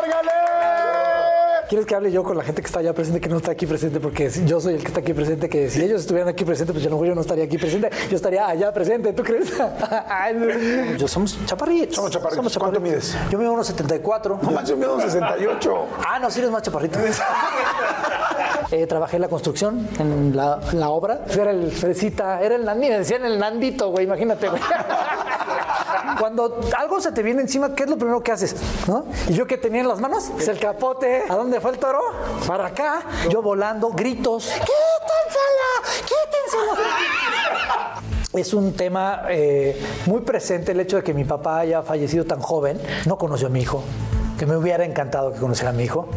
Margalé. ¿Quieres que hable yo con la gente que está allá presente, que no está aquí presente? Porque yo soy el que está aquí presente, que si ellos estuvieran aquí presentes, pues yo no, yo no estaría aquí presente, yo estaría allá presente, ¿tú crees? yo somos chaparritos. Somos chaparritos. ¿Cuánto mides? Yo mido unos 74. No manches, yo mido unos 68. Ah, no, sí eres más chaparrito. Eh, trabajé en la construcción, en la, en la obra. Era el fresita, era el nandito, me decían el nandito, güey, imagínate, güey. Cuando algo se te viene encima, ¿qué es lo primero que haces? ¿No? Y yo que tenía en las manos, es el capote. ¿A dónde fue el toro? Para acá. Yo volando, gritos. ¡Quítenselo! ¡Quítenselo! Es un tema eh, muy presente el hecho de que mi papá haya fallecido tan joven. No conoció a mi hijo. Que me hubiera encantado que conociera a mi hijo.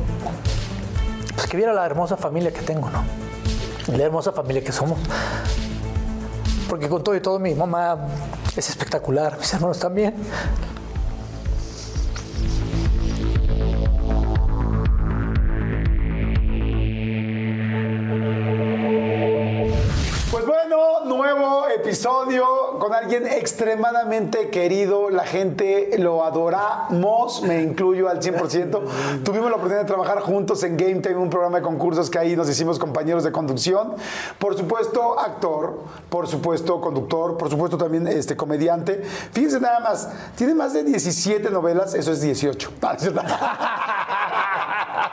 Pues que viera la hermosa familia que tengo, ¿no? La hermosa familia que somos. Porque con todo y todo mi mamá es espectacular, mis hermanos también. Nuevo episodio con alguien extremadamente querido. La gente lo adoramos, me incluyo al 100%. Tuvimos la oportunidad de trabajar juntos en Game Time, un programa de concursos que ahí nos hicimos compañeros de conducción. Por supuesto, actor, por supuesto, conductor, por supuesto también este, comediante. Fíjense nada más, tiene más de 17 novelas, eso es 18.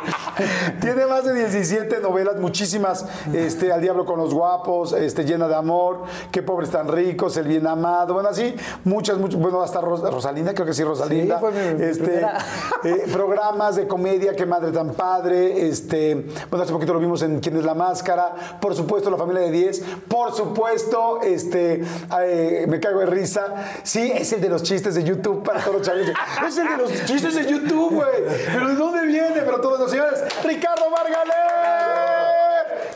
Tiene más de 17 novelas, muchísimas. Este, Al Diablo con los Guapos, este, Llena de Amor, Qué pobres tan ricos, El Bien Amado. Bueno, así, muchas, muchas. Bueno, hasta Ros- Rosalinda, creo que sí, Rosalinda. Sí, fue mi- este, eh, programas de comedia, Qué madre tan padre. Este, bueno, hace poquito lo vimos en Quién es la Máscara. Por supuesto, La familia de 10. Por supuesto, este, eh, me cago de risa. Sí, es el de los chistes de YouTube para todos los chavos. Es el de los chistes de YouTube, güey. Pero ¿de dónde viene? Pero todos los señores. Ricardo Margalé.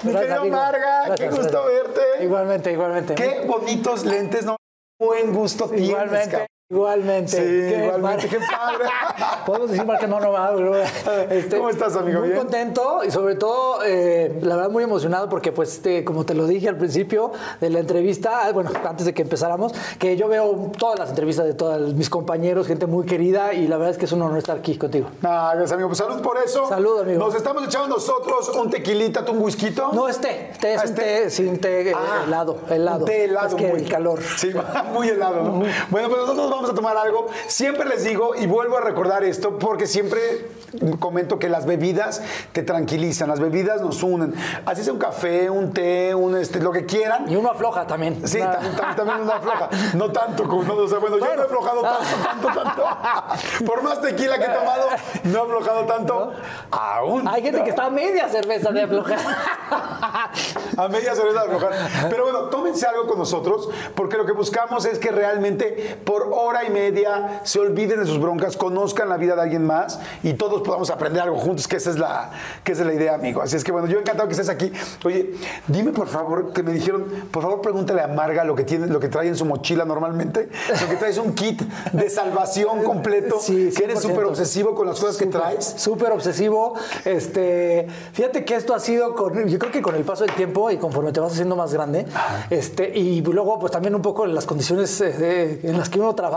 Mi querido amigo. Marga, qué gusto gracias. verte. Igualmente, igualmente. Qué bonitos lentes, ¿no? Buen gusto tienes, Igualmente, cabrón. Igualmente. Sí, Qué igualmente, qué padre. Podemos decir Marca no, no va. Este, ¿Cómo estás, amigo? Muy ¿Bien? contento y sobre todo, eh, la verdad, muy emocionado porque, pues, este, como te lo dije al principio de la entrevista, ah, bueno, antes de que empezáramos, que yo veo todas las entrevistas de todos mis compañeros, gente muy querida y la verdad es que es un honor estar aquí contigo. Ah, gracias, amigo. Pues salud por eso. Salud, amigo. Nos estamos echando nosotros un tequilita, un whisky. No, es té. Té es Ah, un es té. un té eh, Ah, helado, helado. un té helado. Es que muy- el calor. Sí, muy helado, ¿no? Bueno, pues nosotros vamos a tomar algo. Siempre les digo y vuelvo a recordar esto porque siempre comento que las bebidas te tranquilizan, las bebidas nos unen. Así sea un café, un té, un este, lo que quieran. Y uno afloja también. Sí, Una- también, también, también una floja. No tanto como no, o sea, bueno, yo no he aflojado tanto, tanto, tanto. Por más tequila que he tomado, no he aflojado tanto. Aún. Hay gente que está a media cerveza de aflojar. A media cerveza de aflojar. Pero bueno, tómense algo con nosotros, porque lo que buscamos es que realmente por hora y media se olviden de sus broncas, conozcan la vida de alguien más y todos podamos aprender algo juntos, que esa es la, que esa es la idea, amigo. Así es que bueno, yo encantado que estés aquí. Oye, dime por favor, que me dijeron, por favor pregúntale a Marga lo que tiene, lo que trae en su mochila normalmente, lo que trae es un kit de salvación completo, Sí, que eres 100%. súper obsesivo con las cosas que Súper, traes. Súper obsesivo. Este, fíjate que esto ha sido con, yo creo que con el paso del tiempo y conforme te vas haciendo más grande. Este, y luego, pues también un poco las condiciones eh, de- en las que uno trabaja,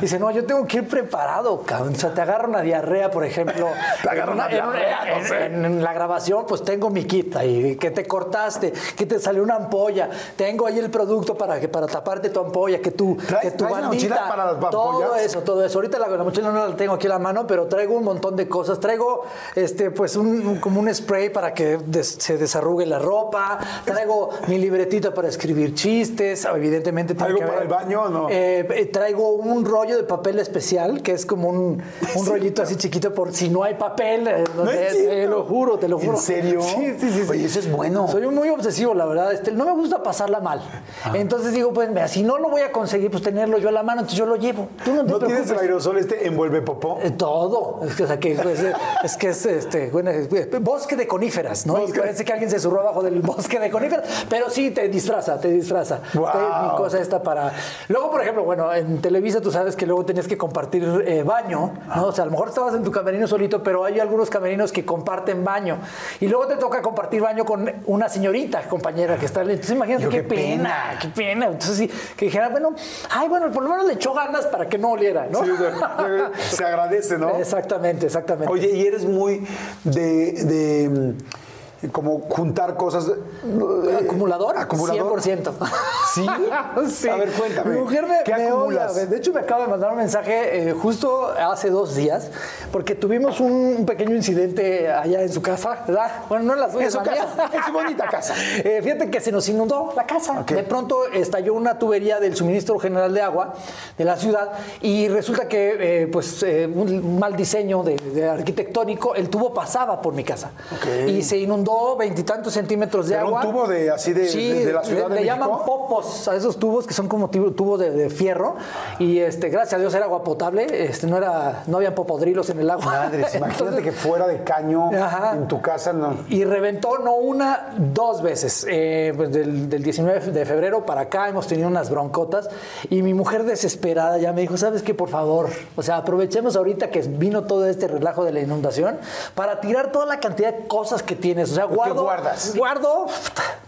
dice, no, yo tengo que ir preparado, cabrón. O sea, te agarra una diarrea, por ejemplo. Te agarra una En diarrea, no en- sé. en- en la grabación, pues tengo mi kit ahí, que te cortaste, que te salió una ampolla, tengo ahí el producto para que para taparte tu ampolla, que tu, ¿Traes- que tu bandita, para las todo eso, todo eso. Ahorita la, la mochila no la tengo aquí a la mano, pero traigo un montón de cosas. Traigo, este, pues un, un- como un spray para que des- se desarrugue la ropa. Traigo mi libretita para escribir chistes. Evidentemente ¿Algo que para el baño no? Eh, eh, traigo un rollo de papel especial, que es como un, un rollito así chiquito por si no hay papel. eh, No es te, lo juro, te lo ¿En juro. serio? Sí, sí, sí. Oye, eso es bueno. Soy muy obsesivo, la verdad. Este, no me gusta pasarla mal. Ah. Entonces digo, pues mira, si no lo voy a conseguir, pues tenerlo yo a la mano, entonces yo lo llevo. Tú no te ¿No tienes el aerosol este envuelve popó? Eh, Todo. Es que, o sea, que, pues, eh, es que es este, bueno, es- eh, bosque de coníferas, ¿no? Y parece que alguien se surró abajo del bosque de coníferas, pero sí te disfraza, te disfraza. Guau. Te- mi cosa está para. Luego, por ejemplo, bueno, en Televisa tú sabes que luego tenías que compartir eh, baño, ¿no? O sea, a lo mejor estabas en tu camerino solito, pero hay algunos camerinos que comparten baño. Y luego te toca compartir baño con una señorita compañera que está. Entonces imagínate Yo, qué, qué pena, pena. qué pena. Entonces sí, que dijera, bueno, ay, bueno, por lo menos le echó ganas para que no oliera, ¿no? Sí, se agradece, ¿no? Exactamente, exactamente. Oye, y eres muy de, de, como juntar cosas. eh, ¿Acumulador? Acumulador. 100%. ¿Sí? Sí. A ver, cuéntame. Mi mujer me, ¿Qué me odia. De hecho, me acaba de mandar un mensaje eh, justo hace dos días, porque tuvimos un, un pequeño incidente allá en su casa, ¿verdad? Bueno, no en la suya, En su casa, en su bonita casa. Eh, fíjate que se nos inundó la casa. Ok. De pronto estalló una tubería del suministro general de agua de la ciudad y resulta que, eh, pues, eh, un mal diseño de, de arquitectónico, el tubo pasaba por mi casa. Ok. Y se inundó veintitantos centímetros de Pero un agua. tubo de- así de- Sí, de- de la Ciudad le, de le México. llaman popos a esos tubos que son como tubo, tubo de, de fierro y este gracias a Dios era agua potable este no era no habían popodrilos en el agua Madres, imagínate Entonces, que fuera de caño Ajá. en tu casa, no. y reventó no una, dos veces. Eh, pues del, del 19 de febrero para acá hemos tenido unas broncotas y mi mujer desesperada ya me dijo, ¿sabes qué? Por favor, o sea, aprovechemos ahorita que vino todo este relajo de la inundación para tirar toda la cantidad de cosas que tienes. O sea, guardo, guardas? guardo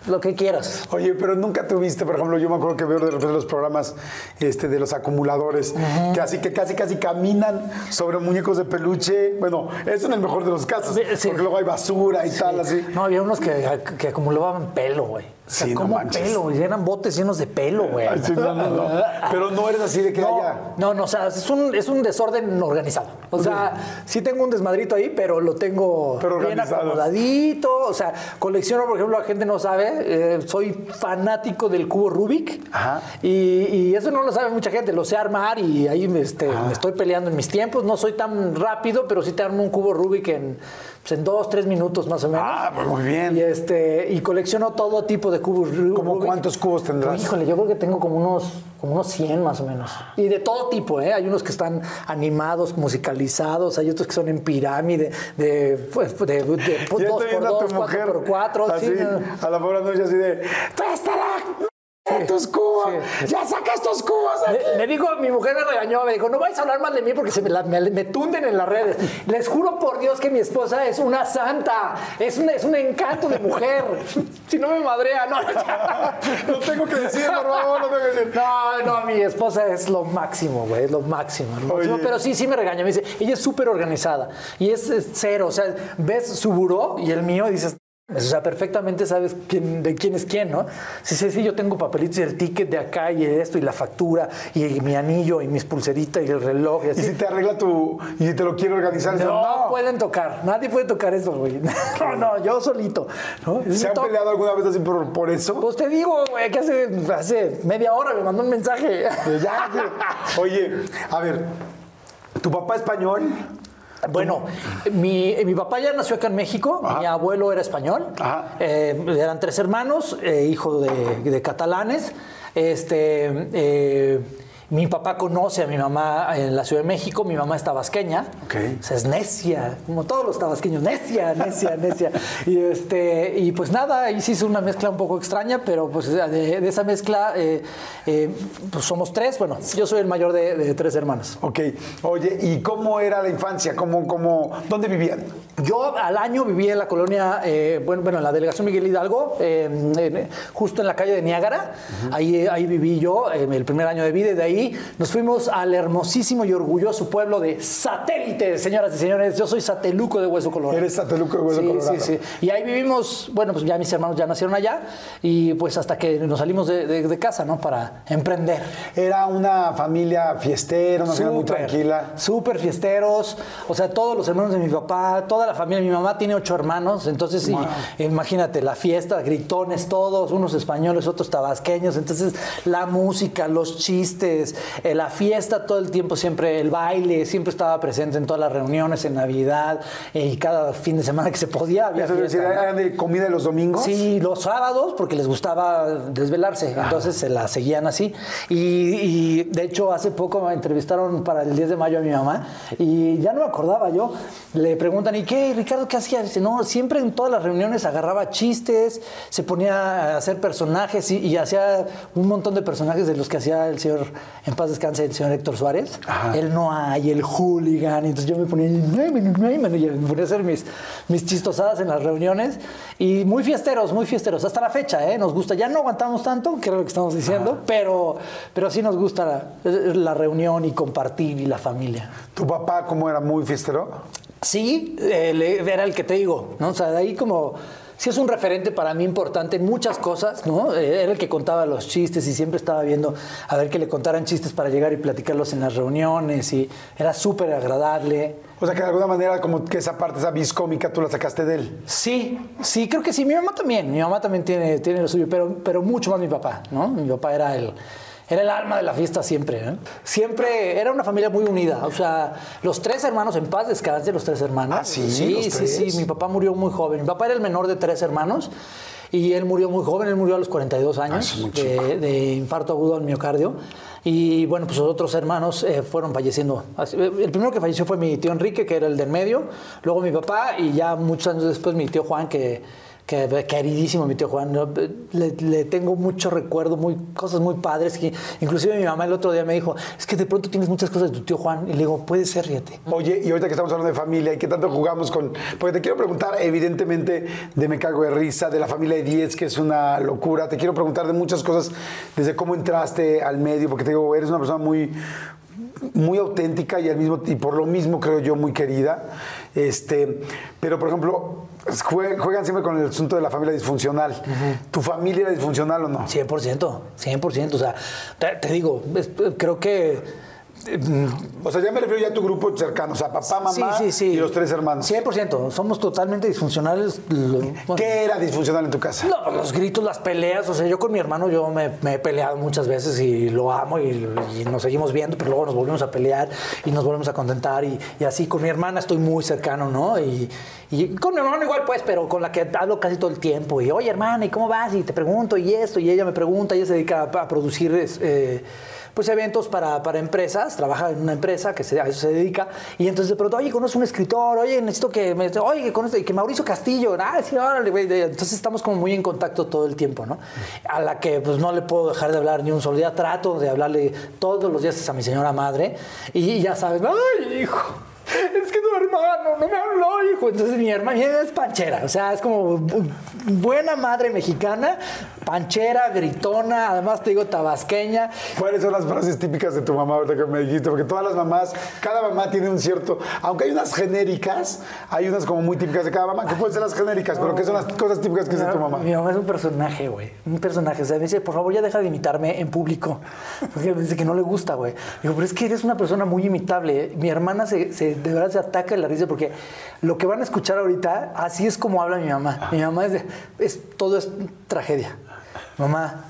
lo que quieras. Oye, pero nunca tuviste, por ejemplo, yo me acuerdo que veo de repente los programas este, de los acumuladores, que así que casi casi caminan sobre muñecos de peluche. Bueno, eso en el mejor de los casos, Sí, sí. porque luego hay basura y tal, así. No, había unos que, que acumulaban pelo, güey. O sea, Sí, no como manches. pelo. Eran botes llenos de pelo, güey. Sí, no, no, no. Pero no eres así de que No, haya. no, no, o sea, es un, es un desorden organizado. O sea, sí tengo un desmadrito ahí, pero lo tengo Pero bien acomodadito. O sea, colecciono, por ejemplo, la gente no sabe, eh, soy fanático del cubo Rubik. Ajá. Y, y eso no lo sabe mucha gente, lo sé armar y ahí me, este, me estoy peleando en mis tiempos. No soy tan rápido, pero sí te armo un cubo Rubik en, pues, en dos, tres minutos más o menos. Ah, pues muy bien. Y, este, y colecciono todo tipo de cubos ¿Cómo Rubik. cuántos cubos tendrás? Híjole, yo creo que tengo como unos, como unos 100 más o menos. Y de todo tipo, ¿eh? Hay unos que están animados, musicalizados, hay otros que son en pirámide, de, pues, de, de, de dos por dos, cuatro por cuatro. así, sí, a la pobre noche así de, ¡tú estás la... tus cubos! ¡Ya saca estos cubos! de aquí". Le, le digo, mi mujer me regañó, me dijo, no vais a hablar mal de mí porque se me, la- me- me tunden en las redes. Les juro por Dios que mi esposa es una santa, es un, es un encanto de mujer. si no me madrea, no. Lo tengo que decir, por favor, lo tengo que decir. No, no, mi esposa es lo máximo, güey, es lo máximo. lo máximo. Pero sí, sí me regaña. Me dice, ella es súper organizada y es, es cero. O sea, ves su buró y el mío y dices, o sea, perfectamente sabes quién, de quién es quién, ¿no? Sí, sí, sí, yo tengo papelitos y el ticket de acá y esto y la factura y mi anillo y mis pulseritas y el reloj y Y así. si te arregla tu... y te lo quiero organizar, dices, No, pueden tocar, nadie puede tocar eso, güey. No, no, yo solito. ¿no? ¿Se han peleado alguna vez así por, por eso? Pues te digo, güey, que hace, hace media hora me mandó un mensaje. Pues ya, Oye, a ver, ¿tu papá español? Bueno, mi, mi papá ya nació acá en México, mi abuelo era español. Eh, eran tres hermanos, eh, hijo de, de catalanes, este, eh, Mi papá conoce a mi mamá en la Ciudad de México, mi mamá es tabasqueña. Ok. O sea, es necia, como todos los tabasqueños, necia, necia, necia. Y, este, y pues nada, ahí se hizo una mezcla un poco extraña, pero pues de, de esa mezcla eh, eh, pues somos tres. Bueno, yo soy el mayor de, de tres hermanos. Ok. Oye, ¿y cómo era la infancia? ¿Cómo, cómo, ¿Dónde vivían? Yo al año viví en la colonia, eh, bueno, bueno, en la delegación Miguel Hidalgo, eh, en- justo en la calle de Niágara. ahí, ahí viví yo el primer año de vida y de ahí nos fuimos al hermosísimo y orgulloso pueblo de Satélite, señoras y señores. Yo soy sateluco de Hueso Colorado. Eres Sateluco de Hueso Sí, Colorado. Sí, sí. Y ahí vivimos, bueno, pues ya mis hermanos ya nacieron allá y pues hasta que nos salimos de, de- de casa, ¿no? Para emprender. Era una familia fiestera, una familia muy tranquila. Súper fiesteros. O sea, todos los hermanos de mi papá, toda la familia. Mi mamá tiene ocho hermanos. Entonces, imagínate, la fiesta, gritones todos, unos españoles, otros tabasqueños. Entonces, la música, los chistes, eh, la fiesta todo el tiempo, siempre el baile, siempre estaba presente en todas las reuniones, en Navidad eh, y cada fin de semana que se podía. Había Eso es decir, fiesta, ¿no? ¿Eran de comida de los domingos? Sí, los sábados, porque les gustaba desvelarse, entonces se la seguían así. Y, y, de hecho, hace poco me entrevistaron para el 10 de mayo a mi mamá y ya no me acordaba yo. Le preguntan, ¿y qué, Ricardo, qué hacía? Dice, no, siempre en todas las reuniones agarraba chistes, se ponía a hacer personajes y, y hacía un montón de personajes de los que hacía el señor, en paz descanse, el señor Héctor Suárez. El no hay, el hooligan. Entonces yo me ponía, y me ponía a hacer mis, mis chistosadas en las reuniones y muy fiesteros, muy fiesteros. Hasta la fecha, ¿eh? Nos gusta. Ya no aguantamos tanto, que es lo que estamos diciendo, pero, pero sí nos gusta la, la reunión y compartir y la familia. ¿Tu papá cómo era? ¿Muy fiestero? Sí, eh, era el que te digo, ¿no? O sea, de ahí como... Sí es un referente para mí importante en muchas cosas, ¿no? Eh, Era el que contaba los chistes y siempre estaba viendo a ver que le contaran chistes para llegar y platicarlos en las reuniones y era súper agradable. O sea, que de alguna manera como que esa parte, esa vis cómica, tú la sacaste de él. Sí, sí, creo que sí. Mi mamá también. Mi mamá también tiene, tiene lo suyo, pero, pero mucho más mi papá, ¿no? Mi papá era el, era el alma de la fiesta siempre. ¿eh? Siempre era una familia muy unida. O sea, los tres hermanos, en paz descanse, los tres hermanos. Ah, ¿sí? Sí, ¿Los sí, tres? sí. Mi papá murió muy joven. Mi papá era el menor de tres hermanos. Y él murió muy joven, él murió a los 42 Ah, años muy de, de infarto agudo al miocardio. Y bueno, pues los otros hermanos eh, fueron falleciendo. Así- El primero que falleció fue mi tío Enrique, que era el del medio, luego mi papá y ya muchos años después mi tío Juan, que, que queridísimo mi tío Juan. Le, le tengo mucho recuerdo, muy, cosas muy padres. Que, inclusive mi mamá el otro día me dijo, es que de pronto tienes muchas cosas de tu tío Juan. Y le digo, puede ser, fíjate. Oye, y ahorita que estamos hablando de familia y que tanto jugamos con... Porque te quiero preguntar, evidentemente, de Me Cago de Risa, de la familia de 10, que es una locura. Te quiero preguntar de muchas cosas, desde cómo entraste al medio, porque te digo, eres una persona muy muy auténtica y al mismo y por lo mismo creo yo muy querida este pero por ejemplo jue- juegan siempre con el asunto de la familia disfuncional. Tu familia era disfuncional o no 100%, 100%. O sea, te, te digo, creo que... mm, o sea ya me refiero ya a tu grupo cercano o sea papá mamá sí, sí, sí. y los tres hermanos 100%. Somos totalmente disfuncionales. ¿qué era disfuncional en tu casa? No, los gritos, las peleas, o sea, yo con mi hermano yo me, me he peleado muchas veces y lo amo y, y nos seguimos viendo, pero luego nos volvemos a pelear y nos volvemos a contentar y, y así con mi hermana estoy muy cercano, ¿no? Y, y con mi hermano igual pues, pero con la que hablo casi todo el tiempo y, oye hermana, ¿y cómo vas? Y te pregunto y esto y ella me pregunta, ella se dedica a, a producir... eh, pues eventos para, para empresas, trabaja en una empresa que se, a eso se dedica, y entonces de pronto, oye, conoces un escritor, oye, necesito que me, oye, conoces, que Mauricio Castillo, ah, sí, órale, güey. Entonces estamos como muy en contacto todo el tiempo, ¿no? A la que pues no le puedo dejar de hablar ni un solo día, trato de hablarle todos los días a mi señora madre, y ya sabes, ay, hijo. Es que tu hermano no me habló, hijo. Entonces mi hermana es panchera, o sea, es como bu- buena madre mexicana, panchera, gritona, además te digo tabasqueña. ¿Cuáles son las frases típicas de tu mamá ahorita que me dijiste? Porque todas las mamás, cada mamá tiene un cierto, aunque hay unas genéricas, hay unas como muy típicas de cada mamá, que pueden ser las genéricas, pero ¿qué son las cosas típicas que dice tu mamá? Mi mamá es un personaje, güey. Un personaje. O sea, me dice, por favor, ya deja de imitarme en público. Porque me dice que no le gusta, güey. Digo, pero es que eres una persona muy imitable. Mi hermana se, se- de verdad se ataca de la risa porque lo que van a escuchar ahorita, así es como habla mi mamá. Mi mamá es de, es, todo es tragedia. Mamá,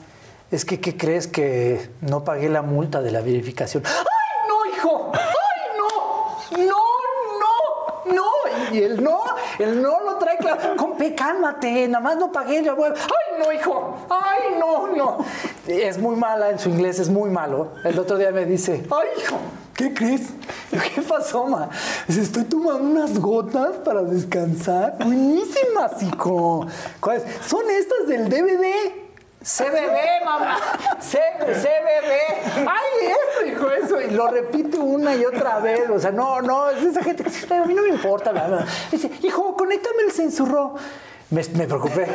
es que, ¿qué crees que no pagué la multa de la verificación? ¡Ay, no, hijo! ¡Ay, no! ¡No, no! ¡No! Y el no, el no lo trae claro. Compe, cálmate, nada más no pagué. Ya voy. ¡Ay, no, hijo. Ay, no, no. Es muy mala en su inglés, es muy malo. El otro día me dice, ay, hijo, ¿qué crees? ¿Qué pasó, ma? Estoy tomando unas gotas para descansar. Buenísimas, hijo. ¿Cuáles? Son estas del DVD. CBD, mamá. CBD. Ay, eso, hijo, eso. Y lo repite una y otra vez. O sea, no, no, es esa gente que a mí no me importa. Dice, hijo, conéctame el censurro. Me, me, preocupé.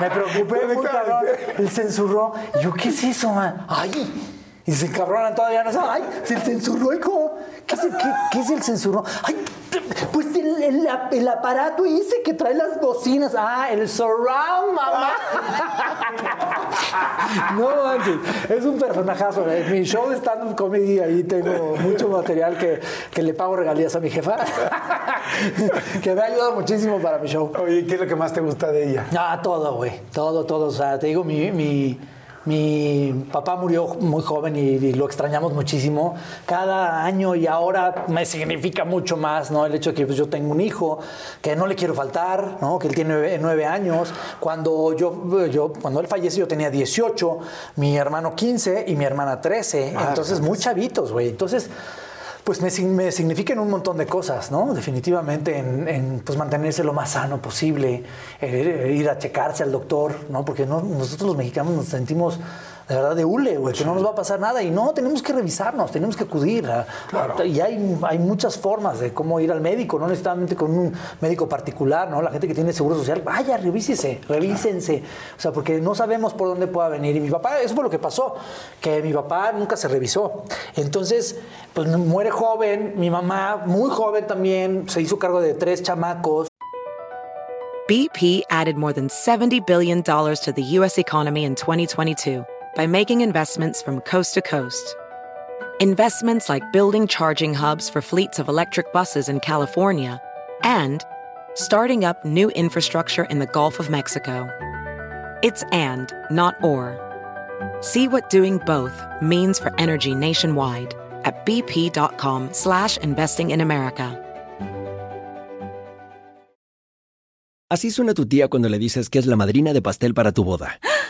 Me preocupé muy cabrón. El censurro. Y yo, ¿qué es eso, man? Ay. Y se encabronan todavía, no saben. Ay, el censurro, hijo. ¿Qué es el, qué, qué es el censurro? Ay, pues el, el, el, aparato ese que trae las bocinas. Ah, el surround, mamá. No manches, es un personajazo. En mi show de stand-up comedy ahí tengo mucho material que, que, le pago regalías a mi jefa. que me ha ayudado muchísimo para mi show. Oye, ¿qué es lo que más te gusta de ella? Ah, todo, güey. Todo, todo. O sea, te digo, mi, mi mi papá murió muy joven y, lo extrañamos muchísimo. Cada año y ahora me significa mucho más, ¿no? El hecho de que pues, yo tengo un hijo, que no le quiero faltar, ¿no? Que él tiene nueve, años. Cuando yo, yo, cuando él falleció yo tenía 18, mi hermano 15 y mi hermana 13. Ah, Entonces, muy chavitos, güey. Entonces pues me, me, significan un montón de cosas, ¿no? Definitivamente en, pues mantenerse lo más sano posible, eh, ir a checarse al doctor, ¿no? Porque nosotros los mexicanos nos sentimos de verdad de hule, güey, que no nos va a pasar nada. Y no, tenemos que revisarnos, tenemos que acudir. y hay, hay muchas formas de cómo ir al médico, no necesariamente con un médico particular, ¿no? La gente que tiene seguro social, vaya, revísese, revísense. O sea, porque no sabemos por dónde pueda venir. Y mi papá, eso fue lo que pasó, que mi papá nunca se revisó. Entonces, pues muere joven, mi mamá, muy joven también, se hizo cargo de tres chamacos. BP added more than $70 billion to the U.S. economy in 2022 by making investments from coast to coast. Investments like building charging hubs for fleets of electric buses in California and starting up new infrastructure in the Gulf of Mexico. It's and, not or. See what doing both means for energy nationwide at bp.com slash investing in America. Así suena tu tía cuando le dices que es la madrina de pastel para tu boda.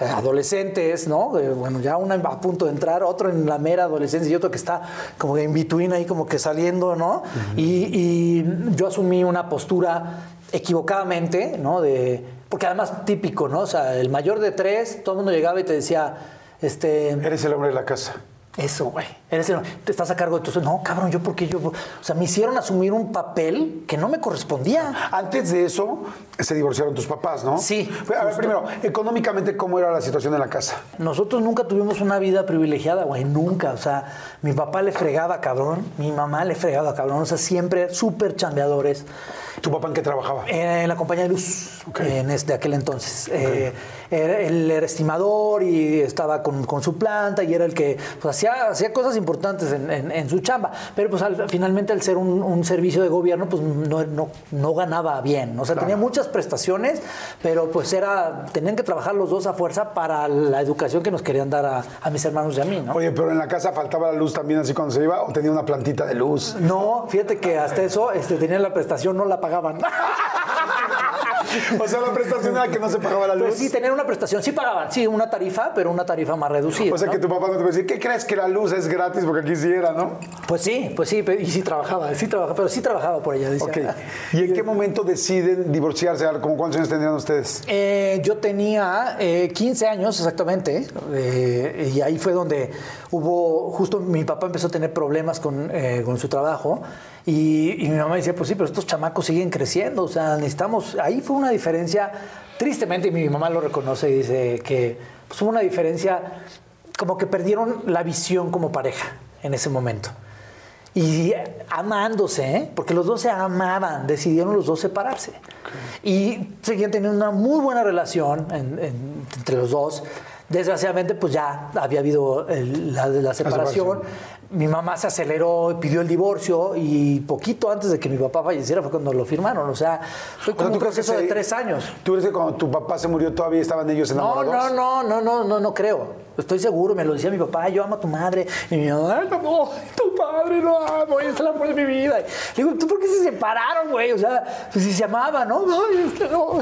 Eh, adolescentes, ¿no? bueno, ya una a punto de entrar, otro en la mera adolescencia y otro que está como en between ahí como que saliendo, ¿no? y, yo asumí una postura equivocadamente, ¿no? De, porque además típico, ¿no? O sea, el mayor de tres, todo el mundo llegaba y te decía, este... Eres el hombre de la casa. Eso, güey. Eres te estás a cargo de tu... No, cabrón, yo porque yo... O sea, me hicieron asumir un papel que no me correspondía. Antes de eso, se divorciaron tus papás, ¿no? Sí. A ver, primero, económicamente, ¿cómo era la situación en la casa? Nosotros nunca tuvimos una vida privilegiada, güey. Nunca. O sea, mi papá le fregaba, cabrón. Mi mamá le fregaba, cabrón. O sea, siempre súper chambeadores. ¿Tu papá en qué trabajaba? En la compañía de luz, en este, aquel entonces. Eh, él era estimador y estaba con, su planta y era el que pues, hacía, hacía cosas importantes en, su chamba. Pero pues finalmente al ser un, servicio de gobierno, pues no, no, ganaba bien. O sea, tenía muchas prestaciones, pero pues era, tenían que trabajar los dos a fuerza para la educación que nos querían dar a, mis hermanos y a mí, ¿no? Oye, pero en la casa faltaba la luz también así cuando se iba o tenía una plantita de luz. No, fíjate que hasta eso este, tenían la prestación, no la pagaban. o sea, la prestación era que no se pagaba la pues luz. sí, tener una prestación, sí pagaban, sí, una tarifa, pero una tarifa más reducida. O sea, que tu papá no te puede decir, ¿qué crees que la luz es gratis porque quisiera, no? Pues sí, pues sí, y sí trabajaba, sí trabajaba, pero sí trabajaba por ella. Decía. ¿Y en qué momento deciden divorciarse? ¿Cómo cuántos años tendrían ustedes? Eh, yo tenía 15 eh, años exactamente, eh, y ahí fue donde hubo, justo mi papá empezó a tener problemas con, con su trabajo. Y, mi mamá decía, pues sí, pero estos chamacos siguen creciendo, o sea, necesitamos, ahí fue una diferencia, tristemente, y mi mamá lo reconoce y dice que pues, hubo una diferencia, como que perdieron la visión como pareja en ese momento. Y amándose, ¿eh? porque los dos se amaban, decidieron los dos separarse. Y seguían teniendo una muy buena relación entre los dos Desgraciadamente, pues ya había habido el- la, la separación. Mi mamá se aceleró y pidió el divorcio y poquito antes de que mi papá falleciera fue cuando lo firmaron. O sea, fue O sea, como un ¿tú crees que proceso de tres años. ¿Tú crees que cuando tu papá se murió todavía estaban ellos No, enamorados? no, no, no, no, no, no creo. Estoy seguro, me lo decía mi papá, yo amo a tu madre. Y mi mamá, "Ay, no, tu padre lo amo, es el amor de mi vida. Le digo, ¿tú por qué se separaron, güey? O sea, pues si se amaban, ¿no? Ay, es que no.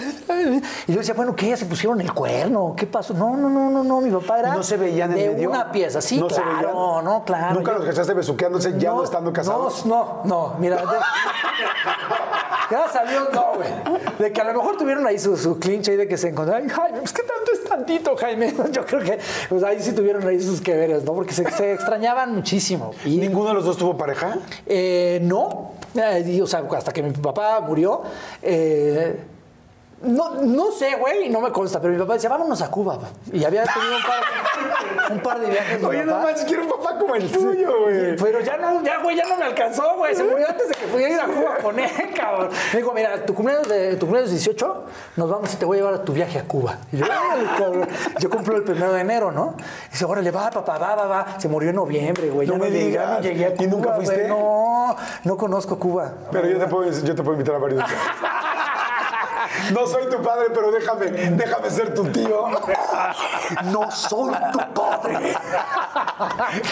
Y yo decía, bueno, ¿qué? ¿Se pusieron el cuerno? ¿Qué pasó? No, no, no, no, no, mi papá era ¿Y no se veían en de medio? una pieza. Sí, ¿No claro, no, claro. ¿Nunca Yo- los cachaste besuqueándose ya no, estando casados? No, no, no, mira. de- Gracias a Dios, no, güey. De que a lo mejor tuvieron ahí su, su clinche y de que se encontraron. Jaime, pues qué tanto es tantito, Jaime. Yo creo que pues ahí sí tuvieron ahí sus que veres, ¿no? Porque se, se extrañaban muchísimo. ¿Y ninguno de los dos tuvo pareja? Eh, no, Eh, y, o sea, hasta que mi papá murió. eh, no, no sé, güey, no me consta, pero mi papá decía, vámonos a Cuba. pa". Y había tenido un par, un par de viajes. mi Oye, no papá. manches, quiero un papá como el tuyo, güey. Pero ya no, ya, güey, ya no me alcanzó, güey. Se murió antes de que pudiera ir a Cuba con él, cabrón. Me dijo, mira, tu cumpleaños, de, tu cumpleaños 18, nos vamos y te voy a llevar a tu viaje a Cuba. Y yo, "Órale, cabrón. Yo cumplo el primero de enero, ¿no? Y dice, órale, va, papá, va, va, va. Se murió en noviembre, güey. No ya me llegué, ya digas. no llegué a Cuba. ¿Y nunca fuiste? No, no conozco Cuba. Pero yo te puedo, yo te puedo invitar a varios. No soy tu padre, pero déjame, déjame ser tu tío. No soy tu padre.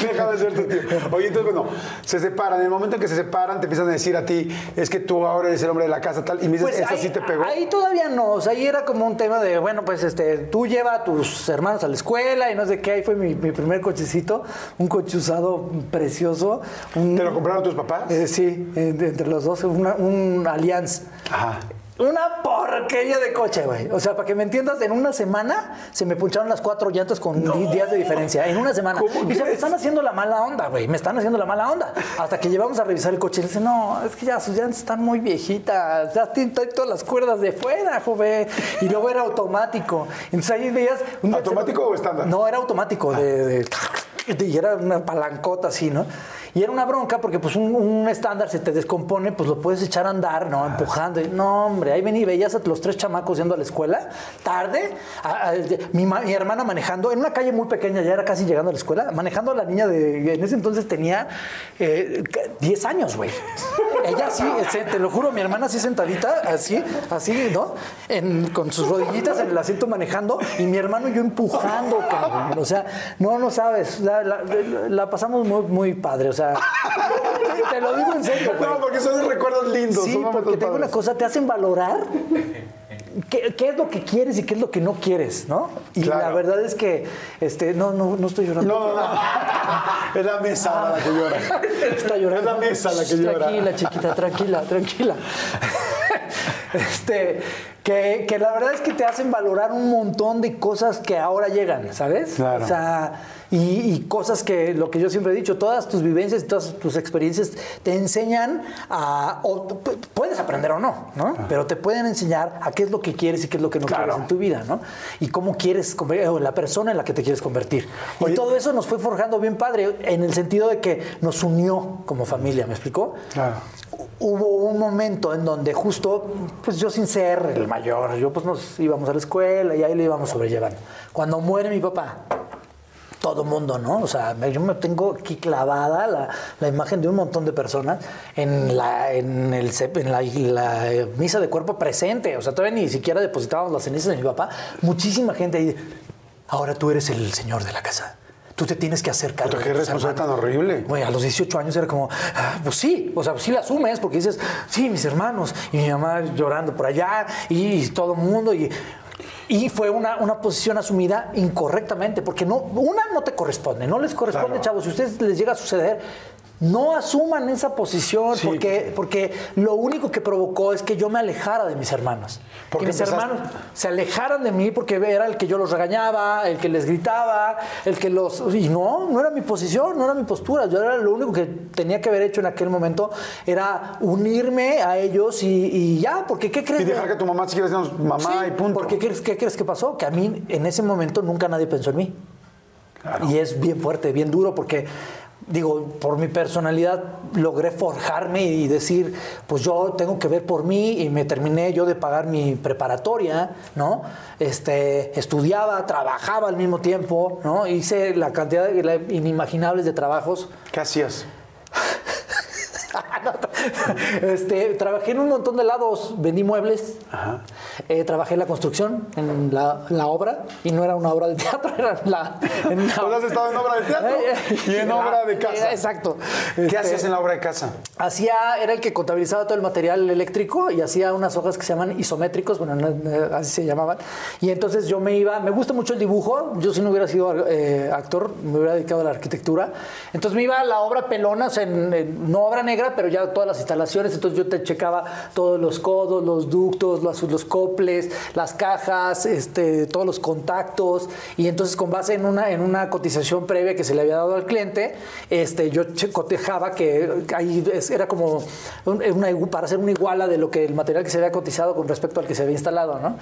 Déjame ser tu tío. Oye, entonces, bueno, se separan. En el momento en que se separan, te empiezan a decir a ti, es que tú ahora eres el hombre de la casa, tal. Y me dices, ¿eso Pues ahí, sí te pegó? ahí todavía no, o sea, ahí era como un tema de, bueno, pues este, tú lleva a tus hermanos a la escuela y no sé qué, ahí fue mi, mi primer cochecito, un coche usado precioso. Un, ¿Te lo compraron tus papás? Eh, sí, eh, entre los dos, una- un Allianz. Ajá. Una porquería de coche, güey. O sea, para que me entiendas, en una semana se me puncharon las cuatro llantas con días de diferencia. En una semana. ¿Cómo y se me están haciendo la mala onda, güey. Me están haciendo la mala onda. Hasta que llevamos a revisar el coche y dice, no, es que ya sus llantas están muy viejitas. Ya tienen todas las cuerdas de fuera, joven. Y luego era automático. Entonces ahí veías... un ¿Automático se- o estándar? No, era automático. De, de- y era una palancota así, ¿no? Y era una bronca porque pues un, estándar se te descompone, pues lo puedes echar a andar, ¿no? Empujando. Y, no, hombre, ahí venía y veías a los tres chamacos yendo a la escuela, tarde, mi, mi hermana manejando, en una calle muy pequeña, ya era casi llegando a la escuela, manejando a la niña de, en ese entonces tenía eh, 10 años, güey. Ella sí, te lo juro, mi hermana así sentadita, así, así, ¿no? En- con sus rodillitas en el asiento manejando y mi hermano yo empujando, cabrón. O sea, no, no sabes, la, la- la pasamos muy, muy padre, o sea, te, te lo digo en serio, güey. No, porque son recuerdos lindos. Sí, porque te digo una cosa, te hacen valorar qué, qué es lo que quieres y qué es lo que no quieres, ¿no? Y Claro. la verdad es que, este, no, no, no estoy llorando. No, no, no. Es la mesa la que llora. Está llorando. Es la mesa la que llora. Tranquila, chiquita, tranquila, tranquila. Este, que, que la verdad es que te hacen valorar un montón de cosas que ahora llegan, ¿sabes? Claro. O sea, y, y cosas que, lo que yo siempre he dicho, todas tus vivencias y todas tus experiencias te enseñan a, o pu- puedes aprender o no, ¿no? Pero te pueden enseñar a qué es lo que quieres y qué es lo que no Claro. quieres en tu vida, ¿no? Y cómo quieres, o la persona en la que te quieres convertir. Oye. y todo eso nos fue forjando bien padre, en el sentido de que nos unió como familia, ¿me explicó? Claro. Hubo un momento en donde justo, pues yo sin ser el mayor, yo pues nos íbamos a la escuela y ahí le íbamos sobrellevando. Cuando muere mi papá, todo mundo, ¿no? O sea, yo me tengo aquí clavada la, la imagen de un montón de personas en la, en el, cep- en la, la, eh, misa de cuerpo presente. O sea, todavía ni siquiera depositábamos las cenizas de mi papá. Muchísima gente ahí. Ahora tú eres el señor de la casa. Tú te tienes que. Puta, de qué responsabilidad hermanos". tan horrible. Güey, a los 18 años era como, ah, pues sí, o sea, sí la asumes porque dices, sí, mis hermanos, y mi mamá llorando por allá, y, todo el mundo, y, y fue una, una posición asumida incorrectamente, porque no, una no te corresponde, no les corresponde, Claro. chavos, si a ustedes les llega a suceder, no asuman esa posición, Sí. porque, porque lo único que provocó es que yo me alejara de mis hermanos. Porque que mis empezaste- hermanos se alejaran de mí porque era el que yo los regañaba, el que les gritaba, el que los... Y no, no era mi posición, no era mi postura. Yo era lo único que tenía que haber hecho en aquel momento era unirme a ellos y, y ya, porque ¿qué crees? Y dejar que tu mamá siguiera siendo mamá Sí, y punto. Porque ¿qué crees, qué crees que pasó? Que a mí en ese momento nunca nadie pensó en mí. Y es bien fuerte, bien duro, porque digo, por mi personalidad logré forjarme y decir, pues yo tengo que ver por mí y me terminé yo de pagar mi preparatoria, ¿no? Este, estudiaba, trabajaba al mismo tiempo, ¿no? Hice la cantidad de, inimaginables de trabajos. ¿Qué hacías? Este, trabajé en un montón de lados, vendí muebles, Eh, trabajé en la construcción, en la, la obra, y no era una obra de teatro, era la... en la- Pues has estado en obra de teatro y en obra de casa. Exacto. ¿Qué Este, hacías en la obra de casa? Hacía, era el que contabilizaba todo el material eléctrico y hacía unas hojas que se llaman isométricos, bueno, no, no, así se llamaban. Y entonces yo me iba, me gusta mucho el dibujo, yo si no hubiera sido eh, actor, me hubiera dedicado a la arquitectura. Entonces me iba a la obra pelona, o sea, en- en- no obra negra, pero ya todas las instalaciones, entonces yo te checaba todos los codos, los ductos, los, los coples, las cajas, este, todos los contactos, y entonces con base en una, en una cotización previa que se le había dado al cliente, este, yo cotejaba que ahí era como un- una para hacer una iguala de lo que el material que se había cotizado con respecto al que se había instalado, ¿no?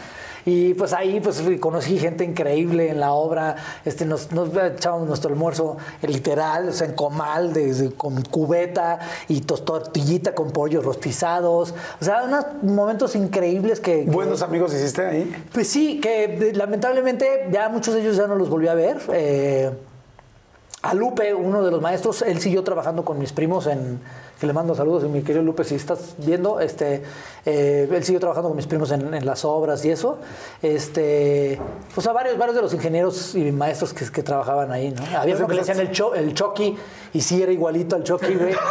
Y pues ahí pues conocí gente increíble en la obra, este, nos, nos echábamos nuestro almuerzo literal, o sea, en comal, de- de- con cubeta y tortillita con pollos rostizados, o sea, unos momentos increíbles que... que- ¿Buenos amigos hiciste ahí? pues sí, que lamentablemente ya muchos de ellos ya no los volví a ver. Eh, a Lupe, uno de los maestros, él siguió trabajando con mis primos en. Que le mando saludos, y mi querido Lupe, si estás viendo, este, eh, él siguió trabajando con mis primos en, en las obras y eso. Este, pues a varios, varios de los ingenieros y maestros que, que trabajaban ahí, ¿no? Había uno que le decían el, cho, el Chucky, y sí era igualito al Chucky, güey.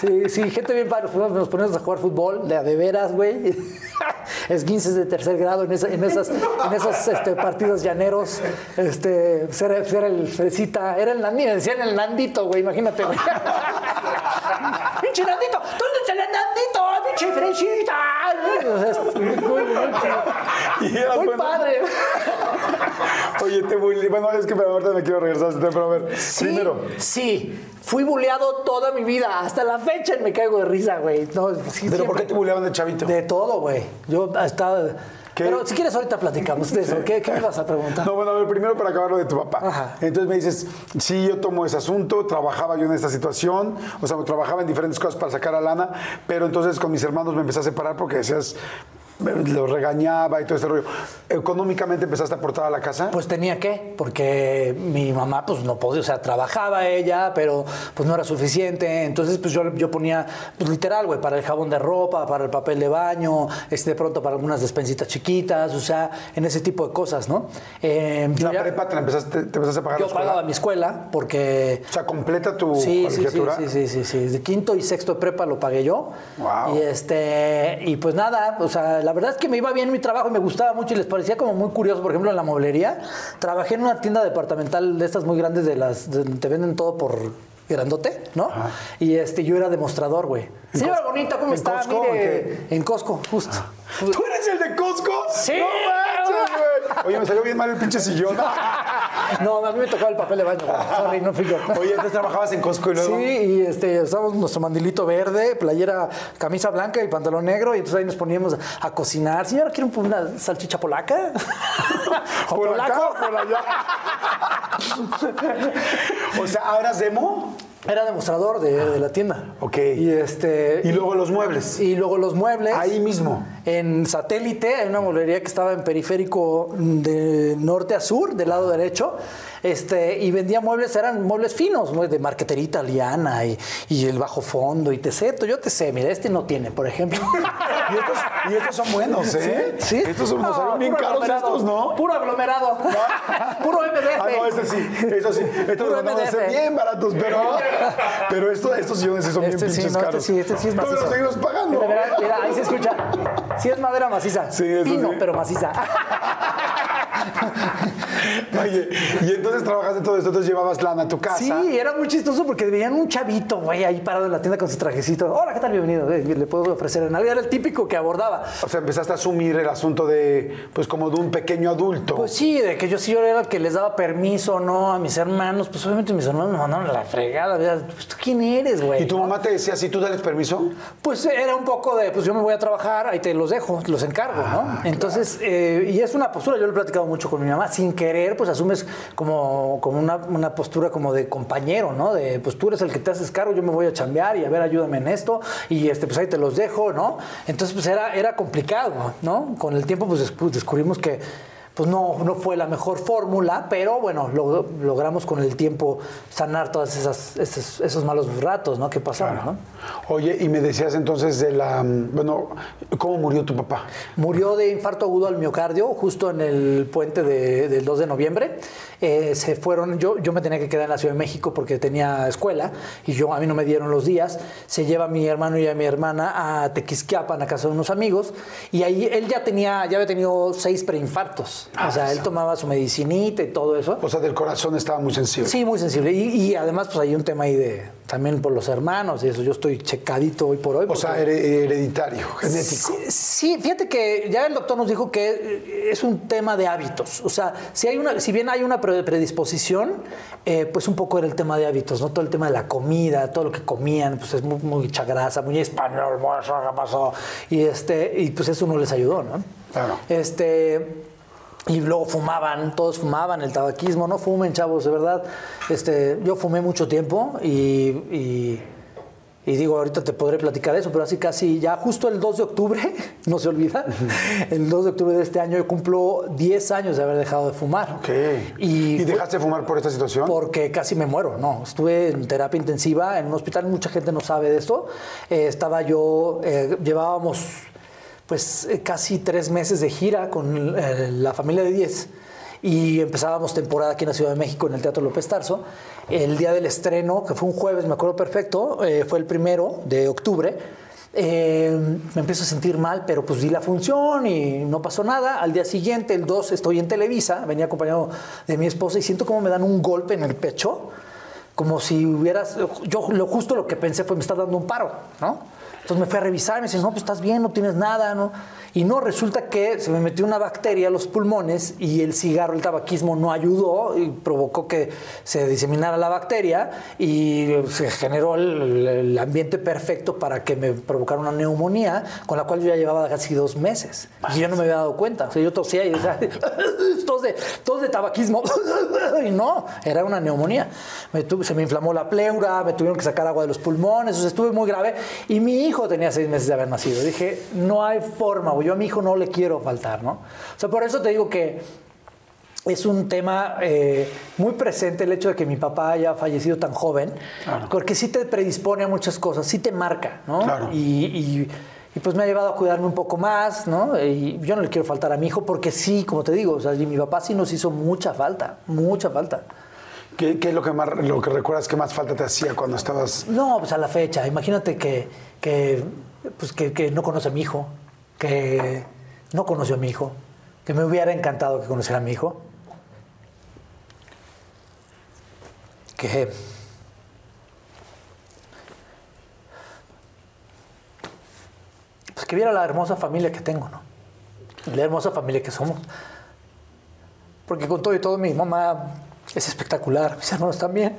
Sí, sí, gente bien padre. Nos nos poníamos a jugar fútbol, de de veras, güey. Esguinces de tercer grado en, esa- en esas, en esos este, partidos llaneros. Este, era, pues era el fresita, era el nandito, decían el nandito, güey, imagínate, güey. ¡Pinche nandito! ¿Dónde está el nandito? ¡Pinche es muy, bueno. padre. Oye, te bully. Bueno, es que pero ahorita me quiero regresar a este tema, pero a ver. Sí, Primero, sí. Fui buleado toda mi vida. Hasta la fecha me caigo de risa, güey. No, sí, ¿pero por qué te bulleaban de chavito? De todo, güey. Yo estaba... Pero si quieres ahorita platicamos de eso. ¿Qué, qué me vas a preguntar? No, bueno, a ver, primero para acabar lo de tu papá. Ajá. Entonces me dices, sí, yo tomo ese asunto, trabajaba yo en esta situación, o sea, trabajaba en diferentes cosas para sacar a lana, pero entonces con mis hermanos me empecé a separar porque decías, los regañaba y todo este rollo. ¿Económicamente empezaste a aportar a la casa? Pues tenía que, porque mi mamá pues no podía, o sea, trabajaba ella, pero pues no era suficiente. Entonces pues yo, yo ponía, pues literal, güey, para el jabón de ropa, para el papel de baño, este, de pronto para algunas despensitas chiquitas, o sea, en ese tipo de cosas, ¿no? Eh, la ya- prepa te, la empezaste, te empezaste a pagar Yo pagaba mi escuela porque... O sea, completa tu Sí, sí, sí, sí, sí, sí. De quinto y sexto de prepa lo pagué yo. Wow. Y este, y pues nada, o sea, la verdad es que me iba bien mi trabajo y me gustaba mucho y les parecía como muy curioso, por ejemplo, en la mueblería. Trabajé en una tienda departamental de estas muy grandes de las de donde te venden todo por grandote, ¿no? Y este, yo era demostrador, güey. Señora bonita, ¿cómo en está? Costco Mire, en Costco, justo. ¿Tú eres el de Costco? Sí. ¡No! Oye, me salió bien mal el pinche sillón. No, a mí me tocaba el papel de baño. Sorry, no fui yo. Oye, entonces trabajabas en Costco y luego... Sí, y este, usábamos nuestro mandilito verde, playera, camisa blanca y pantalón negro, y entonces ahí nos poníamos a cocinar. Señora, ¿quiere un- una salchicha polaca? ¿O ¿Por acá polaco? por allá? o sea, ¿ahora eras demo? Era demostrador de, de la tienda. Ok. Y este. Y luego los muebles. Y luego los muebles. Ahí mismo. En satélite, hay una mueblería que estaba en periférico de norte a sur, del lado derecho. Este, y vendía muebles, eran muebles finos, ¿no? de marquetería italiana y, y el bajo fondo y te sé, yo te sé, mira, este no tiene, por ejemplo. Y estos, y estos son buenos, ¿eh? Sí. Estos son, No, bien caros estos, ¿no? Puro aglomerado. Puro MDF. Ah, no, este sí, eso sí. Estos van a ser bien baratos, pero, pero esto, estos sillones sí son Este bien sí, pinches no, este caros. sí, este sí es Pero macizo. los seguimos pagando. Mira, ahí se escucha. Sí es madera maciza. Sí, Pino, sí. pero maciza. Oye, y entonces trabajaste todo esto, entonces llevabas lana a tu casa. Sí, era muy chistoso porque veían un chavito, güey, ahí parado en la tienda con su trajecito. Hola, ¿qué tal? Bienvenido. Eh, Le puedo ofrecer en algo. Era el típico que abordaba. O sea, empezaste a asumir el asunto de, pues como de un pequeño adulto. Pues sí, de que yo sí yo era el que les daba permiso, ¿no? A mis hermanos. Pues obviamente mis hermanos me mandaron a la fregada. ¿verdad? Pues, ¿Tú quién eres, güey? ¿Y tu mamá te decía, si tú dales permiso? Pues era un poco de, pues yo me voy a trabajar, ahí te los dejo, los encargo, ¿no? Entonces, eh, y es una postura, yo lo he platicado mucho con mi mamá. Sin querer, pues asumes como, como una, una postura como de compañero, ¿no? De, pues tú eres el que te haces cargo, yo me voy a chambear y a ver, ayúdame en esto. Y este, pues ahí te los dejo, ¿no? Entonces, pues era, era complicado, ¿no? Con el tiempo, pues descubrimos que pues no, no fue la mejor fórmula, pero bueno, logramos con el tiempo sanar todos esas, esos, malos ratos ¿no? que pasaron. ¿no? Oye, y me decías entonces de la. Bueno, ¿cómo murió tu papá? Murió de infarto agudo al miocardio, justo en el puente del 2 de noviembre. Eh, se fueron, yo, yo me tenía que quedar en la Ciudad de México porque tenía escuela y yo a mí no me dieron los días. Se lleva a mi hermano y a mi hermana a Tequisquiapan, a casa de unos amigos, y ahí él ya tenía, ya había tenido seis preinfartos. O sea, él tomaba su medicinita y todo eso. O sea, del corazón estaba muy sensible. Sí, muy sensible. Y, además, pues hay un tema ahí de también por los hermanos y eso. Yo estoy checadito hoy por hoy. O sea, hereditario, genético. Sí, fíjate que ya el doctor nos dijo que es un tema de hábitos. O sea, si, hay una, si bien hay una predisposición, eh, pues un poco era el tema de hábitos, ¿no? Todo el tema de la comida, todo lo que comían, pues es muy, mucha grasa, muy español, ¿qué pasó? Y, este, y pues eso no les ayudó, ¿no? Claro. Este, y luego fumaban, todos fumaban, el tabaquismo, no fumen, chavos, de verdad. Este, yo fumé mucho tiempo y y digo, ahorita te podré platicar eso, pero así casi ya justo el 2 de octubre, no se olvida, el 2 de octubre de este año yo cumplo 10 años de haber dejado de fumar. ¿Y, dejaste de fumar por esta situación? Porque casi me muero, no. Estuve en terapia intensiva en un hospital, mucha gente no sabe de esto. Eh, estaba yo, eh, llevábamos pues eh, casi tres meses de gira con la familia de 10 y empezábamos temporada aquí en la Ciudad de México en el Teatro López Tarso. El día del estreno, que fue un jueves, me acuerdo perfecto, eh, fue el primero de octubre. Eh, me empiezo a sentir mal, pero pues di la función y no pasó nada. Al día siguiente, el 2, estoy en Televisa, venía acompañado de mi esposa y siento como me dan un golpe en el pecho, como si hubieras, yo lo justo lo que pensé fue me está dando un paro, ¿no? Entonces me fui a revisar me dicen, no, pues estás bien, no tienes nada, ¿no? Y no, resulta que se me metió una bacteria a los pulmones y el cigarro, el tabaquismo no ayudó y provocó que se diseminara la bacteria y se generó el, ambiente perfecto para que me provocara una neumonía con la cual yo ya llevaba casi dos meses. Y yo no me había dado cuenta. O sea, yo tosía y decía, tos de, tos de tabaquismo. y no, era una neumonía. se me inflamó la pleura, me tuvieron que sacar agua de los pulmones, o sea, estuve muy grave. Y mi hijo tenía seis meses de haber nacido. Dije, no hay forma, yo a mi hijo no le quiero faltar, ¿no? O sea, por eso te digo que es un tema eh, muy presente el hecho de que mi papá haya fallecido tan joven, porque sí te predispone a muchas cosas, sí te marca, ¿no? Claro. Y, pues me ha llevado a cuidarme un poco más, ¿no? Y yo no le quiero faltar a mi hijo porque sí, como te digo, o sea, mi papá sí nos hizo mucha falta, mucha falta. ¿Qué, es lo que, más, lo que recuerdas que más falta te hacía cuando estabas...? No, pues a la fecha. Imagínate que, que, pues que, que no conoce a mi hijo, que no conoció a mi hijo, que me hubiera encantado que conociera a mi hijo, que pues que viera la hermosa familia que tengo, ¿no? La hermosa familia que somos. Porque con todo y todo mi mamá es espectacular, mis hermanos también.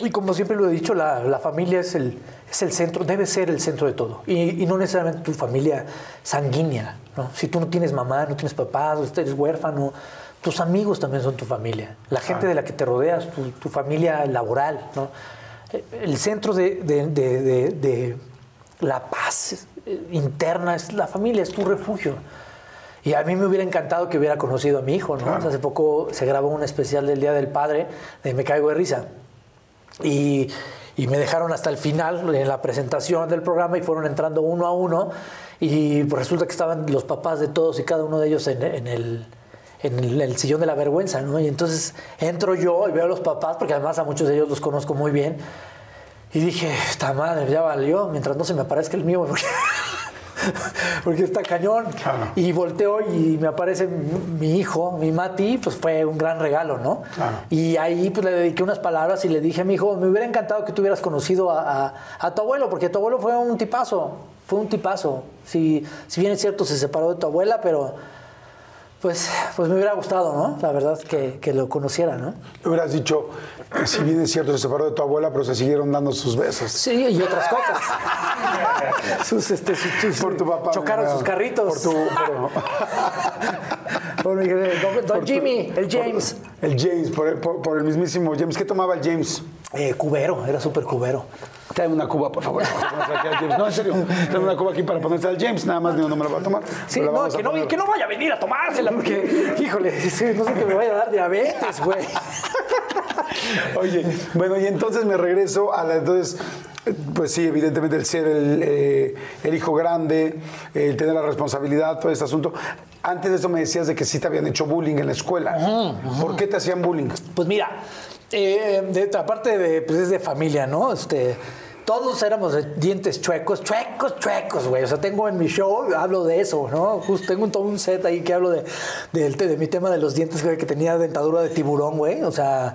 Y como siempre lo he dicho, la, familia es el, es el centro, debe ser el centro de todo. Y, no necesariamente tu familia sanguínea. ¿no? Si tú no tienes mamá, no tienes papá, eres huérfano, tus amigos también son tu familia. La gente de la que te rodeas, tu, familia laboral. ¿no? El centro de, la paz eh, interna, es la familia, es tu refugio. Y a mí me hubiera encantado que hubiera conocido a mi hijo, ¿no? Hace poco se grabó un especial del Día del Padre de Me Caigo de Risa. Y, y me dejaron hasta el final en la presentación del programa y fueron entrando uno a uno. Y pues resulta que estaban los papás de todos y cada uno de ellos en, en el, en el, sillón de la vergüenza, ¿no? Y entonces entro yo y veo a los papás, porque además a muchos de ellos los conozco muy bien. Y dije, esta madre, ya valió, mientras no se me aparezca el mío, porque, porque está cañón. Claro. Y volteo y me aparece mi hijo, mi Mati, pues fue un gran regalo, ¿no? Claro. Y ahí pues le dediqué unas palabras y le dije a mi hijo, me hubiera encantado que tú hubieras conocido a, a- a tu abuelo, porque tu abuelo fue un tipazo, fue un tipazo. Si, si bien es cierto, se separó de tu abuela, pero pues, pues me hubiera gustado, ¿no? La verdad que, que lo conociera, ¿no? Le hubieras dicho, si bien es cierto, se separó de tu abuela, pero se siguieron dando sus besos. Sí, y otras cosas. sus, este, sus, sus- Por tu papá. Chocaron sus carritos. Por tu. pero- Don, don Jimmy, el James. el James, por el, por- por el mismísimo James. ¿Qué tomaba el James? Eh, cubero, era súper cubero. Tráeme una cuba, por favor. No, en serio. Tráeme una cuba aquí para ponerse al James. Nada más digo, no me la va a tomar. Sí, no, que no, que no vaya a venir a tomársela, porque, híjole, no sé que me vaya a dar diabetes, güey. Oye, bueno, y entonces me regreso a la. Entonces, pues sí, evidentemente el ser el, eh, el hijo grande, el tener la responsabilidad, todo este asunto. Antes de eso me decías de que sí te habían hecho bullying en la escuela. ¿Por qué te hacían bullying? Pues mira, eh, de, aparte de, pues es de familia, ¿no? Este, todos éramos de dientes chuecos, chuecos, chuecos, güey. O sea, tengo en mi show, hablo de eso, ¿no? Justo tengo un, todo un set ahí que hablo de, del- de, mi tema de los dientes, güey, que tenía dentadura de tiburón, güey. O sea,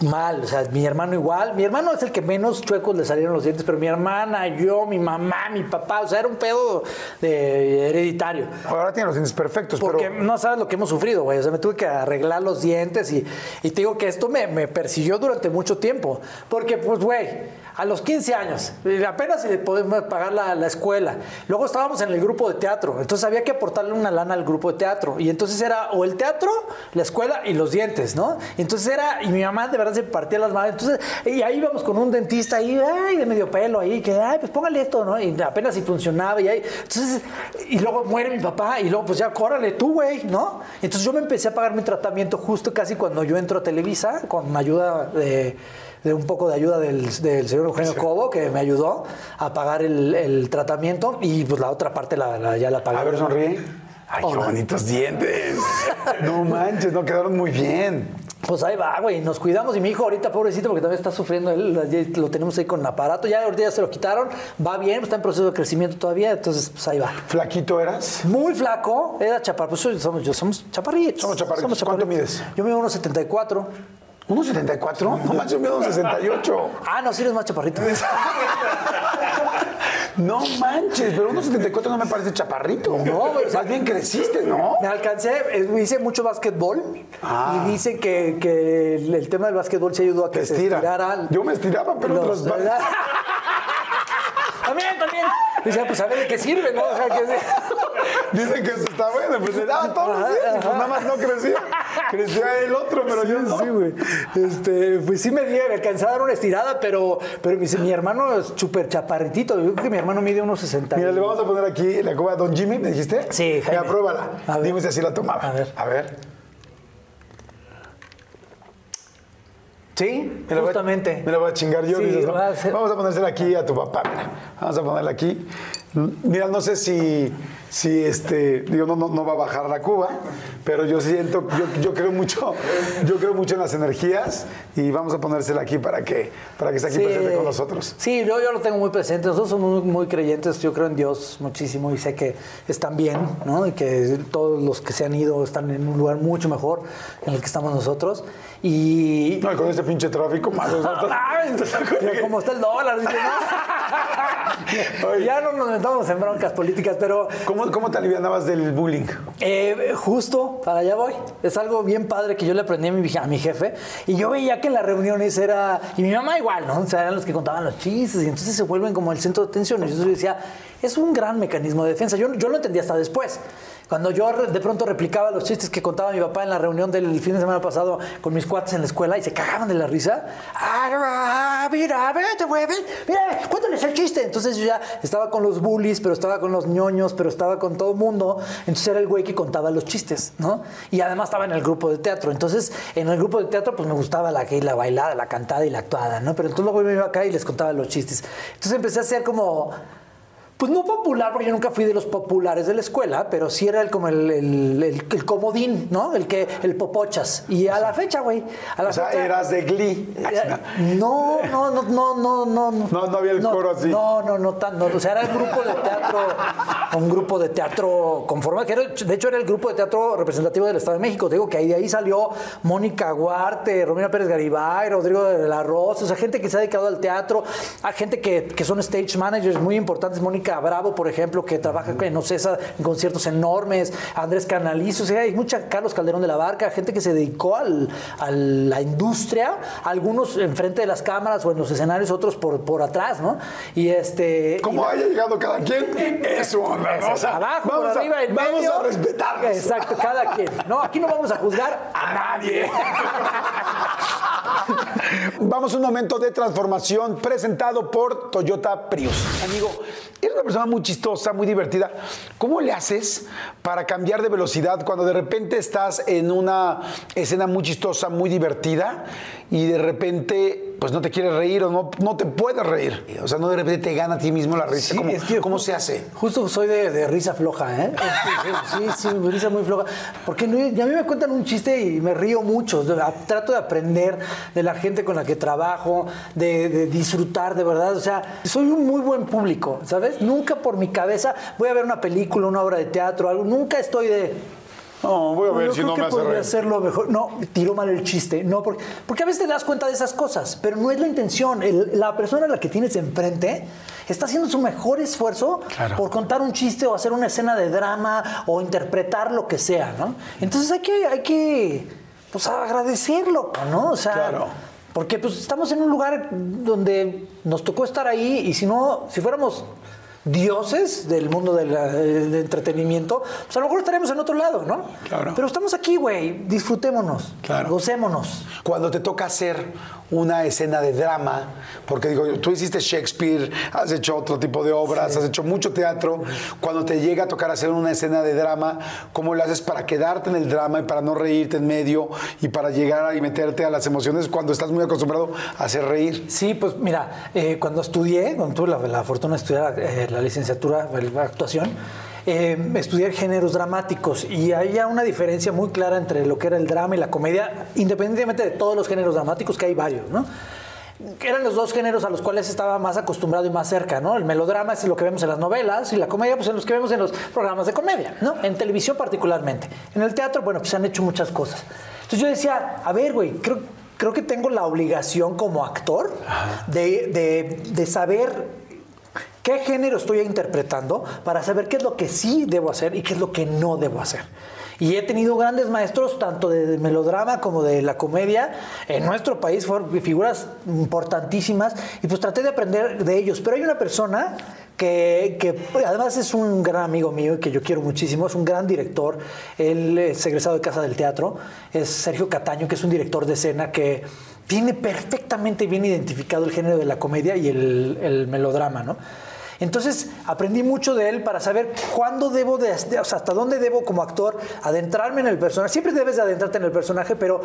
mal. O sea, mi hermano igual. Mi hermano es el que menos chuecos le salieron los dientes, pero mi hermana, yo, mi mamá, mi papá, o sea, era un pedo de hereditario. Ahora tiene los dientes perfectos, Porque pero. no sabes lo que hemos sufrido, güey. O sea, me tuve que arreglar los dientes y, y te digo que esto me, me persiguió durante mucho tiempo. Porque, pues, güey, a los 15 años, eh, apenas si le podemos pagar la, la escuela. Luego estábamos en el grupo de teatro. Entonces había que aportarle una lana al grupo de teatro. Y entonces era o el teatro, la escuela y los dientes, ¿no? Entonces era, y mi mamá de verdad se partía las manos. Entonces, y ahí íbamos con un dentista ahí, ay, de medio pelo ahí, que, ay, pues póngale esto, ¿no? Y apenas si funcionaba y ahí. Entonces, y luego muere mi papá y luego, pues ya, córrale tú, güey, ¿no? Entonces yo me empecé a pagar mi tratamiento justo casi cuando yo entro a Televisa, con ayuda de, de un poco de ayuda del, del señor Eugenio Cobo, que me ayudó a pagar el, el tratamiento y pues la otra parte la, la- ya la pagué. A ver, sonríe. Ay, qué bonitos dientes. No manches, no quedaron muy bien. Pues ahí va, güey, nos cuidamos y mi hijo ahorita, pobrecito, porque también está sufriendo, él, lo tenemos ahí con aparato, ya ahorita ya se lo quitaron, va bien, está en proceso de crecimiento todavía, entonces pues ahí va. ¿Flaquito eras? Muy flaco, era chaparro, pues somos, yo somos chaparritos. Somos chaparritos. ¿Cuánto mides? Yo mido unos 74. ¿1.74? No manches, yo mido 1.68. Ah, no, sí eres más chaparrito. No manches, pero 1.74 no me parece chaparrito. No, güey, Más bien creciste, ¿no? Me alcancé, hice mucho básquetbol Ah. y dicen que, que el, tema del básquetbol se ayudó a que Te se estira. estiraran. Yo me estiraba, pero los- otros... también, también. Dice, pues a ver de qué sirve, ¿no? O sea, que Dicen que eso está bueno, pues le daba todos los días, pues nada más no crecía. Crecía el otro, pero yo no. Sí, güey. Este, pues sí me di, me alcancé a dar una estirada, pero, pero mi, mi hermano es súper chaparritito. Yo creo que mi hermano mide unos 60. Mira, le vamos a poner aquí la cuba a Don Jimmy, ¿me dijiste? Sí, Jaime. pruébala. A ver. Dime si así la tomaba. A ver. A ver. Sí, Me la voy a- justamente. me la voy a chingar yo. Sí, dices, ¿no? va a ser- Vamos a ponérsela aquí a tu papá, mira. Vamos a ponerla aquí. Mira, no sé si, si este, digo, no, no, no va a bajar la cuba, pero yo siento, yo, yo creo mucho, yo creo mucho en las energías y vamos a ponérsela aquí para que, para que esté aquí presente con nosotros. Sí, yo, yo lo tengo muy presente. Nosotros somos muy, muy creyentes. Yo creo en Dios muchísimo y sé que están bien, ¿no? Y que todos los que se han ido están en un lugar mucho mejor en el que estamos nosotros. Y. No, y con este pinche tráfico, más. Como está el dólar, dice, ¿no? ya no nos metamos en broncas políticas, pero ¿Cómo, ¿Cómo te alivianabas del bullying? eh, justo para allá voy. Es algo bien padre que yo le aprendí a mi, a mi jefe. Y yo veía que en las reuniones era. Y mi mamá igual, ¿no? O sea, eran los que contaban los chistes. Y entonces se vuelven como el centro de atención. Y yo decía, es un gran mecanismo de defensa. Yo, yo lo entendí hasta después. Cuando yo de pronto replicaba los chistes que contaba mi papá en la reunión del fin de semana pasado con mis cuates en la escuela y se cagaban de la risa. Ah, mira, vete, güey, ven, mira, cuéntales el chiste. Entonces yo ya estaba con los bullies, pero estaba con los ñoños, pero estaba con todo el mundo. Entonces era el güey que contaba los chistes, ¿no? Y además estaba en el grupo de teatro. Entonces, en el grupo de teatro, pues me gustaba la, la bailada, la cantada y la actuada, ¿no? Pero entonces luego me iba acá y les contaba los chistes. Entonces empecé a hacer como pues no popular, porque yo nunca fui de los populares de la escuela, pero sí era el, como el, el, el- el comodín, ¿no? El que, el popochas. Y a la fecha, güey. A la O sea, eras de Glee. No, no, no, no, no, no. No, no había el coro así. No, no, no tan, no. O sea, era el grupo de teatro, un grupo de teatro conformado, que era- de hecho era el grupo de teatro representativo del Estado de México. Te digo que ahí de ahí salió Mónica Guarte, Romina Pérez Garibay, Rodrigo de la Rosa, o sea, gente que se ha dedicado al teatro, hay gente que, que son stage managers muy importantes, Mónica Bravo, por ejemplo, que trabaja en Ocesa en conciertos enormes, Andrés Canalizo, o sea, hay mucha, Carlos Calderón de la Barca, gente que se dedicó al- a la industria, algunos enfrente de las cámaras o en los escenarios, otros por, por atrás, ¿no? Y este... Como haya llegado cada quien, es su onda, ¿no? O sea, abajo, vamos, por arriba, a, en vamos medio. a respetarnos. Exacto, cada quien. No, aquí no vamos a juzgar a nadie. Vamos a un momento de transformación presentado por Toyota Prius. Amigo, eres una persona muy chistosa, muy divertida. ¿Cómo le haces para cambiar de velocidad cuando de repente estás en una escena muy chistosa, muy divertida y de repente pues no te quieres reír o no, no te puedes reír? O sea, no de repente te gana a ti mismo la risa. Sí, ¿Cómo, es que cómo ju- se hace? Justo soy de, de risa floja, ¿eh? Sí, sí, risa muy floja. Porque a mí me cuentan un chiste y me río mucho. Trato de aprender de la gente con la que trabajo, de, de disfrutar de verdad. O sea, soy un muy buen público, ¿sabes? Nunca por mi cabeza voy a ver una película, una obra de teatro, algo. Nunca estoy de. No, voy a ver yo si creo no que me hace podría reír. hacerlo mejor. No, tiro mal el chiste. No, porque, porque a veces te das cuenta de esas cosas, pero no es la intención. El- la persona a la que tienes enfrente está haciendo su mejor esfuerzo Claro. por contar un chiste o hacer una escena de drama o interpretar lo que sea, ¿no? Entonces hay que, hay que pues, agradecerlo, ¿no? O sea, Claro. Porque pues estamos en un lugar donde nos tocó estar ahí y si no, si fuéramos dioses del mundo del entretenimiento, pues a lo mejor estaríamos en otro lado, ¿no? Claro. Pero estamos aquí, güey, disfrutémonos, Claro. gocémonos. Cuando te toca hacer una escena de drama, porque digo, tú hiciste Shakespeare, has hecho otro tipo de obras, has hecho mucho teatro, cuando te llega a tocar hacer una escena de drama, ¿cómo lo haces para quedarte en el drama y para no reírte en medio y para llegar y meterte a las emociones cuando estás muy acostumbrado a hacer reír? Sí, pues mira, eh, cuando estudié, cuando tuve la, la fortuna de estudiar eh, la licenciatura en actuación, eh, estudié géneros dramáticos y había una diferencia muy clara entre lo que era el drama y la comedia, independientemente de todos los géneros dramáticos, que hay varios, ¿no? Eran los dos géneros a los cuales estaba más acostumbrado y más cerca, ¿no? El melodrama es lo que vemos en las novelas y la comedia, pues en los que vemos en los programas de comedia, ¿no? En televisión particularmente. En el teatro, bueno, pues se han hecho muchas cosas. Entonces yo decía, a ver, güey, creo, creo que tengo la obligación como actor de, de- de saber qué género estoy interpretando para saber qué es lo que sí debo hacer y qué es lo que no debo hacer. Y he tenido grandes maestros, tanto de melodrama como de la comedia. En nuestro país fueron figuras importantísimas y pues traté de aprender de ellos. Pero hay una persona que, que además es un gran amigo mío y que yo quiero muchísimo, es un gran director. Él es egresado de Casa del Teatro, es Sergio Cataño, que es un director de escena que tiene perfectamente bien identificado el género de la comedia y el, el melodrama, ¿no? Entonces aprendí mucho de él para saber cuándo debo, de, o sea, hasta dónde debo como actor adentrarme en el personaje. Siempre debes de adentrarte en el personaje, pero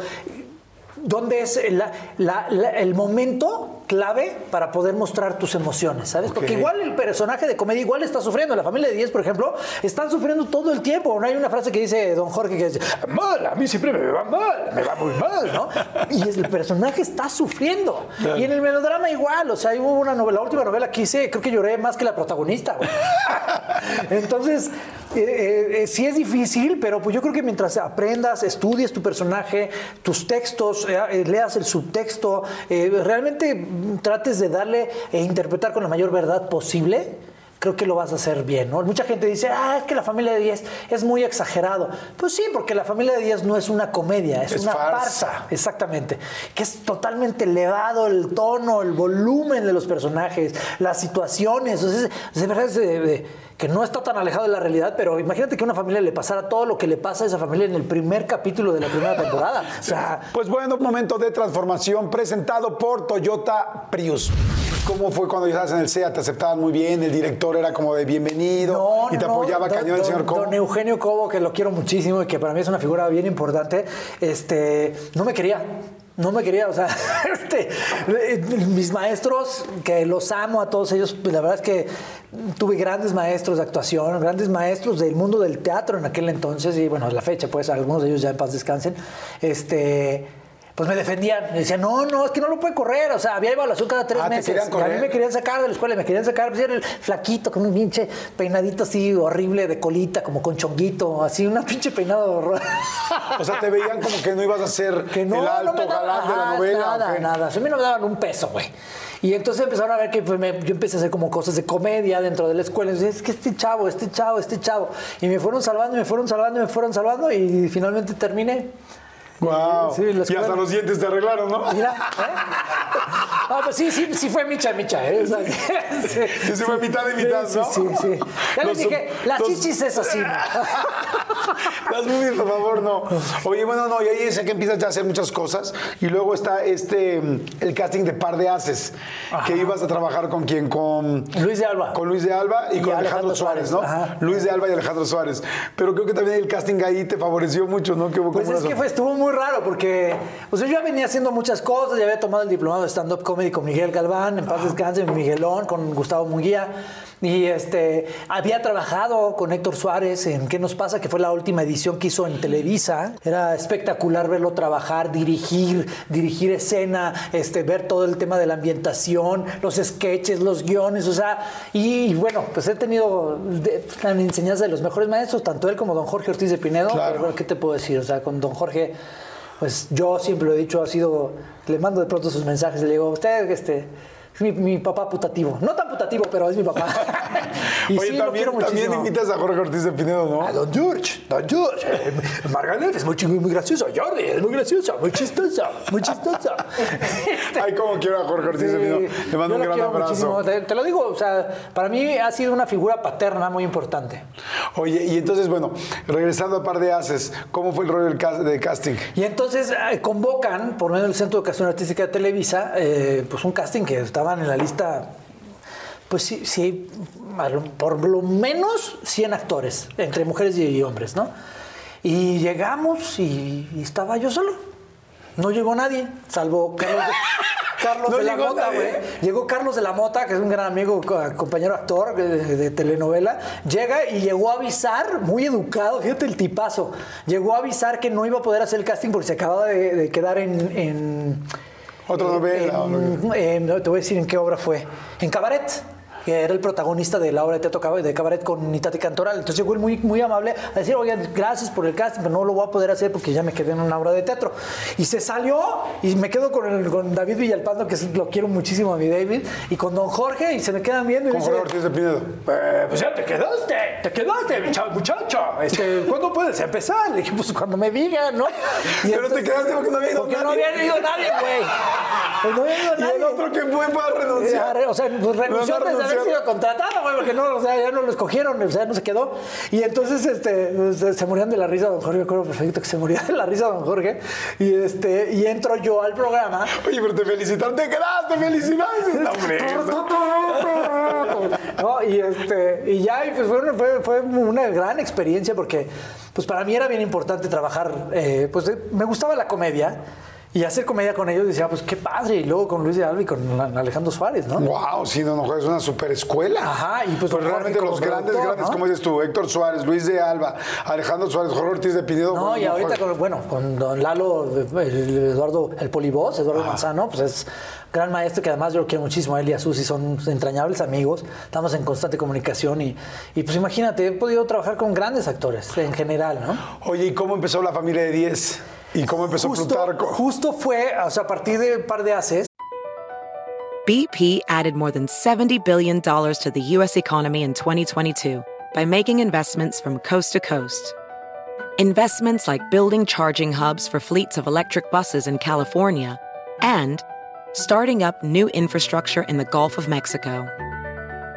¿dónde es la- la- la- el momento clave para poder mostrar tus emociones? ¿Sabes? Porque Ok. igual el personaje de comedia igual está sufriendo. La familia de 10, por ejemplo, están sufriendo todo el tiempo. No hay una frase que dice don Jorge que dice, mal, a mí siempre me va mal, me va muy mal, ¿no? Y el personaje está sufriendo. Y en el melodrama igual, o sea, hubo una novela, la última novela que hice, creo que lloré más que la protagonista. güey. Entonces, eh, eh, eh, sí es difícil, pero pues yo creo que mientras aprendas, estudies tu personaje, tus textos, eh, eh, leas el subtexto, realmente trates de darle e interpretar con la mayor verdad posible, creo que lo vas a hacer bien, ¿no? Mucha gente dice, ah, es que la familia de 10 es muy exagerado. Pues sí, porque la familia de 10 no es una comedia, es, Es una farsa. farsa, exactamente. Que es totalmente elevado el tono, el volumen de los personajes, las situaciones. De verdad es de- de- que no está tan alejado de la realidad, pero imagínate que a una familia le pasara todo lo que le pasa a esa familia en el primer capítulo de la primera temporada. O sea, Pues bueno, momento de transformación presentado por Toyota Prius. ¿Cómo fue cuando estabas en el SEA? ¿Te aceptaban muy bien? ¿El director era como de bienvenido? No, ¿Y te no, apoyaba cañón el don- señor Cobo? Don Eugenio Cobo, que lo quiero muchísimo y que para mí es una figura bien importante, este, no me quería. No me quería, o sea, este, mis maestros, que los amo a todos ellos, pues, la verdad es que tuve grandes maestros de actuación, grandes maestros del mundo del teatro en aquel entonces, y bueno, a la fecha, pues algunos de ellos ya en paz descansen, este, pues me defendían, me decían, no, no, es que no lo puede correr, o sea, había evaluación cada tres Ah, ¿te meses, y a mí me querían sacar de la escuela, me querían sacar, pues era el flaquito con un pinche peinadito así horrible de colita, como con chonguito, así una pinche peinado horror. O sea, te veían como que no ibas a ser que no, el no alto me daban galán de la novela. Nada, ¿o qué? nada. A mí no me daban un peso, güey. Y entonces empezaron a ver que pues, me- yo empecé a hacer como cosas de comedia dentro de la escuela. Y decía, es que este chavo, este chavo, este chavo. Y me fueron salvando, me fueron salvando, me fueron salvando. Y finalmente terminé. Guau. Sí, y hasta los dientes te arreglaron, ¿no? Mira, ¿eh? Ah, pues sí, sí, sí fue micha, micha, ¿eh? O sea, sí. Sí, sí fue mitad y mitad, Sí, ¿no? Sí, sí. Ya les dije, las los- chichis es así, ¿no? Las movies, por favor, no. Oye, bueno, no, y ahí sé que empiezas ya a hacer muchas cosas. Y luego está este, el casting de Par de Haces, que ibas a trabajar con quién, con... Luis de Alba. Con Luis de Alba y, Y con Alejandro, Alejandro Suárez, Suárez, ¿no? ajá. Luis de Alba y Alejandro Suárez. Pero creo que también el casting ahí te favoreció mucho, ¿no? ¿Qué- Pues es que fue, estuvo muy raro porque pues yo ya venía haciendo muchas cosas, ya había tomado el diplomado de stand-up comedy con Miguel Galván, en paz descanse, Miguelón, con Gustavo Munguía. Y este, había trabajado con Héctor Suárez en ¿Qué nos pasa? que fue la última edición que hizo en Televisa. Era espectacular verlo trabajar, dirigir, dirigir escena, este, ver todo el tema de la ambientación, los sketches, los guiones, o sea, y, bueno, pues he tenido de- la enseñanza de los mejores maestros, tanto él como don Jorge Ortiz de Pinedo. Claro. Pero, ¿Qué te puedo decir? O sea, con don Jorge, pues yo siempre lo he dicho, ha sido, le mando de pronto sus mensajes, le digo, usted, este, es mi, mi papá putativo. No tan putativo, pero es mi papá. y Oye, sí, lo también, muchísimo. invitas a Jorge Ortiz de Pinedo, ¿no? A Don George, Don George, eh, Margaret es muy, muy gracioso, Jordi es muy gracioso, muy chistoso, muy chistoso. Ay, cómo quiero a Jorge Ortiz de Pinedo. Le mando yo un lo gran abrazo. muchísimo. Te, te lo digo, o sea, para mí ha sido una figura paterna muy importante. Oye, y entonces, bueno, regresando a Par de Haces, ¿cómo fue el rollo del cas- de casting? Y entonces eh, convocan, por medio del Centro de Educación Artística de Televisa, eh, pues un casting que estaban en la lista, pues sí, sí, por lo menos 100 actores, entre mujeres y hombres, ¿no? Y llegamos y, y estaba yo solo. No llegó nadie, salvo Carlos de, Carlos No de la Mota, güey. Llegó Carlos de la Mota, que es un gran amigo, co- compañero actor de, de telenovela. Llega y llegó a avisar, muy educado, fíjate el tipazo. Llegó a avisar que no iba a poder hacer el casting porque se acababa de, de quedar en. en Otra eh, novela, en- en- no, te voy a decir en qué obra fue. En Cabaret. Que era el protagonista de la obra de teatro Cab- de Cabaret con Itati Cantoral. Entonces llegó él muy, muy amable a decir, oye, gracias por el casting, pero no lo voy a poder hacer porque ya me quedé en una obra de teatro. Y se salió y me quedo con, el- con David Villalpando, que lo quiero muchísimo a mi David, y con Don Jorge, y se me quedan viendo y Con Jorge Ortiz de Pinedo. eh, pues ya te quedaste, te quedaste, muchacho. Este, ¿Cuándo puedes empezar? Le dije, pues cuando me digan, ¿no? Y Pero te quedaste porque no había ido porque no nadie. había ido nadie, güey. Pues no había ido Y nadie. el otro que fue para Eh, renunciar. arre- O sea, pues renunció No, no antes de haber sido contratado, güey, porque no, o sea, ya no lo escogieron, o sea, no se quedó. Y entonces este, pues, se morían de la risa don Jorge, me acuerdo perfecto que se moría de la risa don Jorge. Y este, y entro yo al programa. Oye, pero te felicitaron, te quedaste, felicidades. No, y este y ya y pues fue, una- fue, fue una gran experiencia porque pues para mí era bien importante trabajar eh, pues me gustaba la comedia y hacer comedia con ellos decía pues qué padre y luego con Luis de Alba y con Alejandro Suárez no Wow, sí, no, no, es una super escuela. Ajá, y pues Pues Jorge realmente los grandes, grandes, ¿no? como dices tú, Héctor Suárez, Luis de Alba, Alejandro Suárez, Jorge Ortiz de Pinedo. No, bueno, y ahorita Jorge- con, bueno, con don Lalo, el Eduardo, el Polibos, Eduardo Manzano, pues es gran maestro que además yo lo quiero muchísimo, a él y a Susi son entrañables amigos, estamos en constante comunicación y, y pues imagínate, he podido trabajar con grandes actores en general, ¿no? Oye, ¿y cómo empezó la familia de 10? ¿Y cómo empezó Justo, Plutarco? justo fue, o sea, a partir de un par de haces, BP added more than $70 billion to the U.S. economy in 2022 by making investments from coast to coast. Investments like building charging hubs for fleets of electric buses in California and starting up new infrastructure in the Gulf of Mexico.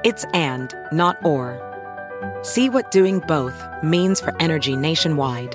It's and, not or. See what doing both means for energy nationwide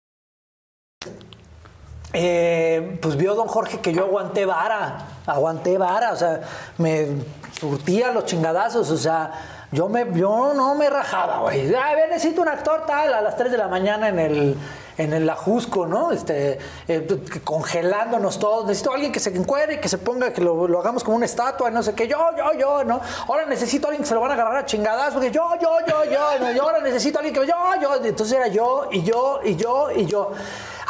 Eh, pues vio don Jorge que yo aguanté vara, aguanté vara, o sea, me surtía los chingadazos, o sea, yo, me, yo no me rajaba, güey. A ver, necesito un actor tal a las 3 de la mañana en el, en el Ajusco, ¿no? Este, eh, congelándonos todos. Necesito a alguien que se encuere, que se ponga, que lo, hagamos como una estatua, no sé qué. Yo, yo, yo, ¿no? Ahora necesito alguien que se lo van a agarrar a chingadas, porque yo, yo, yo, yo, ¿no? Ahora necesito alguien que yo, yo. Entonces era yo, y yo, y yo, y yo.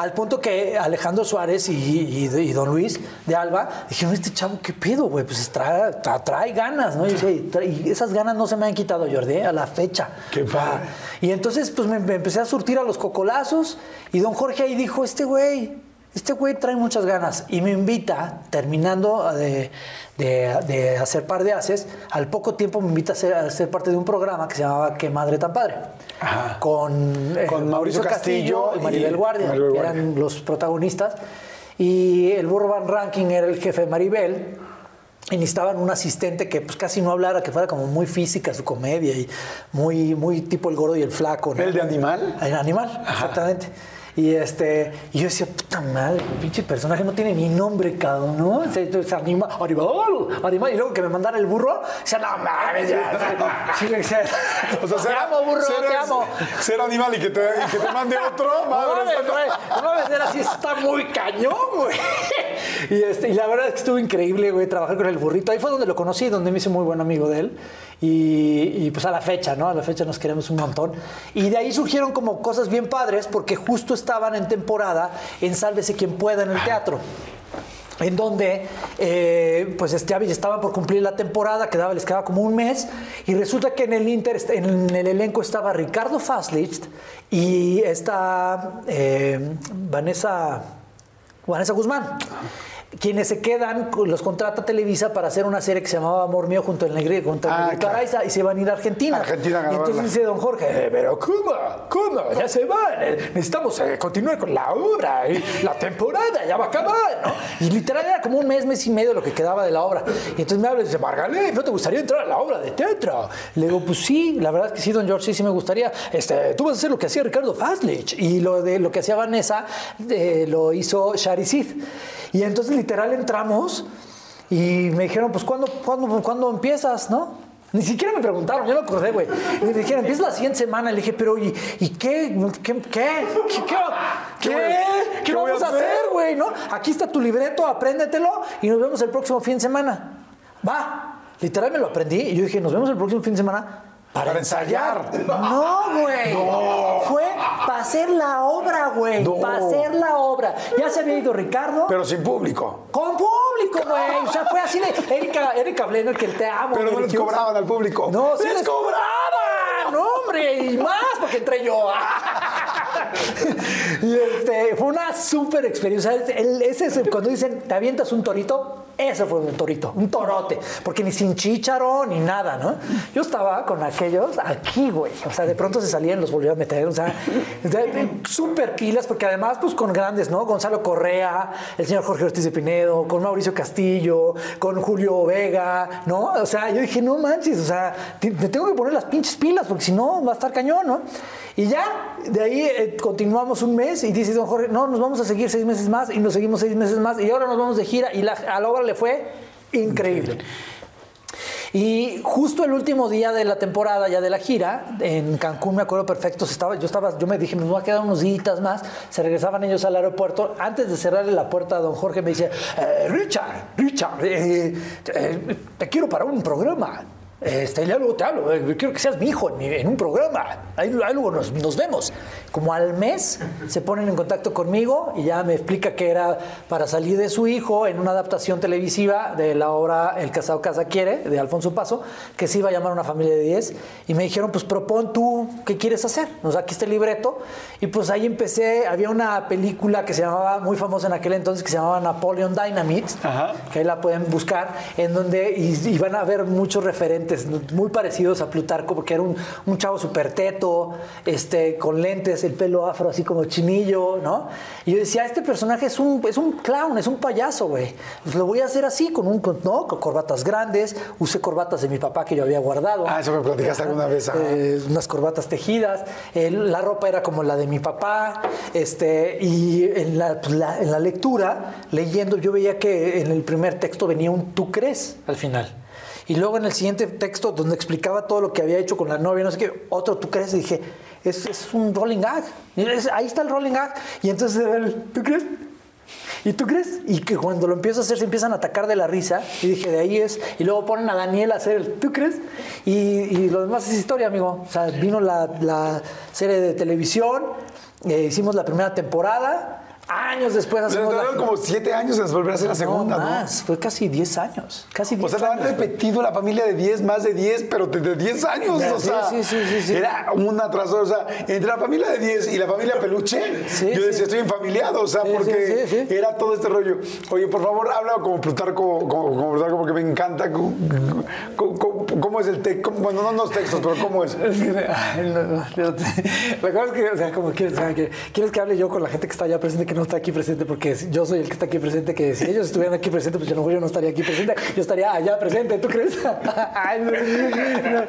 Al punto que Alejandro Suárez y, y- y don Luis de Alba dijeron, este chavo, ¿qué pedo, güey? Pues trae, tra- trae ganas, ¿no? Y, esas ganas no se me han quitado, Jordi, ¿eh? a la fecha. Qué padre. Y entonces, pues me, me empecé a surtir a los cocolazos y don Jorge ahí dijo, este güey, este güey trae muchas ganas. Y me invita, terminando de, de- de hacer par de haces, al poco tiempo me invita a ser, a ser parte de un programa que se llamaba Qué Madre tan Padre. Ajá. Con, eh, Con Mauricio Castillo y Maribel Guardia, Maribel que Guardia. eran los protagonistas. Y el Burro Van Ranking era el jefe de Maribel. Y necesitaban un asistente que pues casi no hablara, que fuera como muy física su comedia y muy, muy tipo el gordo y el flaco. ¿no? ¿El de animal? El animal, exactamente. Y este, y yo decía, puta madre, el pinche personaje no tiene ni nombre, cabrón, ¿no? Se, se anima, animal, animal. Y luego que me mandara el burro, decía, no mames, ya. Sí, decía, O sea, te amo, burro, ser, te amo. Ser animal y que te, y que te mande otro, madre. no mames, era así, está muy cañón, güey. Y, este, y la verdad es que estuvo increíble, güey, trabajar con el burrito. Ahí fue donde lo conocí, donde me hice muy buen amigo de él. Y, pues a la fecha, ¿no? A la fecha nos queremos un montón. Y de ahí surgieron como cosas bien padres, porque justo estaban en temporada en Sálvese quien pueda en el teatro en donde eh, pues este, estaban por cumplir la temporada, quedaba, les quedaba como un mes, y resulta que en el Inter, en el elenco estaba Ricardo Faslicht y está eh, Vanessa, Vanessa Guzmán. Quienes se quedan, los contrata Televisa para hacer una serie que se llamaba Amor Mío junto al Negri, junto al Ah, claro. Araiza, y se van a ir a Argentina. Argentina y entonces dice don Jorge, "Eh, pero ¿cómo? ¿Cómo? Ya se van. eh, Necesitamos eh, continuar con la obra. y la temporada ya va a acabar, ¿no? Y literal era como un mes, mes y medio lo que quedaba de la obra. Y entonces me habla y dice, Margalé, ¿no te gustaría entrar a la obra de teatro? Le digo, pues sí, la verdad es que sí, don George, sí, sí me gustaría. Este, tú vas a hacer lo que hacía Ricardo Faslich. Y lo de lo que hacía Vanessa eh, lo hizo Shari Sid. Y entonces literal entramos y me dijeron, pues ¿cuándo, cuándo, ¿cuándo empiezas, no? Ni siquiera me preguntaron, yo me acordé, güey. Me dijeron, empieza la siguiente semana. Le dije, pero ¿y, y qué? ¿Qué? ¿Qué? ¿Qué? ¿Qué, ¿Qué voy a- ¿Qué qué voy vamos a hacer? güey? ¿No? Aquí está tu libreto, apréndetelo y nos vemos el próximo fin de semana. Va. Literal me lo aprendí y yo dije, nos vemos el próximo fin de semana. Para, Para ensayar. No, güey. Fue para hacer la obra, güey. No. Para hacer la obra. Ya se había ido Ricardo. Pero sin público. Con público, güey. O sea, fue así de Erika, Erika Blenner, que te amo. Pero no me les cobraban al público. No, sí ¡Les les cobraban. No, hombre, y más porque entré yo. y este, fue una súper experiencia. El- ese es cuando dicen, te avientas un torito, eso fue un torito, un torote. Porque ni sin chícharo ni nada, ¿no? Yo estaba con aquellos aquí, güey. O sea, de pronto se salían, los volvía a meter. O sea, súper pilas, porque además, pues con grandes, ¿no? Gonzalo Correa, el señor Jorge Ortiz de Pinedo, con Mauricio Castillo, con Julio Vega, ¿no? O sea, yo dije, no manches, o sea, te- me tengo que poner las pinches pilas, porque si no, va a estar cañón, ¿no? Y ya, de ahí eh, continuamos un mes y dice don Jorge, no, nos vamos a seguir seis meses más y nos seguimos seis meses más y ahora nos vamos de gira y la, a la obra le fue increíble. Y justo el último día de la temporada, ya de la gira, en Cancún, me acuerdo perfecto, estaba, yo estaba, yo me dije, me voy a quedar unos días más. Se regresaban ellos al aeropuerto. Antes de cerrarle la puerta a don Jorge, me dice, eh, Richard, Richard, eh, eh, te quiero para un programa. Este, luego te hablo, eh, quiero que seas mi hijo en, mi- en un programa. Ahí, ahí luego nos, nos vemos. Como al mes se ponen en contacto conmigo y ya me explica que era para salir de su hijo en una adaptación televisiva de la obra El casado casa quiere, de Alfonso Paso, que se iba a llamar Una familia de 10. Y me dijeron, pues propon tú qué quieres hacer. O sea, aquí está el libreto. Y pues ahí empecé, había una película que se llamaba, muy famosa en aquel entonces, que se llamaba Napoleon Dynamite, Ajá. que ahí la pueden buscar, en donde y, y van a ver muchos referentes muy parecidos a Plutarco, porque era un, un chavo súper teto, este, con lentes, el pelo afro así como chinillo, ¿no? Y yo decía, este personaje es un, es un clown, es un payaso, güey. Pues lo voy a hacer así, con un, con, ¿no? con corbatas grandes, usé corbatas de mi papá que yo había guardado. Ah, eso me platicaste alguna vez. Eh, unas corbatas tejidas, eh, la ropa era como la de mi papá, este, y en la, pues, la- en la lectura, leyendo, yo veía que en el primer texto venía un tú crees al final. Y luego en el siguiente texto, donde explicaba todo lo que había hecho con la novia, no sé qué, otro tú crees, y dije, es, es un rolling gag. Ahí está el rolling gag. Y entonces el, ¿tú crees? ¿Y tú crees? Y que cuando lo empiezo a hacer se empiezan a atacar de la risa. Y dije, de ahí es. Y luego ponen a Daniel a hacer el ¿tú crees? Y, y lo demás es historia, amigo. O sea, vino la, la serie de televisión, eh, hicimos la primera temporada. Años después hacemos la... como siete años en volver a hacer la segunda, no, más. Fue casi 10 años. Casi 10 O sea, años. han repetido la familia de 10, más de 10, pero de, de 10 años. O sea, sí, sí, sí, sí. era una tras otra. O sea, entre la familia de 10 y la familia peluche, yo decía, estoy enfamiliado, o sea, porque era todo este rollo. Oye, por favor, habla como Plutarco, como, como Plutarco, porque me encanta. ¿Cómo, cómo- es el texto? Bueno, no los textos, pero ¿cómo es? Ay, no, no, fíjate. La cosa es que, o sea, como quieres, o sea, que, quieres que hable yo con la gente que está allá presente, que no está aquí presente, porque yo soy el que está aquí presente, que si ellos estuvieran aquí presentes, pues lo mejor yo no estaría aquí presente, yo estaría allá presente, ¿tú crees? Ay, no, no,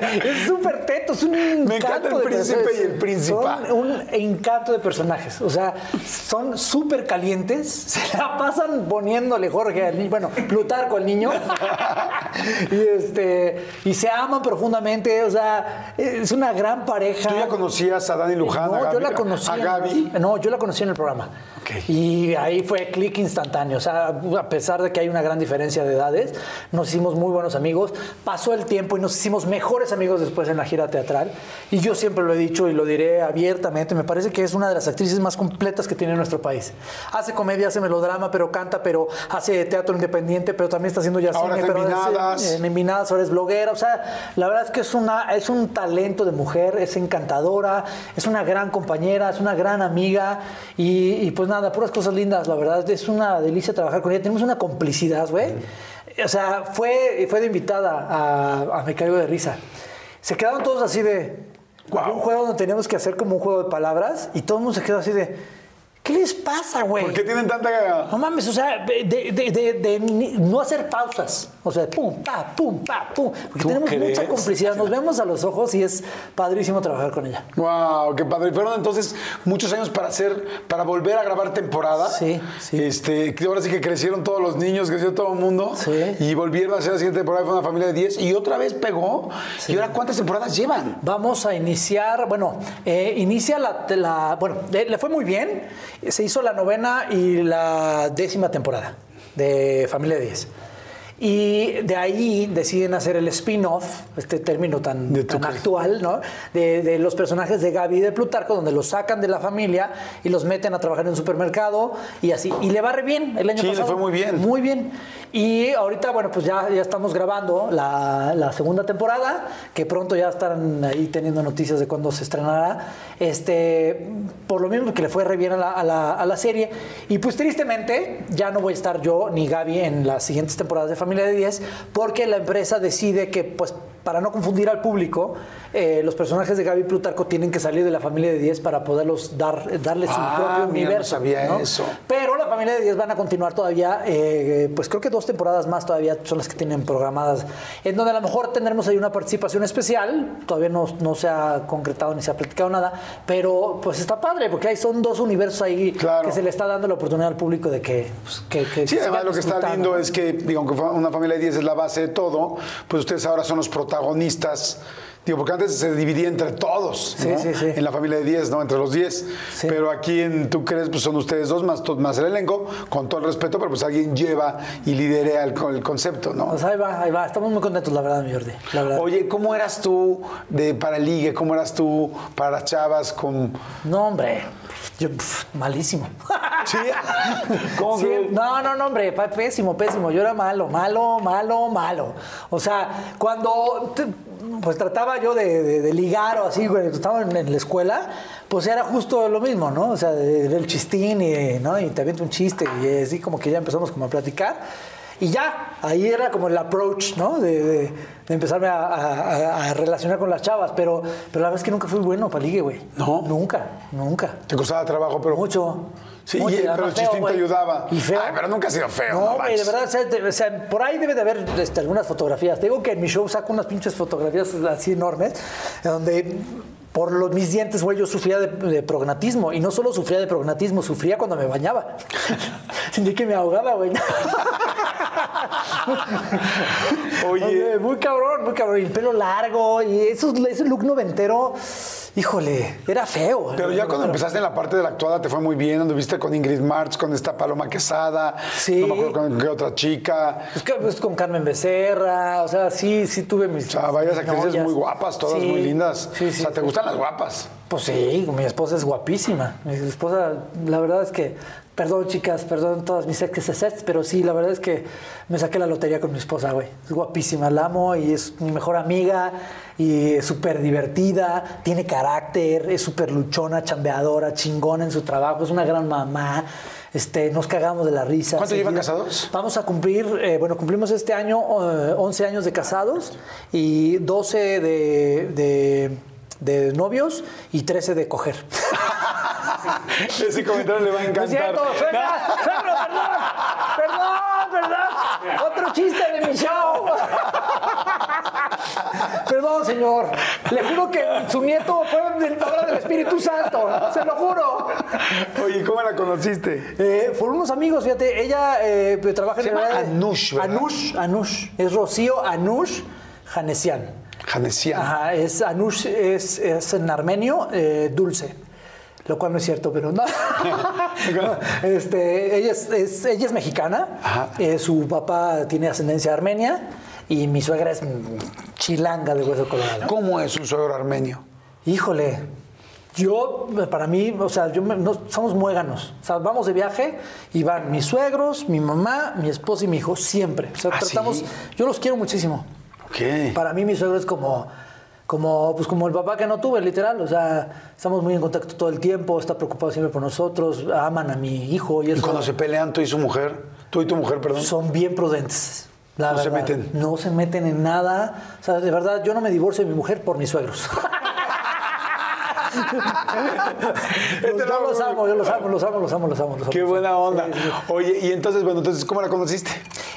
es súper teto, es un encanto. Me encanta el de príncipe y el príncipa. Son un encanto de personajes, o sea, son súper calientes, se la pasan poniéndole Jorge al niño, bueno, Plutarco al niño, y, este, y se aman profundamente, o sea, es una gran pareja. ¿Tú ya conocías a Dani Luján? No, a Gaby, yo la conocí. ¿A Gaby? No, yo la conocí en el programa. Ok. Y ahí fue clic instantáneo. O sea, a pesar de que hay una gran diferencia de edades, nos hicimos muy buenos amigos. Pasó el tiempo y nos hicimos mejores amigos después en la gira teatral. Y yo siempre lo he dicho y lo diré abiertamente. Me parece que es una de las actrices más completas que tiene nuestro país. Hace comedia, hace melodrama, pero canta, pero hace teatro independiente, pero también está haciendo ya Ahora cine, pero en Minadas. ahora es bloguera. O sea, la verdad es que es, una, es un talento de mujer, es encantadora, es una gran compañera, es una gran amiga. Y, y pues nada, puras cosas lindas, la verdad. Es una delicia trabajar con ella. Tenemos una complicidad, güey. O sea, fue, fue de invitada a, a Me Caigo de Risa. Se quedaron todos así de. Un juego donde teníamos que hacer como un juego de palabras y todo el mundo se quedó así de. ¿Qué les pasa, güey? ¿Por qué tienen tanta.? No mames, o sea, de, de- de- no hacer pausas. O sea, pum, pa, pum, pa, pum. Porque ¿Tú tenemos crees? mucha complicidad. Nos vemos a los ojos y es padrísimo trabajar con ella. Wow, qué padre. Fueron entonces muchos años para hacer, para volver a grabar temporada. Sí, sí. Este, ahora sí que crecieron todos los niños, creció todo el mundo. Sí. Y volvieron a hacer la siguiente temporada, fue una familia de 10 y otra vez pegó. ¿Y ahora cuántas temporadas llevan? Vamos a iniciar, bueno, eh, inicia la, la- bueno, le, le fue muy bien. Se hizo la novena y la décima temporada de Familia de 10. Y de ahí deciden hacer el spin-off, este término tan, tan actual, ¿no? De, de los personajes de Gaby y de Plutarco, donde los sacan de la familia y los meten a trabajar en un supermercado y así. Y le va re bien el año Sí, le pasado. fue muy bien. Muy bien. Y ahorita, bueno, pues ya, ya estamos grabando la, la segunda temporada, que pronto ya estarán ahí teniendo noticias de cuándo se estrenará. Este, por lo mismo que le fue re bien a la, a la- a la serie. Y pues tristemente, ya no voy a estar yo ni Gaby en las siguientes temporadas de Familia de 10, porque la empresa decide que, pues, para no confundir al público, eh, los personajes de Gaby Plutarco tienen que salir de la familia de 10 para poderlos dar, darles su Ah, propio mira, no universo. sabía eso. Pero la familia de 10 van a continuar todavía, eh, pues creo que dos temporadas más todavía son las que tienen programadas, en donde a lo mejor tendremos ahí una participación especial, todavía no, no se ha concretado ni se ha platicado nada, pero pues está padre, porque ahí son dos universos ahí Claro. que se le está dando la oportunidad al público de que... pues, que, que Sí, además lo que está lindo es que, digo, aunque una familia de 10 es la base de todo, pues ustedes ahora son los protagonistas. Digo, porque antes se dividía entre todos, Sí, ¿no? sí, sí. En la familia de 10, ¿no? Entre los 10. Sí. Pero aquí en Tú crees, pues son ustedes dos más, más el elenco, con todo el respeto, pero pues alguien lleva y lidera el, el concepto, ¿no? Pues ahí va, ahí va. Estamos muy contentos, la verdad, mi Jordi. La verdad. Oye, ¿cómo eras tú de para ligue? ¿Cómo eras tú para chavas con...? No, hombre. Yo, pf, malísimo. ¿Sí? ¿Cómo Sí, que? no, no, no, hombre, pésimo, pésimo. Yo era malo, malo, malo, malo. O sea, cuando te- pues trataba yo de, de- de ligar o así, güey, estaba en, en la escuela, pues era justo lo mismo, ¿no? O sea, de- del chistín y, ¿no? y te aviento un chiste y así como que ya empezamos como a platicar. Y ya, ahí era como el approach, ¿no? De, de- de empezarme a, a- a relacionar con las chavas, pero, pero la verdad es que nunca fui bueno para ligue, güey. ¿No? Nunca, nunca. Te costaba trabajo, pero... Mucho. Sí, mucho, y- pero el chistín te ayudaba. Y feo. Ay, pero nunca ha sido feo, no No, güey, de verdad, o sea, de- o sea, por ahí debe de haber este, algunas fotografías. Te digo que en mi show saco unas pinches fotografías así enormes, donde por los, mis dientes, güey, yo sufría de, de prognatismo. Y no solo sufría de prognatismo, sufría cuando me bañaba. Sentí que me ahogaba, güey. Oye, muy cabrón, muy cabrón. Y el pelo largo y esos, ese look noventero, híjole, era feo. Pero ya cuando empezaste en la parte de la actuada te fue muy bien, anduviste con Ingrid March, con esta Paloma Quesada, Sí. no me acuerdo con qué otra chica. Pues, que, pues, con Carmen Becerra, o sea, sí, sí tuve mis. O sea, varias actrices muy guapas, todas Sí, muy lindas. Sí, sí. o sea, ¿te gustan las guapas? Pues sí, mi esposa es guapísima. Mi esposa, la verdad es que, perdón chicas, perdón todas mis exes, pero sí, la verdad es que me saqué la lotería con mi esposa, güey. Es guapísima, la amo y es mi mejor amiga y es súper divertida, tiene carácter, es súper luchona, chambeadora, chingona en su trabajo, es una gran mamá. Este, nos cagamos de la risa. ¿Cuánto llevan casados? Vamos a cumplir, eh, bueno, cumplimos este año eh, 11 años de casados y 12 de, de- de novios y 13 de coger. Ese comentario le va a encantar. suegro, perdón, perdón, perdón. Otro chiste de mi show. Perdón, señor. Le juro que su nieto fue del obra del Espíritu Santo. Se lo juro. Oye, ¿cómo la conociste? Eh, por unos amigos, fíjate, ella eh, trabaja en Se llama área de- Anush, ¿verdad? Anush, Anush. Es Rocío Anush Janesian. Janesian. Ajá, es Anush es, es en armenio eh, dulce. Lo cual no es cierto, pero no. este, ella, es, es- ella es mexicana. Eh, su papá tiene ascendencia armenia. Y mi suegra es chilanga de hueso colorado. ¿Cómo es un suegro armenio? Híjole, yo, para mí, o sea, yo me- no- somos muéganos. O sea, vamos de viaje y van mis suegros, mi mamá, mi esposa y mi hijo, siempre. O sea, ¿Ah, tratamos, sí? yo los quiero muchísimo. Para mí mi suegro es como, como, pues como el papá que no tuve, literal. O sea, estamos muy en contacto todo el tiempo, está preocupado siempre por nosotros, aman a mi hijo y ¿Y eso. cuando se pelean tú y su mujer? Tú y tu mujer, perdón. Son bien prudentes. la No se meten. No se meten en nada. O sea, de verdad, yo no me divorcio de mi mujer por mis suegros. Este yo los amo, yo los amo, los amo, los amo, los amo. los amo. Qué buena onda. Sí, sí. Oye, y entonces, bueno, entonces, ¿cómo la conociste?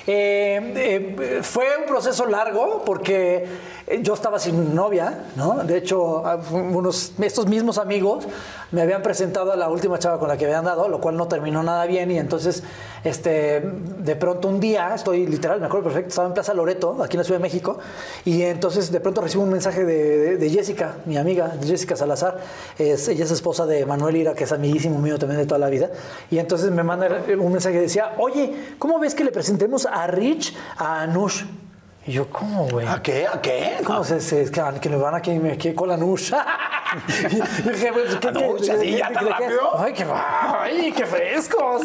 Eh, eh, fue un proceso largo porque eh, yo estaba sin novia, ¿no? De hecho, unos, estos mismos amigos me habían presentado a la última chava con la que habían dado, lo cual no terminó nada bien y entonces, este, de pronto un día, estoy literal, me acuerdo perfecto, estaba en Plaza Loreto, aquí en la Ciudad de México, y entonces de pronto recibo un mensaje de, de- Jessica, mi amiga, Jessica Salazar, es, ella es esposa de Manuel Ira, que es amiguísimo mío también de toda la vida, y entonces me manda un mensaje que decía, oye, ¿cómo ves que le presentemos a Rich a Anush? Y yo, ¿cómo, güey? ¿A qué? ¿A qué? ¿Cómo se, se que, que me van a que me que con la Anush? y dije, pues, ¿qué, qué- ya tan rápido. Ay, qué, ay, qué frescos.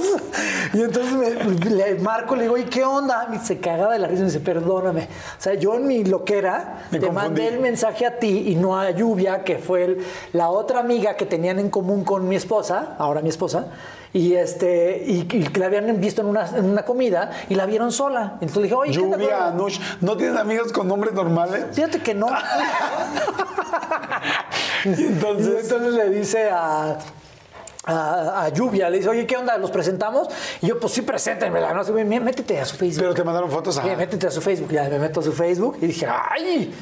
Y entonces me, le marco, le digo, ¿y qué onda? Y se cagaba de la risa y me dice, perdóname. O sea, yo en mi loquera Me te confundí. mandé el mensaje a ti y no a Lluvia, que fue el- la otra amiga que tenían en común con mi esposa, ahora mi esposa, y este y, y que la habían visto en una, en una comida y la vieron sola. Entonces le dije, oye, ¿qué te Lluvia? Anush. ¿No tienen amigos con nombres normales? Fíjate que no. Y entonces- Y entonces le dice a, a, a Lluvia, le dice, oye, ¿qué onda? ¿Los presentamos? Y yo, pues sí, preséntenmela, ¿no? Así, "Mí- métete a su Facebook. Pero te mandaron fotos a... Métete a su Facebook. Ya me meto a su Facebook y dije, ¡ay!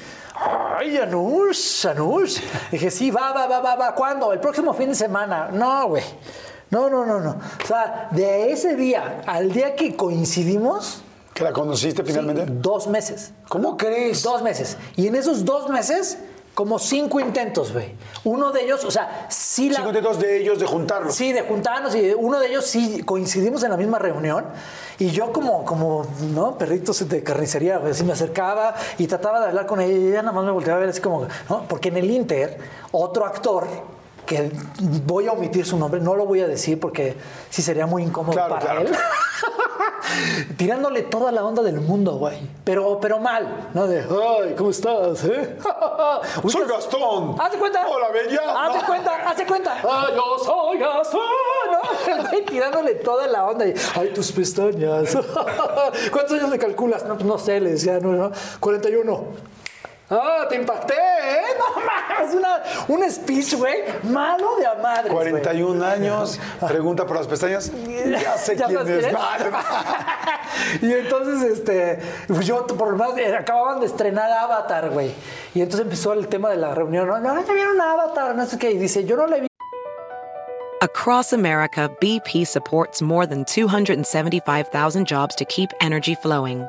¡Ay, Anush! Anush. Dije, sí, va, va, va, va, va. ¿Cuándo? El próximo fin de semana. No, güey. No, no, no, no. O sea, de ese día al día que coincidimos, ¿Que la conociste sí, finalmente? dos meses. ¿Cómo crees? Dos meses. Y en esos dos meses, como cinco intentos, güey. Uno de ellos, o sea, sí la. Cinco intentos de ellos de juntarlos. Sí, de juntarnos y uno de ellos sí coincidimos en la misma reunión y yo como, como ¿no? Perritos de carnicería, así me acercaba y trataba de hablar con ella y ella nada más me volteaba a ver así como, ¿no? Porque en el Inter, otro actor que voy a omitir su nombre, no lo voy a decir porque sí sería muy incómodo Claro, para claro. él. Tirándole toda la onda del mundo, güey. Pero, pero mal, ¿no? De, ay, ¿cómo estás? eh?" Soy Gastón. Haz de cuenta. Hola, bella. Haz de cuenta, haz de cuenta. Ah, yo soy Gastón. ¿no? Tirándole toda la onda. Y, Ay, tus pestañas. ¿Cuántos años le calculas? No, pues no sé, le decía, no, no. 41. Ah, te impacté, ¿eh? No más. Una, un speech, güey, malo de a madres, güey. 41 años, pregunta por las pestañas. Ya sé ¿Ya quién es. quién es? y entonces, este, pues yo, por lo menos, eh, acababan de estrenar Avatar, güey. Y entonces empezó el tema de la reunión. No, no, ya vieron Avatar, no sé qué. Y dice, yo no la he Across America, BP supports more than 275,000 jobs to keep energy flowing.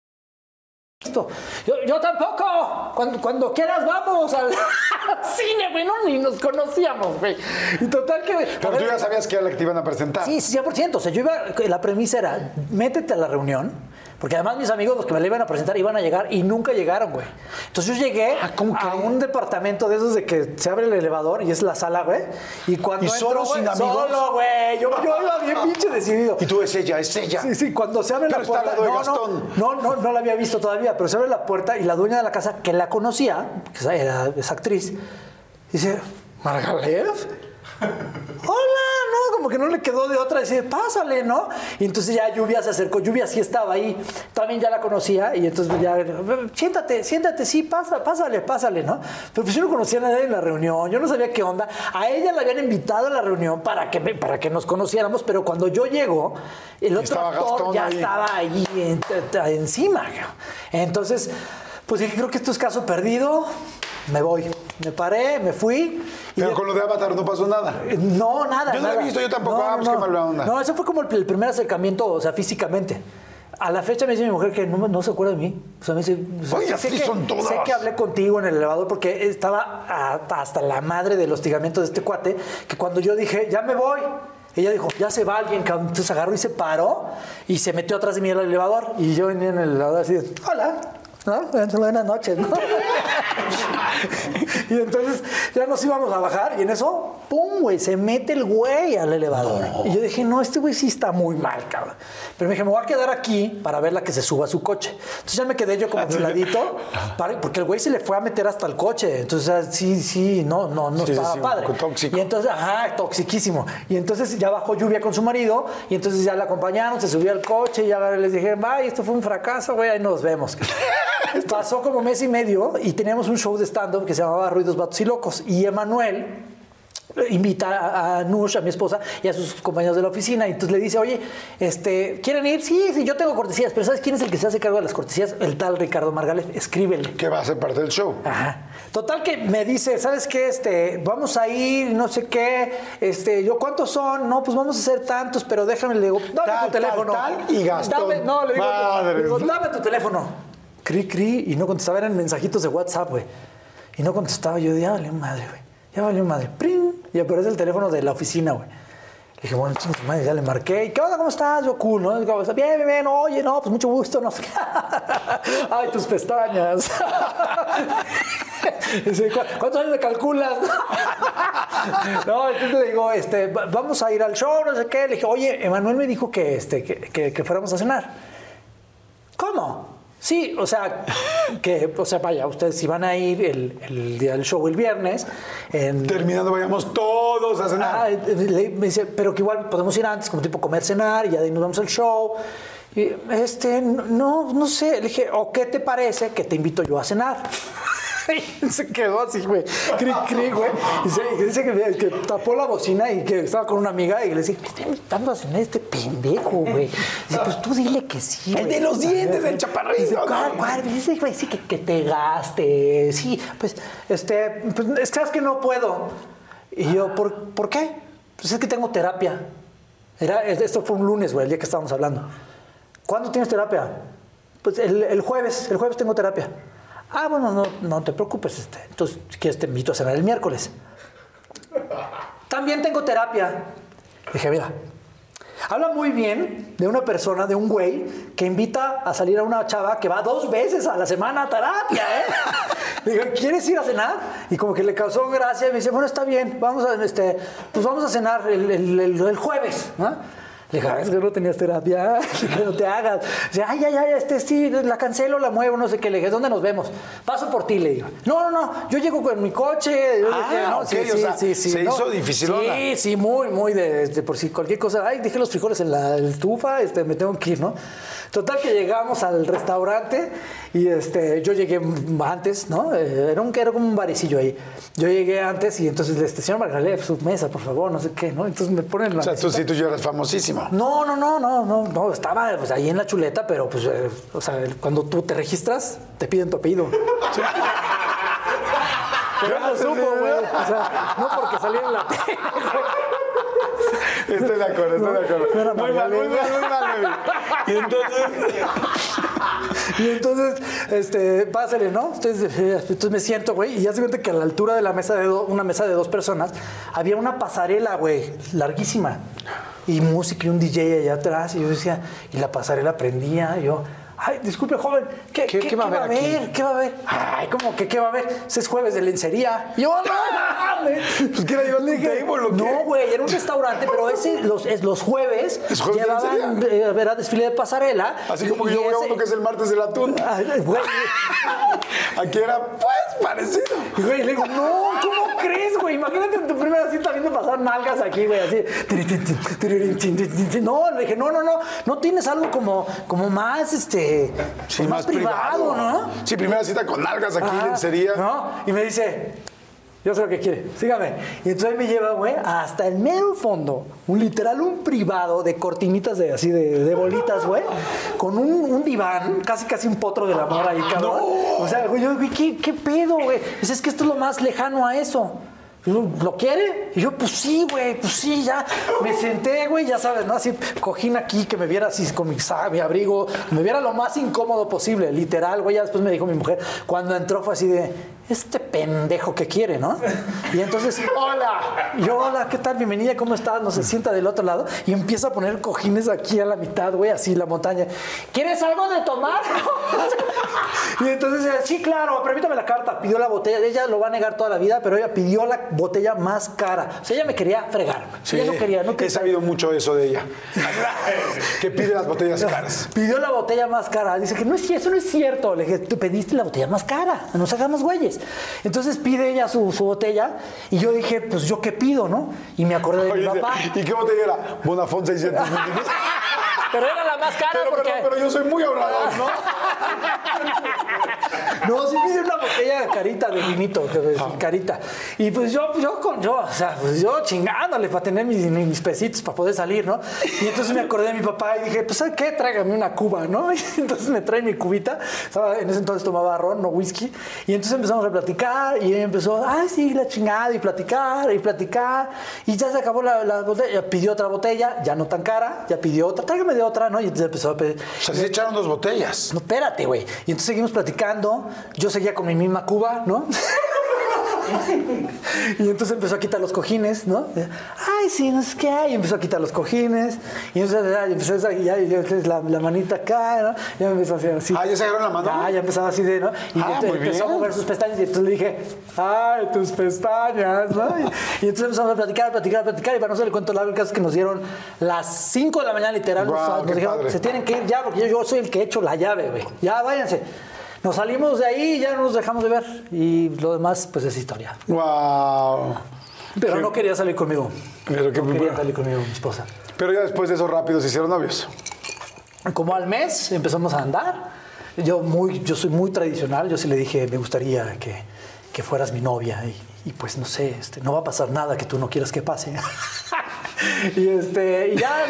Yo, yo tampoco. Cuando, cuando quieras, vamos al cine, güey. No, ni nos conocíamos, güey. Y total que. Pero tú ya sabías que era la que te iban a presentar. Sí, sí, 100%. O sea, yo iba, la premisa era, métete a la reunión, porque además mis amigos, los que me la iban a presentar, iban a llegar y nunca llegaron, güey. Entonces yo llegué Ah, ¿cómo a un departamento de esos de que se abre el elevador y es la sala, güey. Y cuando ¿Y entro, solo güey, sin amigos? Solo, güey. Yo, yo iba bien pinche decidido. Y tú es ella, es ella. Sí, sí, cuando se abre Pero la está puerta. lado de no, Gastón. no, no, no, no la había visto todavía, pero se abre la puerta y la dueña de la casa, que la conocía, que era esa actriz, dice, ¿Margalef? Hola, no, como que no le quedó de otra, dice, pásale, ¿no? Y entonces ya Lluvia se acercó, Lluvia sí estaba ahí, también ya la conocía, y entonces ya, siéntate, siéntate, sí, pasa, pásale, pásale, ¿no? Pero pues yo no conocía a nadie en la reunión, yo no sabía qué onda. A ella la habían invitado a la reunión para que, para que nos conociéramos, pero cuando yo llego, el otro actor ya ahí. estaba ahí en- encima. Entonces, pues dije, creo que esto es caso perdido, me voy. Me paré, me fui. y Pero ya- con lo de Avatar no pasó nada. no, nada. Yo no lo he visto, yo tampoco. Ah, pues qué mala onda. No, eso fue como el, el primer acercamiento, o sea, físicamente. A la fecha me dice mi mujer que no, no se acuerda de mí. O sea, me dice, Oye, sé, así que, son todas. sé que hablé contigo en el elevador porque estaba hasta la madre del hostigamiento de este cuate, que cuando yo dije, ya me voy, ella dijo, ya se va alguien, cabrón. Entonces agarró y se paró y se metió atrás de mí al elevador. Y yo venía en el elevador así, de, hola. ¿No? Buenas noches, ¿no? y entonces ya nos íbamos a bajar y en eso, ¡pum! güey, se mete el güey al elevador. Y yo dije, no, este güey sí está muy mal, cabrón. Pero me dije, me voy a quedar aquí para verla que se suba a su coche. Entonces ya me quedé yo como de un ladito, para- porque el güey se le fue a meter hasta el coche. Entonces, sí, sí, no, no, no Sí, sí, estaba sí, padre. tóxico. Y entonces, ajá, toxiquísimo. Y entonces ya bajó lluvia con su marido y entonces ya la acompañaron, se subió al coche y ya les dije, bye, esto fue un fracaso, güey, ahí nos vemos. Pasó como mes y medio y teníamos un show de stand-up que se llamaba Ruidos, Vatos y Locos. Y Emanuel invita a, Nush, a mi esposa, y a sus compañeros de la oficina. Y entonces le dice, oye, este, ¿quieren ir? Sí, sí, yo tengo cortesías, pero ¿sabes quién es el que se hace cargo de las cortesías? El tal Ricardo Margalef. Escríbele. Que va a ser parte del show. Ajá. Total que me dice, ¿sabes qué? Este, vamos a ir, no sé qué. Este, yo, ¿cuántos son? No, pues vamos a hacer tantos, pero déjame, le digo, dame Tal, tu teléfono. tal, tal, y Gastón. Dame- no, le digo, le digo, dame tu teléfono. Cri, cri, y no contestaba, eran mensajitos de WhatsApp, güey. Y no contestaba, yo, ya valió madre, güey. Ya valió madre. ¡Prin! Y aparece el teléfono de la oficina, güey. Le dije, bueno, chingue su madre, ya le marqué. ¿Y qué onda? ¿Cómo estás? Yo, cool, ¿no? Bien, bien, bien. Oye, no, pues mucho gusto, no sé qué. Ay, tus pestañas. Dice, "¿Cu- ¿cuántos años me calculas? no, entonces le digo, este, va- vamos a ir al show, no sé qué. Le dije, oye, Emanuel me dijo que, este, que- que fuéramos a cenar. ¿Cómo? Sí, o sea, que, o sea, vaya, ustedes si van a ir el, el día del show el viernes, en, Terminando, vayamos todos a cenar. Ah, le- me dice, pero que igual podemos ir antes, como tipo comer, cenar, y ya de ahí nos vamos al show. Y, este, no, no sé. Le dije, ¿o qué te parece que te invito yo a cenar? Se quedó así, güey. Cri, cri, güey. Y dice que, que tapó la bocina y que estaba con una amiga y le dije, ¿qué está invitando a cenar este pendejo, güey? Dice, pues tú dile que sí. El güey". de los dientes, el chaparrito, Dice. ¿cuál, cuál? Dice, güey, sí, que, que te gaste. Sí, pues, este, pues, es que sabes que no puedo. Y yo, ¿por, ¿por qué? Pues es que tengo terapia. Era, esto fue un lunes, güey, el día que estábamos hablando. ¿Cuándo tienes terapia? Pues el, el jueves, el jueves tengo terapia. Ah, bueno, no, no te preocupes. Este. Entonces, si quieres, te invito a cenar el miércoles. También tengo terapia. Dije, mira, habla muy bien de una persona, de un güey, que invita a salir a una chava que va dos veces a la semana a terapia, ¿eh? Digo, ¿quieres ir a cenar? Y como que le causó gracia y me dice, bueno, está bien, vamos a, este, pues vamos a cenar el, el- jueves, ¿no? Le dije, "Ah, es que no tenías terapia, que no te hagas. Dice, ay, ay, ay, este, sí, la cancelo, la muevo, no sé qué. Le dije, ¿dónde nos vemos? Paso por ti, le digo. No, no, no, yo llego con mi coche. Yo Ah, dije, no, ok, o sea, se hizo dificilona. Sí, sí, muy, muy de, de por si cualquier cosa. Ay, dejé los frijoles en la estufa, este, me tengo que ir, ¿no? Total que llegamos al restaurante y este, yo llegué antes, ¿no? Eh, Era, un, era como un barecillo ahí. Yo llegué antes y entonces le este, señor Margalef, su mesa, por favor, no sé qué, ¿no? Entonces me ponen la O sea, tú sí, tú ya eres famosísimo. No, no, no, no, no, no, estaba pues, ahí en la chuleta, pero pues, eh, o sea, cuando tú te registras, te piden tu apellido. Pero no supo, güey. O sea, no porque salía en la tele, Estoy de acuerdo, estoy de acuerdo. No era Muy mal, muy mal, muy mal. Y entonces. Y entonces, este, pásale, ¿no? Entonces, entonces me siento, güey, y ya se cuenta que a la altura de la mesa de do- una mesa de dos personas había una pasarela, güey, larguísima. Y música y un DJ allá atrás. Y yo decía, y la pasarela prendía. Y yo, ay, disculpe, joven, ¿qué, ¿Qué- qué- qué va a haber? ¿Qué va a haber? Ay, ¿cómo que qué va a haber? Ese es jueves de lencería. Y yo, no. Pues, ¿qué era, tu dije? No, güey, era un restaurante, pero ese, los, es, los jueves ¿Es jueves de llevaban, eh, era desfile de pasarela. Así como que yo voy a uno que es el martes del atún. Ay, güey. Aquí era, pues, parecido. Y güey, le digo, no, ¿cómo crees, güey? Imagínate en tu primera cita viendo pasar nalgas aquí, güey, así. No, le dije, no, no, no, no tienes algo como, como más, este, Sí, pues, más, privado, ¿no? Sí, primera cita con nalgas aquí, Ajá, lencería. ¿No? Y me dice, yo sé lo que quiere, sígame. Y entonces me lleva, güey, hasta el mero fondo, un literal, un privado de cortinitas de así, de, de bolitas, güey, con un, un diván, casi casi un potro del amor ahí, cabrón. O sea, güey, yo, güey, ¿qué, qué pedo, güey? Dice, es que esto es lo más lejano a eso. ¿Lo quiere? Y yo, pues sí, güey, pues sí, ya. Me senté, güey, ya sabes, ¿no? Así, cojín aquí, que me viera así con mi, mi abrigo, me viera lo más incómodo posible, literal, güey. Ya después me dijo mi mujer, cuando entró fue así de, este pendejo que quiere, ¿no? Y entonces, hola. Yo, hola, ¿qué tal? Bienvenida, ¿cómo estás? No se sienta del otro lado y empieza a poner cojines aquí a la mitad, güey, así la montaña. ¿Quieres algo de tomar? y entonces, ella, sí, claro, permítame la carta. Pidió la botella. Ella lo va a negar toda la vida, pero ella pidió la botella más cara. O sea, ella me quería fregar. Sí, ella no quería, no he quería. sabido mucho eso de ella. que pide las botellas caras. Pidió la botella más cara. Dice que no es cierto, eso no es cierto. Le dije, tú pediste la botella más cara, no nos hagamos güeyes. Entonces pide ella su, su botella y yo dije, pues yo qué pido, ¿no? Y me acordé de Oye, mi papá. ¿Y qué botella era? Bonafont 600 mililitros. Pero era la más cara Pero, porque... pero, pero yo soy muy ahorrador, ¿no? No, sí pide una botella carita de vinito, que- carita. Y pues yo, yo, con, yo, o sea, pues yo chingándole para tener mis, mis pesitos para poder salir, ¿no? Y entonces me acordé de mi papá y dije, pues ¿sabes qué? Tráigame una cuba, ¿no? Y entonces me trae mi cubita. En ese entonces tomaba ron, no whisky. Y entonces empezamos a platicar y empezó, ay, sí, la chingada, y platicar, y platicar. Y ya se acabó la, la botella. Pidió otra botella, ya no tan cara, ya pidió otra, tráigame de otra, ¿no? Y entonces empezó a pedir. O sea, se echaron dos botellas. No, espérate, güey. Y entonces seguimos platicando. Yo seguía con mi misma cuba, ¿no? y entonces empezó a quitar los cojines, ¿no? Ay, sí, no sé qué. Y empezó a quitar los cojines. Y entonces ya, empezó a, ya, la, la manita acá, ¿no? Ya me empezó a hacer así. Ah, ¿ya se agarraron la mano? Ya, ya empezaba así de, ¿no? Y Ah, entonces empezó bien. a mover sus pestañas. Y entonces le dije, ay, tus pestañas, ¿no? Y, y entonces empezamos a platicar, a platicar, a platicar. Y para no se le cuento largo, el caso es que nos dieron las 5 de la mañana, literal. nos- dijeron, padre. se tienen que ir ya, porque yo, yo soy el que he hecho la llave, güey. Ya, váyanse. Nos salimos de ahí y ya no nos dejamos de ver. Y lo demás, pues es historia. Wow. Pero no quería salir conmigo. Pero, No quería salir conmigo, mi esposa. pero ya después de eso rápido se hicieron novios. Como al mes empezamos a andar. Yo, muy, yo soy muy tradicional. Yo sí le dije, me gustaría que, que fueras mi novia. Y, y pues no sé, este, no va a pasar nada que tú no quieras que pase. y, este, y ya,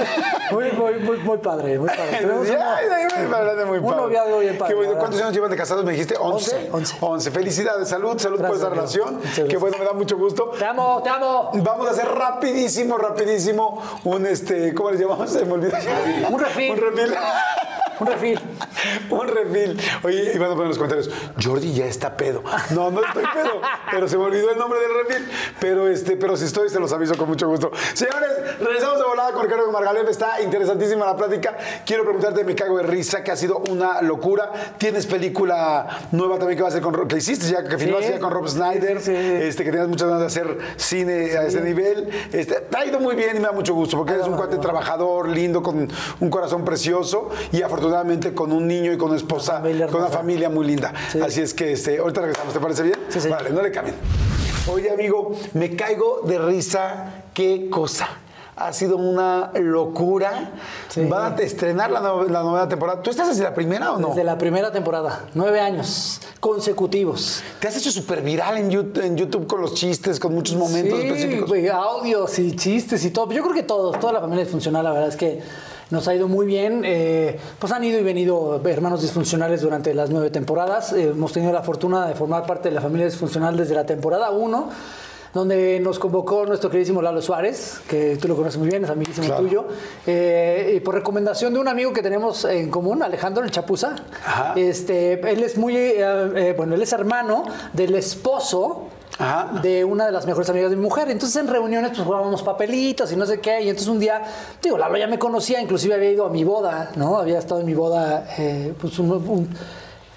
muy, muy, muy, muy padre. Muy padre. Tenemos una- muy un padre. noviazgo bien padre, Qué bueno. la ¿Cuántos años llevan de casados? Me dijiste 11. Once, once. Felicidades, salud, salud por Gracias, amigo. relación. Qué bueno, me da mucho gusto. Te amo, te amo. Vamos a hacer rapidísimo, rapidísimo un este, ¿cómo les llamamos? Se me olvidó. Un refil. Un refil. Un refil. un refil. Oye, y van a poner en los comentarios, Jordi ya está pedo. No, no estoy pedo, pero se me olvidó el nombre del refil. Pero este, pero si estoy, se los aviso con mucho gusto. Señores, regresamos de volada con Ricardo Margalef. Está interesantísima la plática. Quiero preguntarte, me cago de risa, que ha sido una locura. ¿Tienes película nueva también que va a hacer con que hiciste ya, que filmaste ya con Rob Snyder? Sí. Este, que tenías muchas ganas de hacer cine a ese nivel. Este, te ha ido muy bien y me da mucho gusto, porque eres un cuate trabajador, lindo, con un corazón precioso y afortunadamente con un niño y con una esposa, familia con una familia muy linda. Así es que este, ahorita regresamos, ¿te parece bien? Sí, sí. Vale, no le cambien. Oye, amigo, me caigo de risa. ¿Qué cosa? Ha sido una locura. Sí. Van a estrenar la, no- la novena temporada. ¿Tú estás desde la primera o no? Desde la primera temporada. Nueve años consecutivos. Te has hecho súper viral en YouTube, en YouTube con los chistes, con muchos momentos sí, específicos. audios y chistes y todo. Yo creo que todos, toda la familia disfuncional, la verdad es que nos ha ido muy bien. Eh, pues han ido y venido hermanos disfuncionales durante las nueve temporadas. Eh, hemos tenido la fortuna de formar parte de la familia disfuncional desde la temporada uno, donde nos convocó nuestro queridísimo Lalo Suárez, que tú lo conoces muy bien, es amiguísimo Claro. tuyo, eh, y por recomendación de un amigo que tenemos en común, Alejandro el Chapuza. Ajá. Este, él es muy, eh, eh, bueno, él es hermano del esposo Ajá. de una de las mejores amigas de mi mujer. Entonces en reuniones pues jugábamos papelitos y no sé qué. Y entonces un día, digo, Lalo ya me conocía, inclusive había ido a mi boda, ¿no? Había estado en mi boda, eh, pues un- un-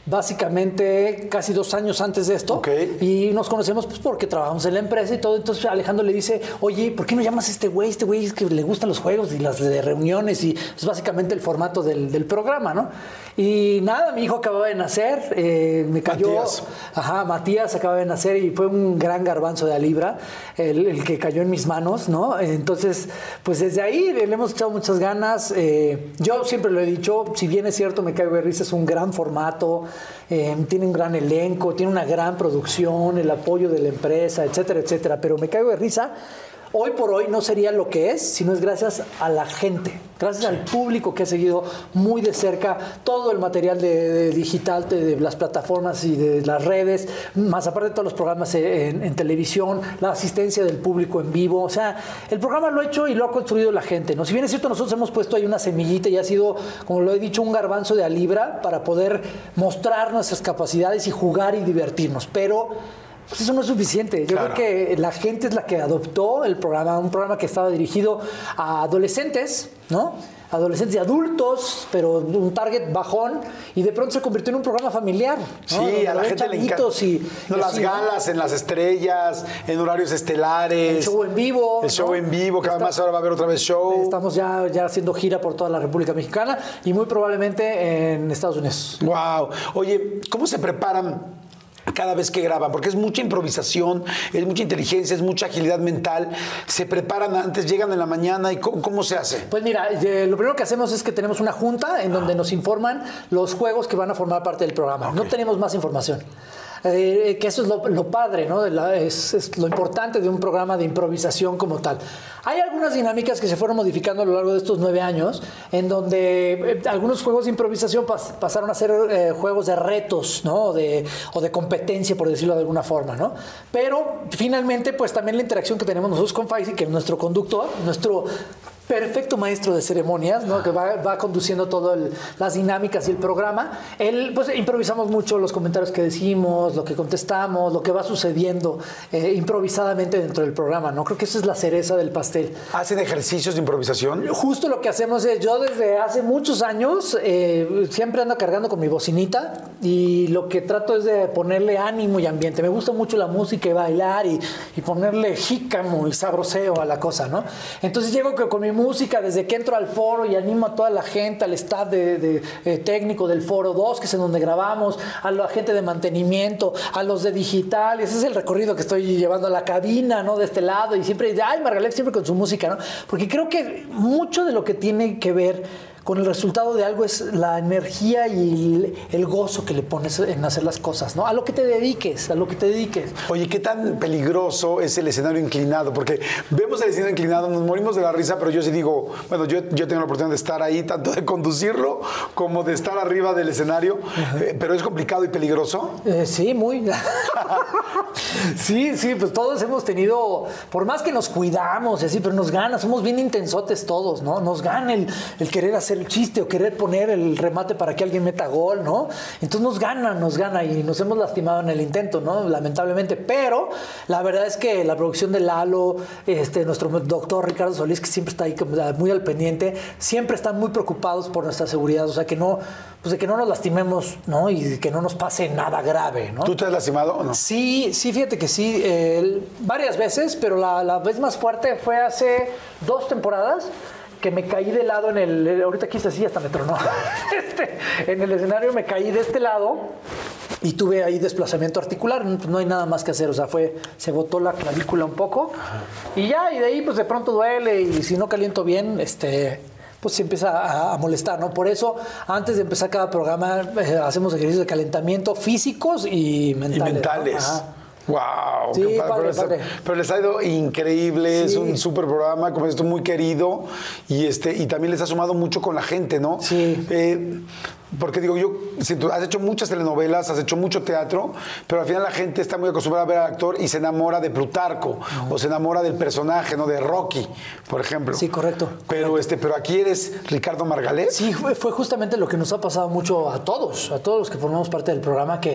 básicamente casi dos años antes de esto. Ok. Y nos conocemos pues porque trabajamos en la empresa y todo. Entonces Alejandro le dice, oye, ¿por qué no llamas a este güey? Este güey es que le gustan los juegos y las de reuniones y es básicamente el formato del, del programa, ¿no? Y nada, mi hijo acababa de nacer, eh, me cayó... Matías. Ajá, Matías acaba de nacer y fue un gran garbanzo de a libra, el, el que cayó en mis manos, ¿no? Entonces, pues desde ahí le hemos echado muchas ganas. eh, yo siempre lo he dicho, si bien es cierto, Me Caigo de Risa es un gran formato, eh, tiene un gran elenco, tiene una gran producción, el apoyo de la empresa, etcétera, etcétera, pero Me Caigo de Risa hoy por hoy no sería lo que es si no es gracias a la gente, gracias al público que ha seguido muy de cerca todo el material de, digital de, las plataformas y de las redes, más aparte de todos los programas en, en televisión, la asistencia del público en vivo, o sea, el programa lo ha hecho y lo ha construido la gente, ¿no? Si bien es cierto, nosotros hemos puesto ahí una semillita y ha sido, como lo he dicho, un garbanzo de a libra para poder mostrar nuestras capacidades y jugar y divertirnos, pero pues eso no es suficiente. Yo Claro. creo que la gente es la que adoptó el programa, un programa que estaba dirigido a adolescentes, ¿no? Adolescentes y adultos, pero un target bajón, y de pronto se convirtió en un programa familiar. ¿no? Sí, Donde a la gente le encanta. Y, No, y las galas en las estrellas, en horarios estelares. El show en vivo. El show ¿no? en vivo, que Está- además ahora va a haber otra vez show. Estamos ya, ya haciendo gira por toda la República Mexicana y muy probablemente en Estados Unidos. Wow. Oye, ¿cómo se preparan? Cada vez que graban, porque es mucha improvisación, es mucha inteligencia, es mucha agilidad mental. Se preparan antes, llegan en la mañana y cómo, cómo se hace. Pues mira, eh, lo primero que hacemos es que tenemos una junta en donde nos informan los juegos que van a formar parte del programa. No tenemos más información. Eh, que eso es lo, padre, ¿no? es, es, lo importante de un programa de improvisación como tal. Hay algunas dinámicas que se fueron modificando a lo largo de estos nueve años, en donde eh, algunos juegos de improvisación pasaron a ser eh, juegos de retos, ¿no? De, o de competencia, por decirlo de alguna forma, ¿no? Pero finalmente, pues también la interacción que tenemos nosotros con Faisy, que es nuestro conductor, nuestro perfecto maestro de ceremonias, ¿no? que va, conduciendo todas las dinámicas y el programa. Él, pues improvisamos mucho los comentarios que decimos, lo que contestamos, lo que va sucediendo eh, improvisadamente dentro del programa. ¿no? Creo que esa es la cereza del pastel. ¿Hacen ejercicios de improvisación? Justo lo que hacemos es, yo desde hace muchos años eh, siempre ando cargando con mi bocinita y lo que trato es de ponerle ánimo y ambiente. Me gusta mucho la música y bailar y, y ponerle jícamo y sabroseo a la cosa, ¿no? Entonces llego con mi música desde que entro al foro y animo a toda la gente, al staff de, eh, técnico del foro 2, que es en donde grabamos, a la gente de mantenimiento, a los de digital. Ese es el recorrido que estoy llevando a la cabina, ¿no? De este lado. Y siempre, ay, Margaret, siempre con su música, ¿no? Porque creo que mucho de lo que tiene que ver con el resultado de algo es la energía y el, gozo que le pones en hacer las cosas, ¿no? A lo que te dediques, a lo que te dediques. Oye, ¿qué tan peligroso es el escenario inclinado? Porque vemos el escenario inclinado, nos morimos de la risa, pero yo sí digo, bueno, yo, yo tengo la oportunidad de estar ahí, tanto de conducirlo como de estar arriba del escenario, eh, pero es complicado y peligroso. Eh, sí, muy. sí, sí, pues todos hemos tenido, por más que nos cuidamos y así, pero nos gana, somos bien intensotes todos, ¿no? Nos gana el, el querer hacer el chiste o querer poner el remate para que alguien meta gol, ¿no? Entonces nos gana, nos gana y nos hemos lastimado en el intento, ¿no? Lamentablemente. Pero la verdad es que la producción de Lalo, este, nuestro doctor Ricardo Solís, que siempre está ahí muy al pendiente, siempre están muy preocupados por nuestra seguridad. O sea, que no, pues de que no nos lastimemos, ¿no? Y que no nos pase nada grave, ¿no? ¿Tú te has lastimado o no? Sí, sí, fíjate que sí, varias veces, pero la, la vez más fuerte fue hace dos temporadas que me caí de lado en el. Ahorita quise así, hasta me tronó. Este, en el escenario me caí de este lado y tuve ahí desplazamiento articular. No, hay nada más que hacer. O sea, fue. Se botó la clavícula un poco. Y ya, y de ahí, pues de pronto duele. Y si no caliento bien, este pues se empieza a, molestar, ¿no? Por eso, antes de empezar cada programa, eh, hacemos ejercicios de calentamiento físicos y mentales. Y mentales. Wow, sí, pero, les ha ido increíble, es un súper programa, como esto muy querido y este y también les ha sumado mucho con la gente, ¿no? Sí. Eh, porque digo, yo has hecho muchas telenovelas, has hecho mucho teatro, pero al final la gente está muy acostumbrada a ver al actor y se enamora de Plutarco o se enamora del personaje, ¿no? De Rocky, por ejemplo. Sí, correcto. Pero este, pero aquí eres Ricardo Margalés. Sí, fue, fue justamente lo que nos ha pasado mucho a todos, a todos los que formamos parte del programa que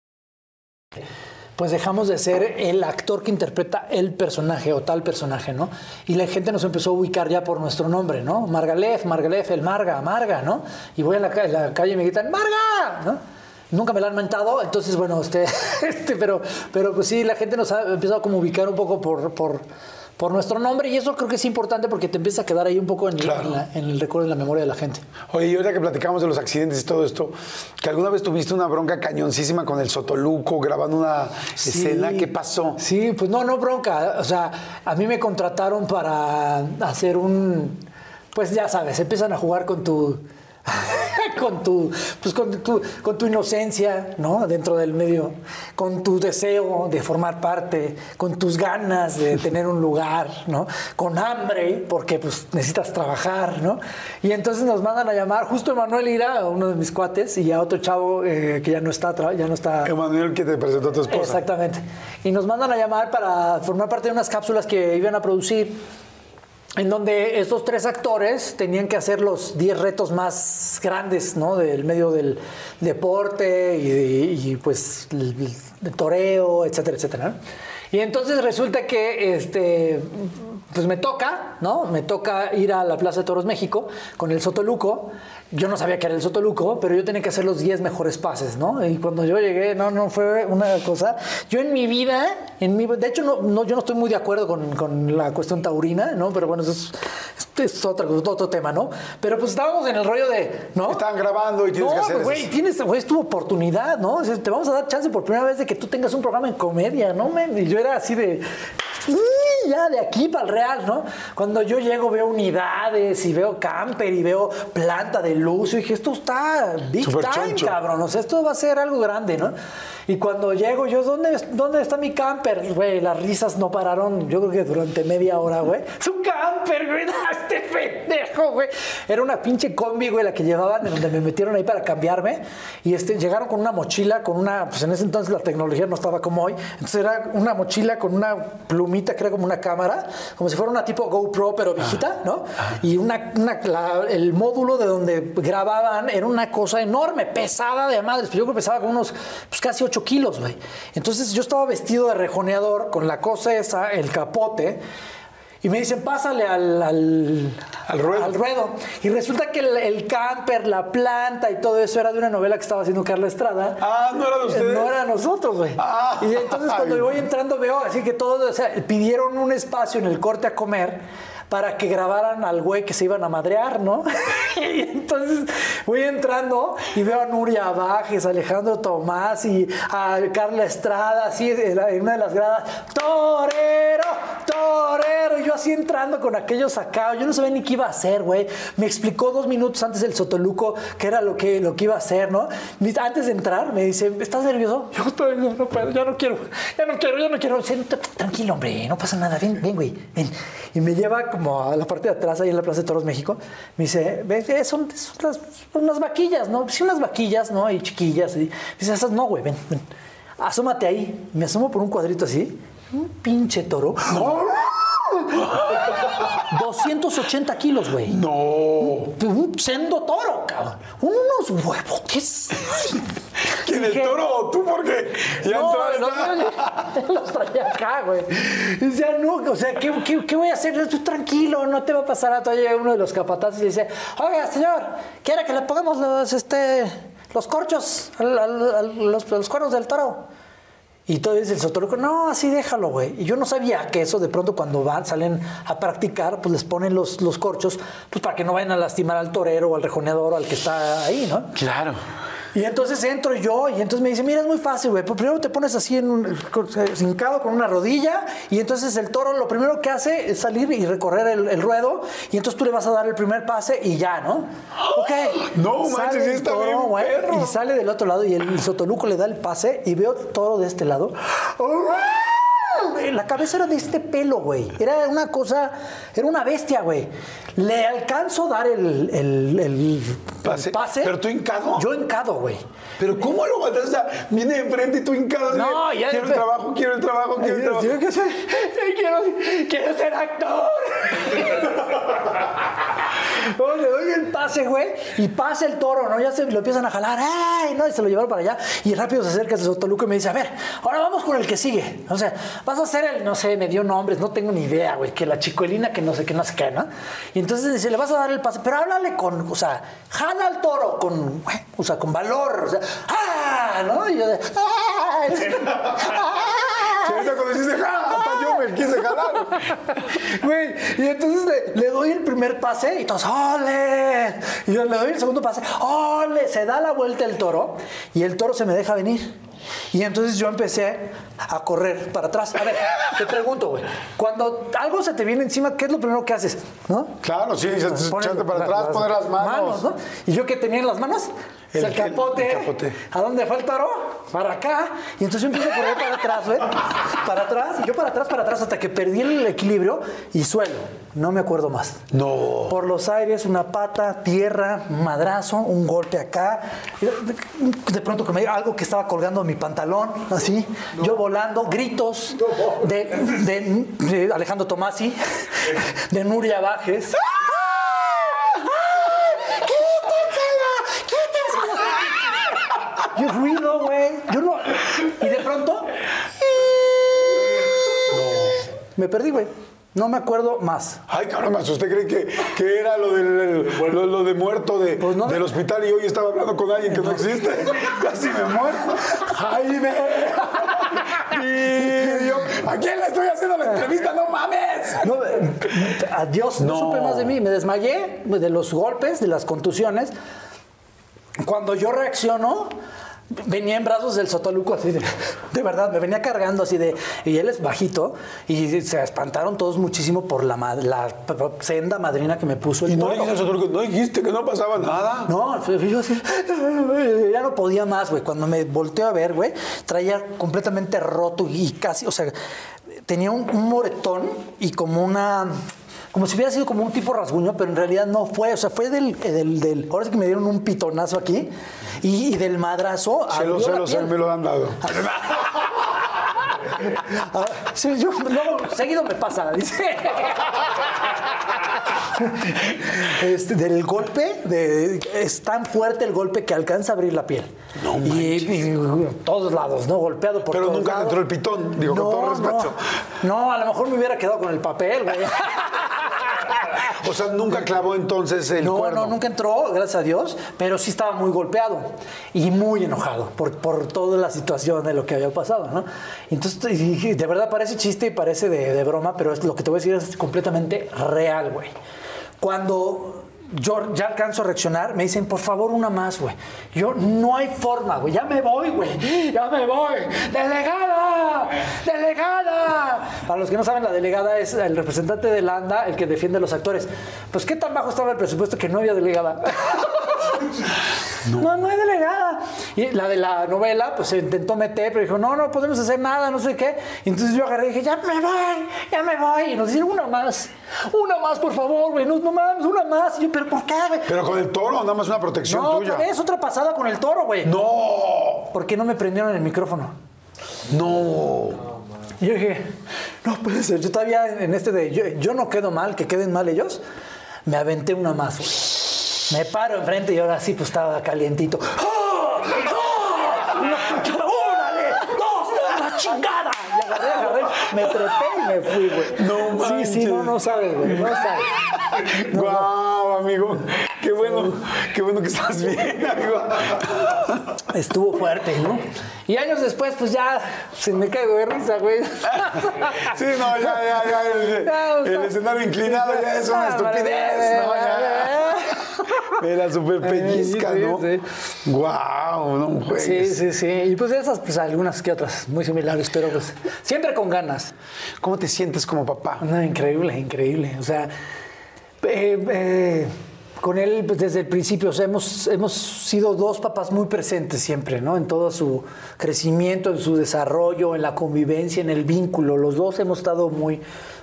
pues dejamos de ser el actor que interpreta el personaje o tal personaje, ¿no? Y la gente nos empezó a ubicar ya por nuestro nombre, ¿no? Margalef, Margalef, el Marga, Marga, ¿no? Y voy a la, calle y me gritan, ¡Marga! ¿no? Nunca me lo han mentado, entonces, bueno, este, este, pero, pero pues sí, la gente nos ha empezado a ubicar un poco por, por por nuestro nombre y eso creo que es importante porque te empieza a quedar ahí un poco en, el recuerdo, en la memoria de la gente. Oye, y ahorita que platicamos de los accidentes y todo esto, que alguna vez tuviste una bronca cañoncísima con el Sotoluco grabando una escena, ¿qué pasó? Sí, pues no, no bronca, o sea, a mí me contrataron para hacer un, pues ya sabes, empiezan a jugar con tu con tu, pues con tu, con tu inocencia, ¿no? Dentro del medio, con tu deseo de formar parte, con tus ganas de tener un lugar, ¿no? Con hambre, porque pues necesitas trabajar, ¿no? Y entonces nos mandan a llamar, justo Emanuel Ira, uno de mis cuates, y a otro chavo eh, que ya no está, ya no está. Emanuel, que te presentó a tu esposa. Exactamente. Y nos mandan a llamar para formar parte de unas cápsulas que iban a producir, en donde estos tres actores tenían que hacer los 10 retos más grandes, ¿no? Del medio del deporte y, pues el, el toreo, etcétera, etcétera. Y entonces resulta que este pues me toca, ¿no? Me toca ir a la Plaza de Toros México con el Sotoluco. Yo no sabía que era el Sotoluco, pero yo tenía que hacer los 10 mejores pases, ¿no? Y cuando yo llegué, no, no fue una cosa. Yo en mi vida, en mi, de hecho, no, no, yo no estoy muy de acuerdo con, con la cuestión taurina, ¿no? Pero bueno, eso es, es otro, otro tema, ¿no? Pero pues estábamos en el rollo de, ¿no? Estaban grabando y tienes no, que hacer güey, tienes, güey, es tu oportunidad, ¿no? O sea, te vamos a dar chance por primera vez de que tú tengas un programa en comedia, ¿no? men? Y yo era así de, "Mm, ya de aquí para el real, ¿no? Cuando yo llego veo unidades y veo camper y veo planta de luz y dije, esto está big time, choncho. cabrón, o sea, esto va a ser algo grande, ¿no? Y cuando llego yo, ¿dónde, dónde está mi camper? Güey, las risas no pararon, yo creo que durante media hora, güey. Es un camper, güey, este pendejo, güey. Era una pinche combi, güey, la que llevaban, en donde me metieron ahí para cambiarme. Y este, llegaron con una mochila, con una, pues en ese entonces la tecnología no estaba como hoy. Entonces era una mochila con una plumita, que era como una cámara, como si fuera una tipo GoPro, pero viejita, ¿no? Y una, una- la- el módulo de donde grababan era una cosa enorme, pesada de madres. Yo creo que pesaba como unos, pues casi 8 kilos, güey. Entonces yo estaba vestido de rejoneador con la cosa esa, el capote. Y me dicen, pásale al, al, Al ruedo. al ruedo. Y resulta que el, el camper, la planta y todo eso era de una novela que estaba haciendo Carla Estrada. Ah, ¿no era de ustedes? No era nosotros, güey. Ah. y entonces cuando yo voy entrando veo así que todos, o sea, pidieron un espacio en el corte a comer para que grabaran al güey que se iban a madrear, ¿no? y entonces voy entrando y veo a Nuria Bajes, a Alejandro Tomás y a Carla Estrada, así en una de las gradas, torero, torero, y yo así entrando con aquello sacado, yo no sabía ni qué iba a hacer, güey. Me explicó dos minutos antes del Sotoluco qué era lo que, lo que iba a hacer, ¿no? Antes de entrar me dice, ¿estás nervioso? Yo estoy, no, no puedo, ya no quiero, ya no quiero, ya no quiero. Dice, "T- Tranquilo, hombre, no pasa nada, ven, ven, güey, ven. Y me lleva como a la parte de atrás, ahí en la Plaza de Toros México. Me dice, "Ves, eh, son, unas vaquillas, ¿no? Sí, unas vaquillas, ¿no? Y chiquillas. Y me dice, esas no, güey, ven, ven. Asómate ahí. Me asomo por un cuadrito así. Un pinche toro. 280 kilos, güey. No. Un sendo toro, cabrón. Unos huevotes. ¿Quién el toro o tú? Porque ya no, entró los, los traía acá, güey. Y decía, no, o sea, ¿qué, qué, qué voy a hacer? Tú tranquilo, no te va a pasar nada. Llega uno de los capataces y dice, oiga, señor, ¿quiere que le pongamos los, este, los corchos, al- al- al- los, los cuernos del toro? Y todo dice el sotoluco, no, así déjalo, güey. Y yo no sabía que eso de pronto cuando van, salen a practicar, pues les ponen los, los corchos, pues para que no vayan a lastimar al torero o al rejoneador o al que está ahí, ¿no? Claro. Y entonces entro yo y entonces me dice, mira, es muy fácil, güey. Pues Primero te pones así en un, hincado con una rodilla y entonces el toro lo primero que hace es salir y recorrer el, el ruedo y entonces tú le vas a dar el primer pase y ya, ¿no? Ok. No manches, el está toro, bien güey, perro. Y sale del otro lado y el sotoluco le da el pase y veo toro de este lado. La cabeza era de este pelo, güey. Era una cosa, era una bestia, güey. Le alcanzo a dar el, el- el Pase. ¿Pero tú hincado? Yo hincado, güey. Pero ¿cómo lo mataste? O sea, viene de frente y tú hincado. No, ya Quiero el trabajo, quiero el trabajo, quiero el trabajo. Que quiero, quiero ser actor. No, le doy el pase, güey, y pasa el toro, ¿no? Ya se lo empiezan a jalar, ¡ay! ¿no? Y se lo llevaron para allá. Y rápido se acerca ese Sotoluco y me dice, a ver, ahora vamos con el que sigue. O sea, vas a hacer el, no sé, me dio nombres, no tengo ni idea, güey, que la chicuelina que no sé qué, no sé qué, ¿no? Y entonces dice, le vas a dar el pase, pero háblale con, o sea, jala al toro con, o sea, con valor, o sea, ¡ah! ¿No? Y yo de, ¡ah! Ahorita cuando dices, ja, hasta yo me quise jalar. Güey, y entonces le, le doy el primer pase y todos, ¡ole! Y yo le doy el segundo pase, ¡ole! Se da la vuelta el toro y el toro se me deja venir. Y entonces yo empecé a correr para atrás. A ver, te pregunto, güey, cuando algo se te viene encima, ¿qué es lo primero que haces? ¿No? Claro, sí, dices, Pones echarte para la- atrás, poner las manos. ¿no? Y yo que tenía en las manos, El el, capote. el capote. ¿A dónde fue el toro? Para acá. Y entonces yo empiezo a correr para atrás, güey. Para atrás, y yo para atrás, para atrás, hasta que perdí el equilibrio y suelo. No me acuerdo más. No. Por los aires, una pata, tierra, madrazo, un golpe acá. De pronto que me algo que estaba colgando mi pantalón, así. Yo volando, gritos de, de- de Alejandro Tomasi, de Nuria Bajes. Yo ruido, güey. Yo no. Y de pronto. Me perdí, güey. No me acuerdo más. Ay, cabrón, me asusté. Creí que, que era lo, del, lo, lo de muerto de, Pues no. del hospital y hoy estaba hablando con alguien que no existe. Casi me muero. ¡Jaime! Y yo, ¿a quién le estoy haciendo la entrevista? ¡No mames! No, adiós, no. No. supe más de mí. Me desmayé de los golpes, de las contusiones. Cuando yo reacciono, venía en brazos del Sotoluco así de, de verdad, me venía cargando así de, y él es bajito, y se espantaron todos muchísimo por la, la senda madrina que me puso el Y no toro. dijiste, Sotoluco, no dijiste que no pasaba nada. No, yo así, ya no podía más, güey. Cuando me volteó a ver, güey, traía completamente roto y casi, o sea, tenía un, un moretón y como una, como si hubiera sido como un tipo rasguño, pero en realidad no fue, o sea, fue del, del, del- ahora sí que me dieron un pitonazo aquí y, y del madrazo. Se lo abrió sé, la lo sé, piel. me lo han dado. Sí, yo, luego, seguido me pasa, dice. Este, del golpe, de, es tan fuerte el golpe que alcanza a abrir la piel. No y, y todos lados, ¿no? Golpeado por Pero todos nunca lados. entró el pitón, digo, con todo respeto. No, no, a lo mejor me hubiera quedado con el papel, güey. O sea, nunca clavó entonces el No, cuerno. no, nunca entró, gracias a Dios, pero sí estaba muy golpeado y muy enojado por, por toda la situación de lo que había pasado, ¿no? Entonces, de verdad parece chiste y parece de, de broma, pero es, lo que te voy a decir es completamente real, güey. Cuando yo ya alcanzo a reaccionar, me dicen, por favor, una más, güey. Yo, no hay forma, güey, ya me voy, güey, ya me voy. ¡Delegada! ¡Delegada! Para los que no saben, la delegada es el representante de la ANDA, el que defiende a los actores. Pues, ¿qué tan bajo estaba el presupuesto que no había delegada? No. no, hay delegada. Y la de la novela, pues se intentó meter, pero dijo, no, no podemos hacer nada, no sé qué. Y entonces yo agarré y dije, ya me voy, ya me voy. Y nos dijeron, una más, una más, por favor, güey, no, no mames, una más. Y yo, pero ¿por qué, güey? Pero con el toro, nada más una protección No, tuya. otra vez, otra pasada con el toro, güey. No, ¿Por qué no me prendieron el micrófono? no. Y yo dije, no puede ser. Yo todavía en este de, yo, yo no quedo mal, que queden mal ellos, me aventé una más, güey. Me paro enfrente y ahora sí, pues estaba calientito. ¡Ah! Una- ¡Órale! ¡Dos! ¡La chingada! Y agarré, agarré, me trepé y me fui, güey. No Sí, sí, no, no sabes, güey, no sabes. Guau, amigo. Qué bueno, qué bueno que estás bien, amigo. Estuvo fuerte, ¿no? Y años después, pues ya se me caigo de risa, güey. Sí, no, ya, ya, ya. El, Ya, o sea, el escenario inclinado ya es una Ah, estupidez. No, ya. Me la super pellizca, Sí, ¿no? sí. Guau, no juegues. Sí, sí, sí. Y pues esas, pues algunas que otras muy similares, pero pues siempre con ganas. ¿Cómo te sientes como papá? No, increíble, increíble. O sea, eh, eh, con él pues, desde el principio, o sea, hemos, hemos sido dos papás muy presentes siempre, ¿no? En todo su crecimiento, en su desarrollo, en la convivencia, en el vínculo. Los dos hemos estado muy,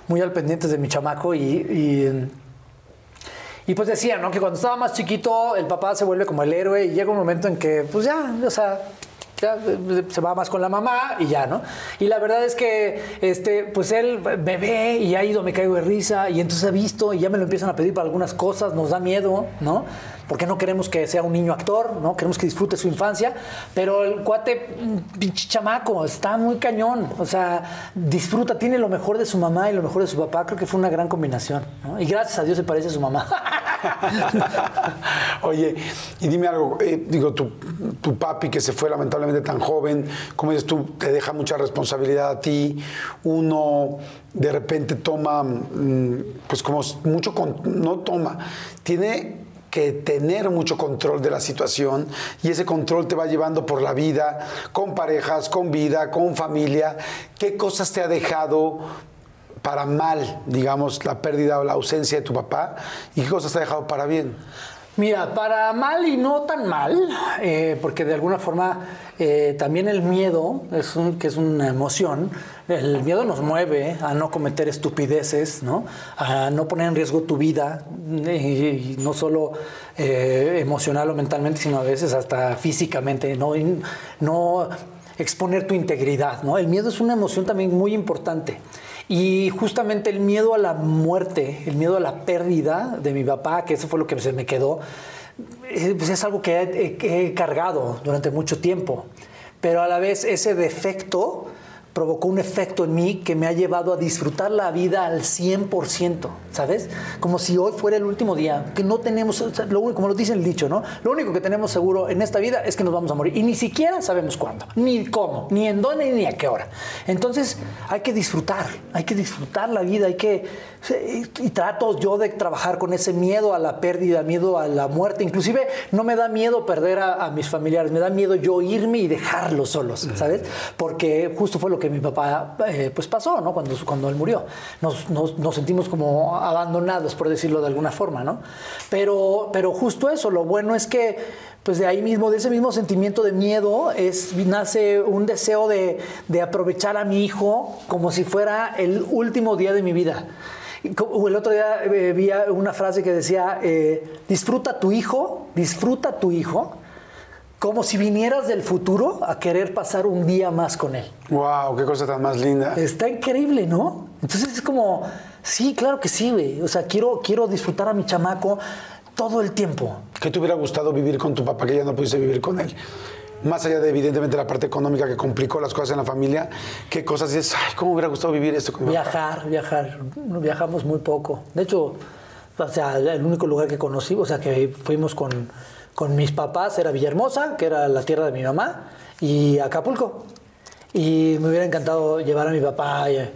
muy al pendiente de mi chamaco y, y y pues decía, ¿no? Que cuando estaba más chiquito, el papá se vuelve como el héroe y llega un momento en que, pues ya, o sea, ya se va más con la mamá y ya, ¿no? Y la verdad es que, este, pues él me ve y ha ido, me caigo de risa y entonces ha visto y ya me lo empiezan a pedir para algunas cosas, nos da miedo, ¿no? Porque no queremos que sea un niño actor, ¿no? Queremos que disfrute su infancia, pero el cuate, pinche chamaco, está muy cañón, o sea, disfruta, tiene lo mejor de su mamá y lo mejor de su papá, creo que fue una gran combinación. Y gracias a Dios se parece a su mamá. Oye, y dime algo, eh, digo, tu, tu papi que se fue lamentablemente tan joven, como dices tú, te deja mucha responsabilidad a ti, uno de repente toma, mm, pues como mucho, con- no toma, tiene que tener mucho control de la situación y ese control te va llevando por la vida, con parejas, con vida, con familia. ¿Qué cosas te ha dejado para mal, digamos, la pérdida o la ausencia de tu papá? ¿Y qué cosas te ha dejado para bien? Mira, para mal y no tan mal, eh, porque de alguna forma eh, también el miedo, es un- que es una emoción, el miedo nos mueve a no cometer estupideces, ¿no? a no poner en riesgo tu vida, y no solo eh, emocional o mentalmente, sino a veces hasta físicamente, no, no exponer tu integridad. ¿no? El miedo es una emoción también muy importante. Y justamente el miedo a la muerte, el miedo a la pérdida de mi papá, que eso fue lo que se me quedó, eh, pues es algo que he, cargado durante mucho tiempo. Pero a la vez ese defecto provocó un efecto en mí que me ha llevado a disfrutar la vida al 100%, ¿sabes? Como si hoy fuera el último día, que no tenemos, o sea, lo único- como lo dice el dicho, ¿no? Lo único que tenemos seguro en esta vida es que nos vamos a morir y ni siquiera sabemos cuándo, ni cómo, ni en dónde, ni a qué hora. Entonces hay que disfrutar, hay que disfrutar la vida, hay que... Y trato yo de trabajar con ese miedo a la pérdida, miedo a la muerte, inclusive no me da miedo perder a, a mis familiares, me da miedo yo irme y dejarlos solos, ¿sabes? Porque justo fue lo que mi papá eh, pues pasó, ¿no? Cuando, cuando él murió. Nos, nos- sentimos como abandonados, por decirlo de alguna forma, ¿no? Pero, pero justo eso, lo bueno es que pues de ahí mismo, de ese mismo sentimiento de miedo, es, nace un deseo de, de aprovechar a mi hijo como si fuera el último día de mi vida. El otro día eh, vi una frase que decía, eh, disfruta tu hijo, disfruta tu hijo, como si vinieras del futuro a querer pasar un día más con él. ¡Wow! ¡Qué cosa tan más linda! Está increíble, ¿no? Entonces es como, sí, claro que sí, güey. O sea, quiero, quiero disfrutar a mi chamaco todo el tiempo. ¿Qué te hubiera gustado vivir con tu papá que ya no pudiste vivir con él? Más allá de evidentemente la parte económica que complicó las cosas en la familia, ¿qué cosas dices, ay, cómo me hubiera gustado vivir esto con mi papá? Viajar, viajar. Viajamos muy poco. De hecho, o sea, el único lugar que conocí, o sea, que fuimos con, con mis papás era Villahermosa, que era la tierra de mi mamá, y Acapulco. Y me hubiera encantado llevar a mi papá y,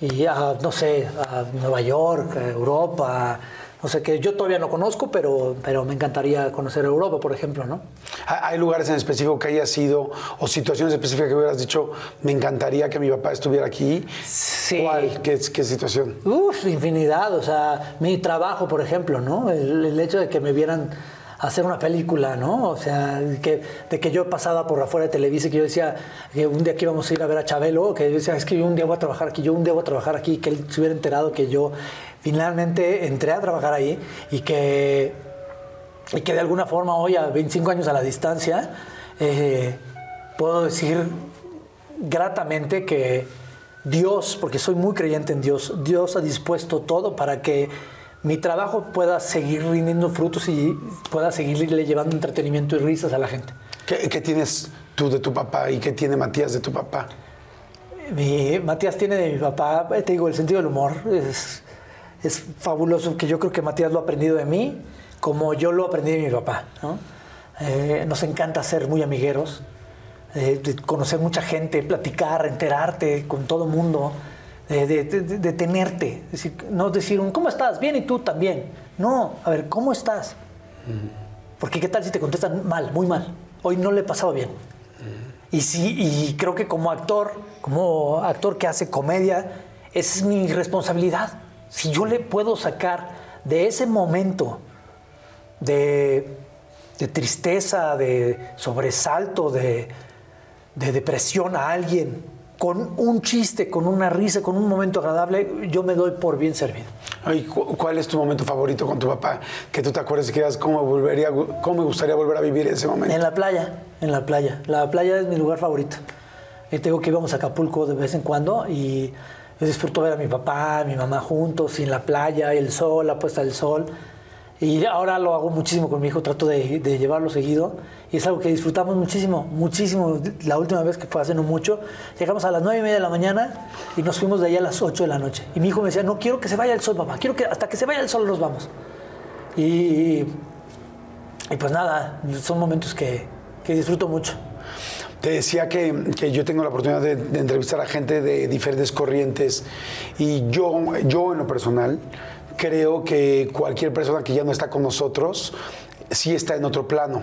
y a, no sé, a Nueva York, a Europa, no sé, que yo todavía no conozco, pero, pero me encantaría conocer Europa, por ejemplo, ¿no? ¿Hay hay lugares en específico que haya sido, o situaciones específicas que hubieras dicho, me encantaría que mi papá estuviera aquí? Sí. ¿Cuál? ¿Qué, qué situación? Uf, infinidad. O sea, mi trabajo, por ejemplo, ¿no? El, el hecho de que me vieran hacer una película, ¿no? O sea, que, de que yo pasaba por afuera de Televisa y que yo decía que un día que íbamos a ir a ver a Chabelo, que yo decía, es que yo un día voy a trabajar aquí, yo un día voy a trabajar aquí, que él se hubiera enterado que yo finalmente entré a trabajar ahí y que, y que de alguna forma hoy, a 25 años a la distancia, eh, puedo decir gratamente que Dios, porque soy muy creyente en Dios, Dios ha dispuesto todo para que mi trabajo pueda seguir rindiendo frutos y pueda seguirle llevando entretenimiento y risas a la gente. ¿Qué, qué tienes tú de tu papá y qué tiene Matías de tu papá? Mi, Matías tiene de mi papá, eh, te digo, el sentido del humor es, es fabuloso, que yo creo que Matías lo ha aprendido de mí, como yo lo aprendí de mi papá. ¿no? Eh, nos encanta ser muy amigueros, eh, conocer mucha gente, platicar, enterarte con todo mundo, de, de- de- tenerte. Es decir, no decir, ¿cómo estás? Bien, y tú también. No, a ver, ¿cómo estás? Porque qué tal si te contestan mal, muy mal. Hoy no le he pasado bien. Y sí, y creo que como actor, como actor que hace comedia, es mi responsabilidad. Si yo le puedo sacar de ese momento de, de tristeza, de sobresalto, de, de depresión a alguien, con un chiste, con una risa, con un momento agradable, yo me doy por bien servido. Ay, cu- ¿Cuál es tu momento favorito con tu papá? Que tú te acuerdes y que digas, ¿cómo, volvería, ¿cómo me gustaría volver a vivir ese momento? En la playa, en la playa. La playa es mi lugar favorito. Y tengo que íbamos a Acapulco de vez en cuando y yo disfruto ver a mi papá, a mi mamá juntos y en la playa, el sol, la puesta del sol. Y ahora lo hago muchísimo con mi hijo, trato de, de llevarlo seguido. Y es algo que disfrutamos muchísimo, muchísimo. La última vez que fue hace no mucho, llegamos a las nueve y media de la mañana y nos fuimos de ahí a las 8 de la noche. Y mi hijo me decía, no quiero que se vaya el sol, papá, quiero que hasta que se vaya el sol nos vamos. Y, y pues nada, son momentos que, que disfruto mucho. Te decía que, que yo tengo la oportunidad de, de entrevistar a gente de diferentes corrientes y yo, yo en lo personal creo que cualquier persona que ya no está con nosotros sí está en otro plano.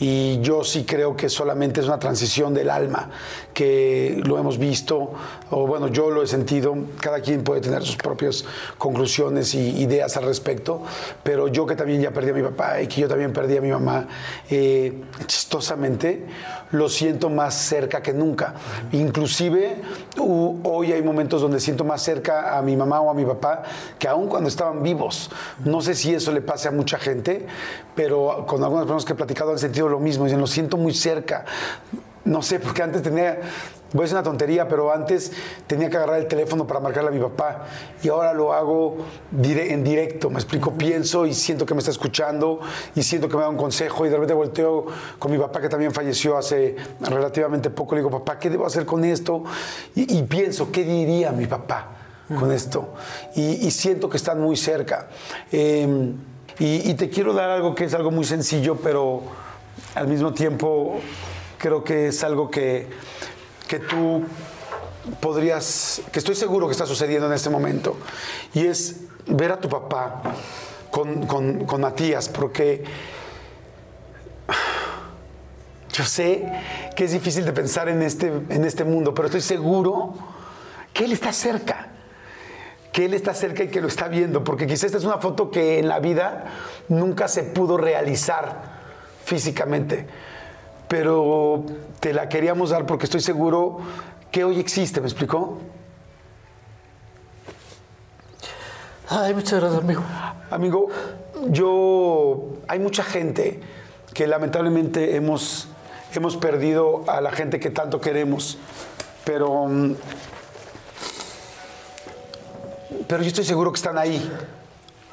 Y yo sí creo que solamente es una transición del alma, que lo hemos visto, o bueno, yo lo he sentido, cada quien puede tener sus propias conclusiones y ideas al respecto, pero yo que también ya perdí a mi papá y que yo también perdí a mi mamá, eh, chistosamente lo siento más cerca que nunca. Inclusive hoy hay momentos donde siento más cerca a mi mamá o a mi papá que aún cuando estaban vivos. No sé si eso le pase a mucha gente, pero con algunas personas que he platicado han sentido lo mismo. Dicen, lo siento muy cerca. No sé, porque antes tenía, voy a decir una tontería, pero antes tenía que agarrar el teléfono para marcarle a mi papá y ahora lo hago dire- en directo, me explico, pienso y siento que me está escuchando y siento que me da un consejo y de repente volteo con mi papá que también falleció hace relativamente poco, le digo, papá, ¿qué debo hacer con esto? Y, y pienso, ¿qué diría mi papá con esto? Y, y siento que están muy cerca. Eh, y, y te quiero dar algo que es algo muy sencillo, pero al mismo tiempo creo que es algo que, que tú podrías, que estoy seguro que está sucediendo en este momento, y es ver a tu papá con, con- con Matías, porque yo sé que es difícil de pensar en este, en este mundo, pero estoy seguro que él está cerca que él está cerca y que lo está viendo, porque quizás esta es una foto que en la vida nunca se pudo realizar físicamente, pero te la queríamos dar porque estoy seguro que hoy existe, ¿me explicó? Ay, muchas gracias, amigo. Amigo, yo hay mucha gente que lamentablemente hemos, hemos perdido a la gente que tanto queremos, pero, pero yo estoy seguro que están ahí.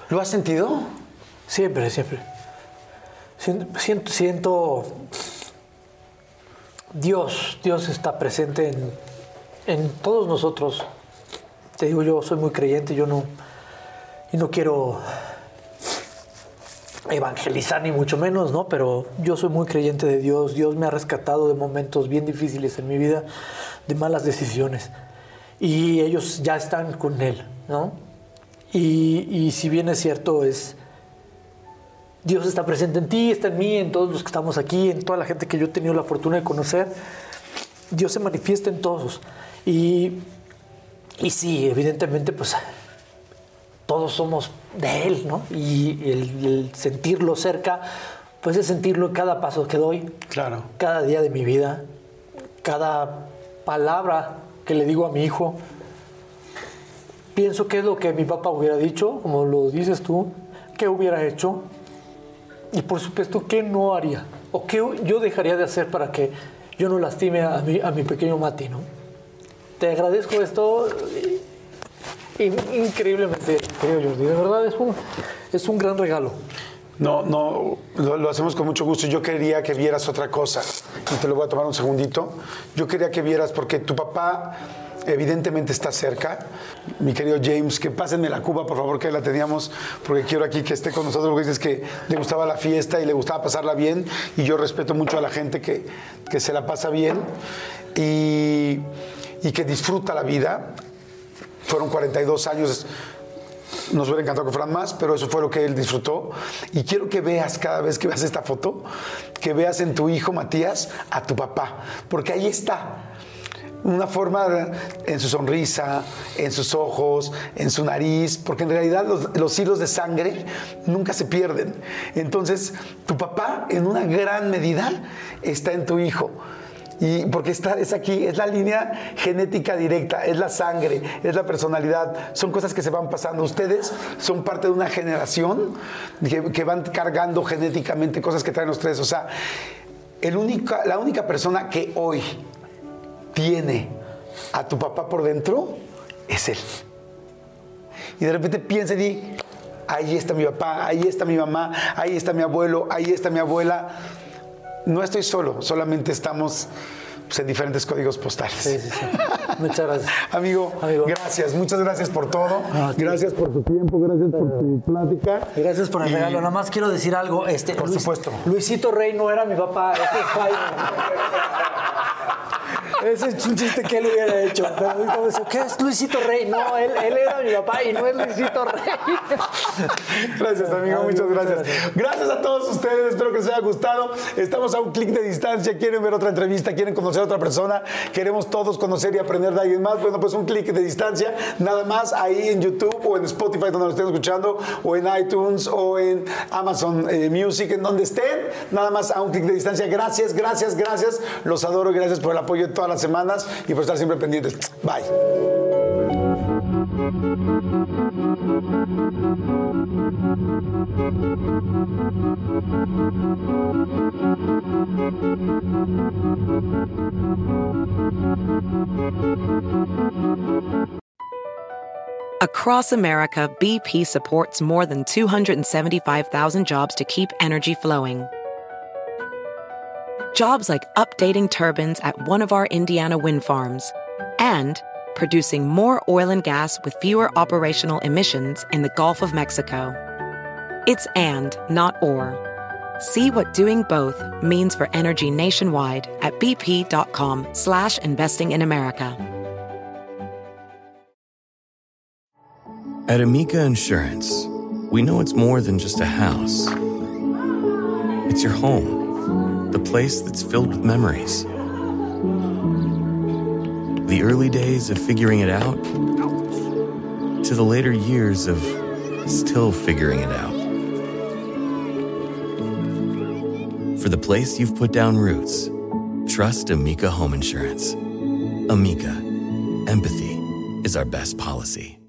¿Lo has sentido? Siempre, siempre. Sien- Siento, siento, Dios, Dios está presente en, en todos nosotros. Te digo, yo soy muy creyente, yo no, y no quiero evangelizar ni mucho menos, ¿no? Pero yo soy muy creyente de Dios. Dios me ha rescatado de momentos bien difíciles en mi vida, de malas decisiones. Y ellos ya están con Él, ¿no? Y, y si bien es cierto, es, Dios está presente en ti, está en mí, en todos los que estamos aquí, en toda la gente que yo he tenido la fortuna de conocer. Dios se manifiesta en todos. Y, y sí, evidentemente, pues todos somos de Él, ¿no? Y el, el sentirlo cerca, pues es sentirlo en cada paso que doy, Claro. cada día de mi vida, cada palabra que le digo a mi hijo. Pienso qué es lo que mi papá hubiera dicho, como lo dices tú, qué hubiera hecho y por supuesto qué no haría o qué yo dejaría de hacer para que yo no lastime a mi, a mi pequeño Mati, ¿no? Te agradezco esto in- increíblemente, querido Jordi. De verdad es un, es un gran regalo. No, no, lo, lo hacemos con mucho gusto. Yo quería que vieras otra cosa y te lo voy a tomar un segundito. Yo quería que vieras porque tu papá evidentemente está cerca. Mi querido James, que pásenme la cuba, por favor, que la teníamos, porque quiero aquí que esté con nosotros, porque dices que le gustaba la fiesta y le gustaba pasarla bien y yo respeto mucho a la gente que, que se la pasa bien y, y que disfruta la vida. Fueron 42 años nos hubiera encantado que fueran más, pero eso fue lo que él disfrutó. Y quiero que veas cada vez que veas esta foto, que veas en tu hijo Matías a tu papá, porque ahí está. Una forma en su sonrisa, en sus ojos, en su nariz, porque en realidad los, los hilos de sangre nunca se pierden. Entonces, tu papá en una gran medida está en tu hijo. Y porque está, es aquí, es la línea genética directa, es la sangre, es la personalidad, son cosas que se van pasando. Ustedes son parte de una generación que, que van cargando genéticamente cosas que traen los tres. O sea, el única, la única persona que hoy tiene a tu papá por dentro es él. Y de repente piensa y di, ahí está mi papá, ahí está mi mamá, ahí está mi abuelo, ahí está mi abuela no estoy solo, solamente estamos pues, en diferentes códigos postales. Sí, sí, sí. Muchas gracias. Amigo, Amigo. gracias, muchas gracias por todo. Ah, gracias por tu tiempo, gracias por tu plática. Gracias por el Y- regalo. Nada más quiero decir algo. Este, Por supuesto. Luisito Rey no era mi papá. Ese es Jaime. Ese es un chiste que él hubiera hecho. Pero ¿qué es Luisito Rey? No, él, él era mi papá y no es Luisito Rey. Gracias, amigo, muchas gracias. gracias. A todos ustedes, espero que les haya gustado. Estamos a un clic de distancia, quieren ver otra entrevista, quieren conocer a otra persona, queremos todos conocer y aprender de alguien más. Bueno, pues un clic de distancia, nada más ahí en YouTube o en Spotify, donde lo estén escuchando, o en iTunes o en Amazon eh, Music, en donde estén, nada más a un clic de distancia. Gracias, gracias, gracias. Los adoro gracias por el apoyo de todas las semanas y por estar siempre pendientes. Bye. Across America, BP supports more than 275,000 jobs to keep energy flowing. Jobs like updating turbines at one of our Indiana wind farms and producing more oil and gas with fewer operational emissions in the Gulf of Mexico. It's and, not or. See what doing both means for energy nationwide at bp.com slash investing in America. At Amica Insurance, we know it's more than just a house. It's your home, the place that's filled with memories. The early days of figuring it out to the later years of still figuring it out. For the place you've put down roots, trust Amica Home Insurance. Amica, empathy is our best policy.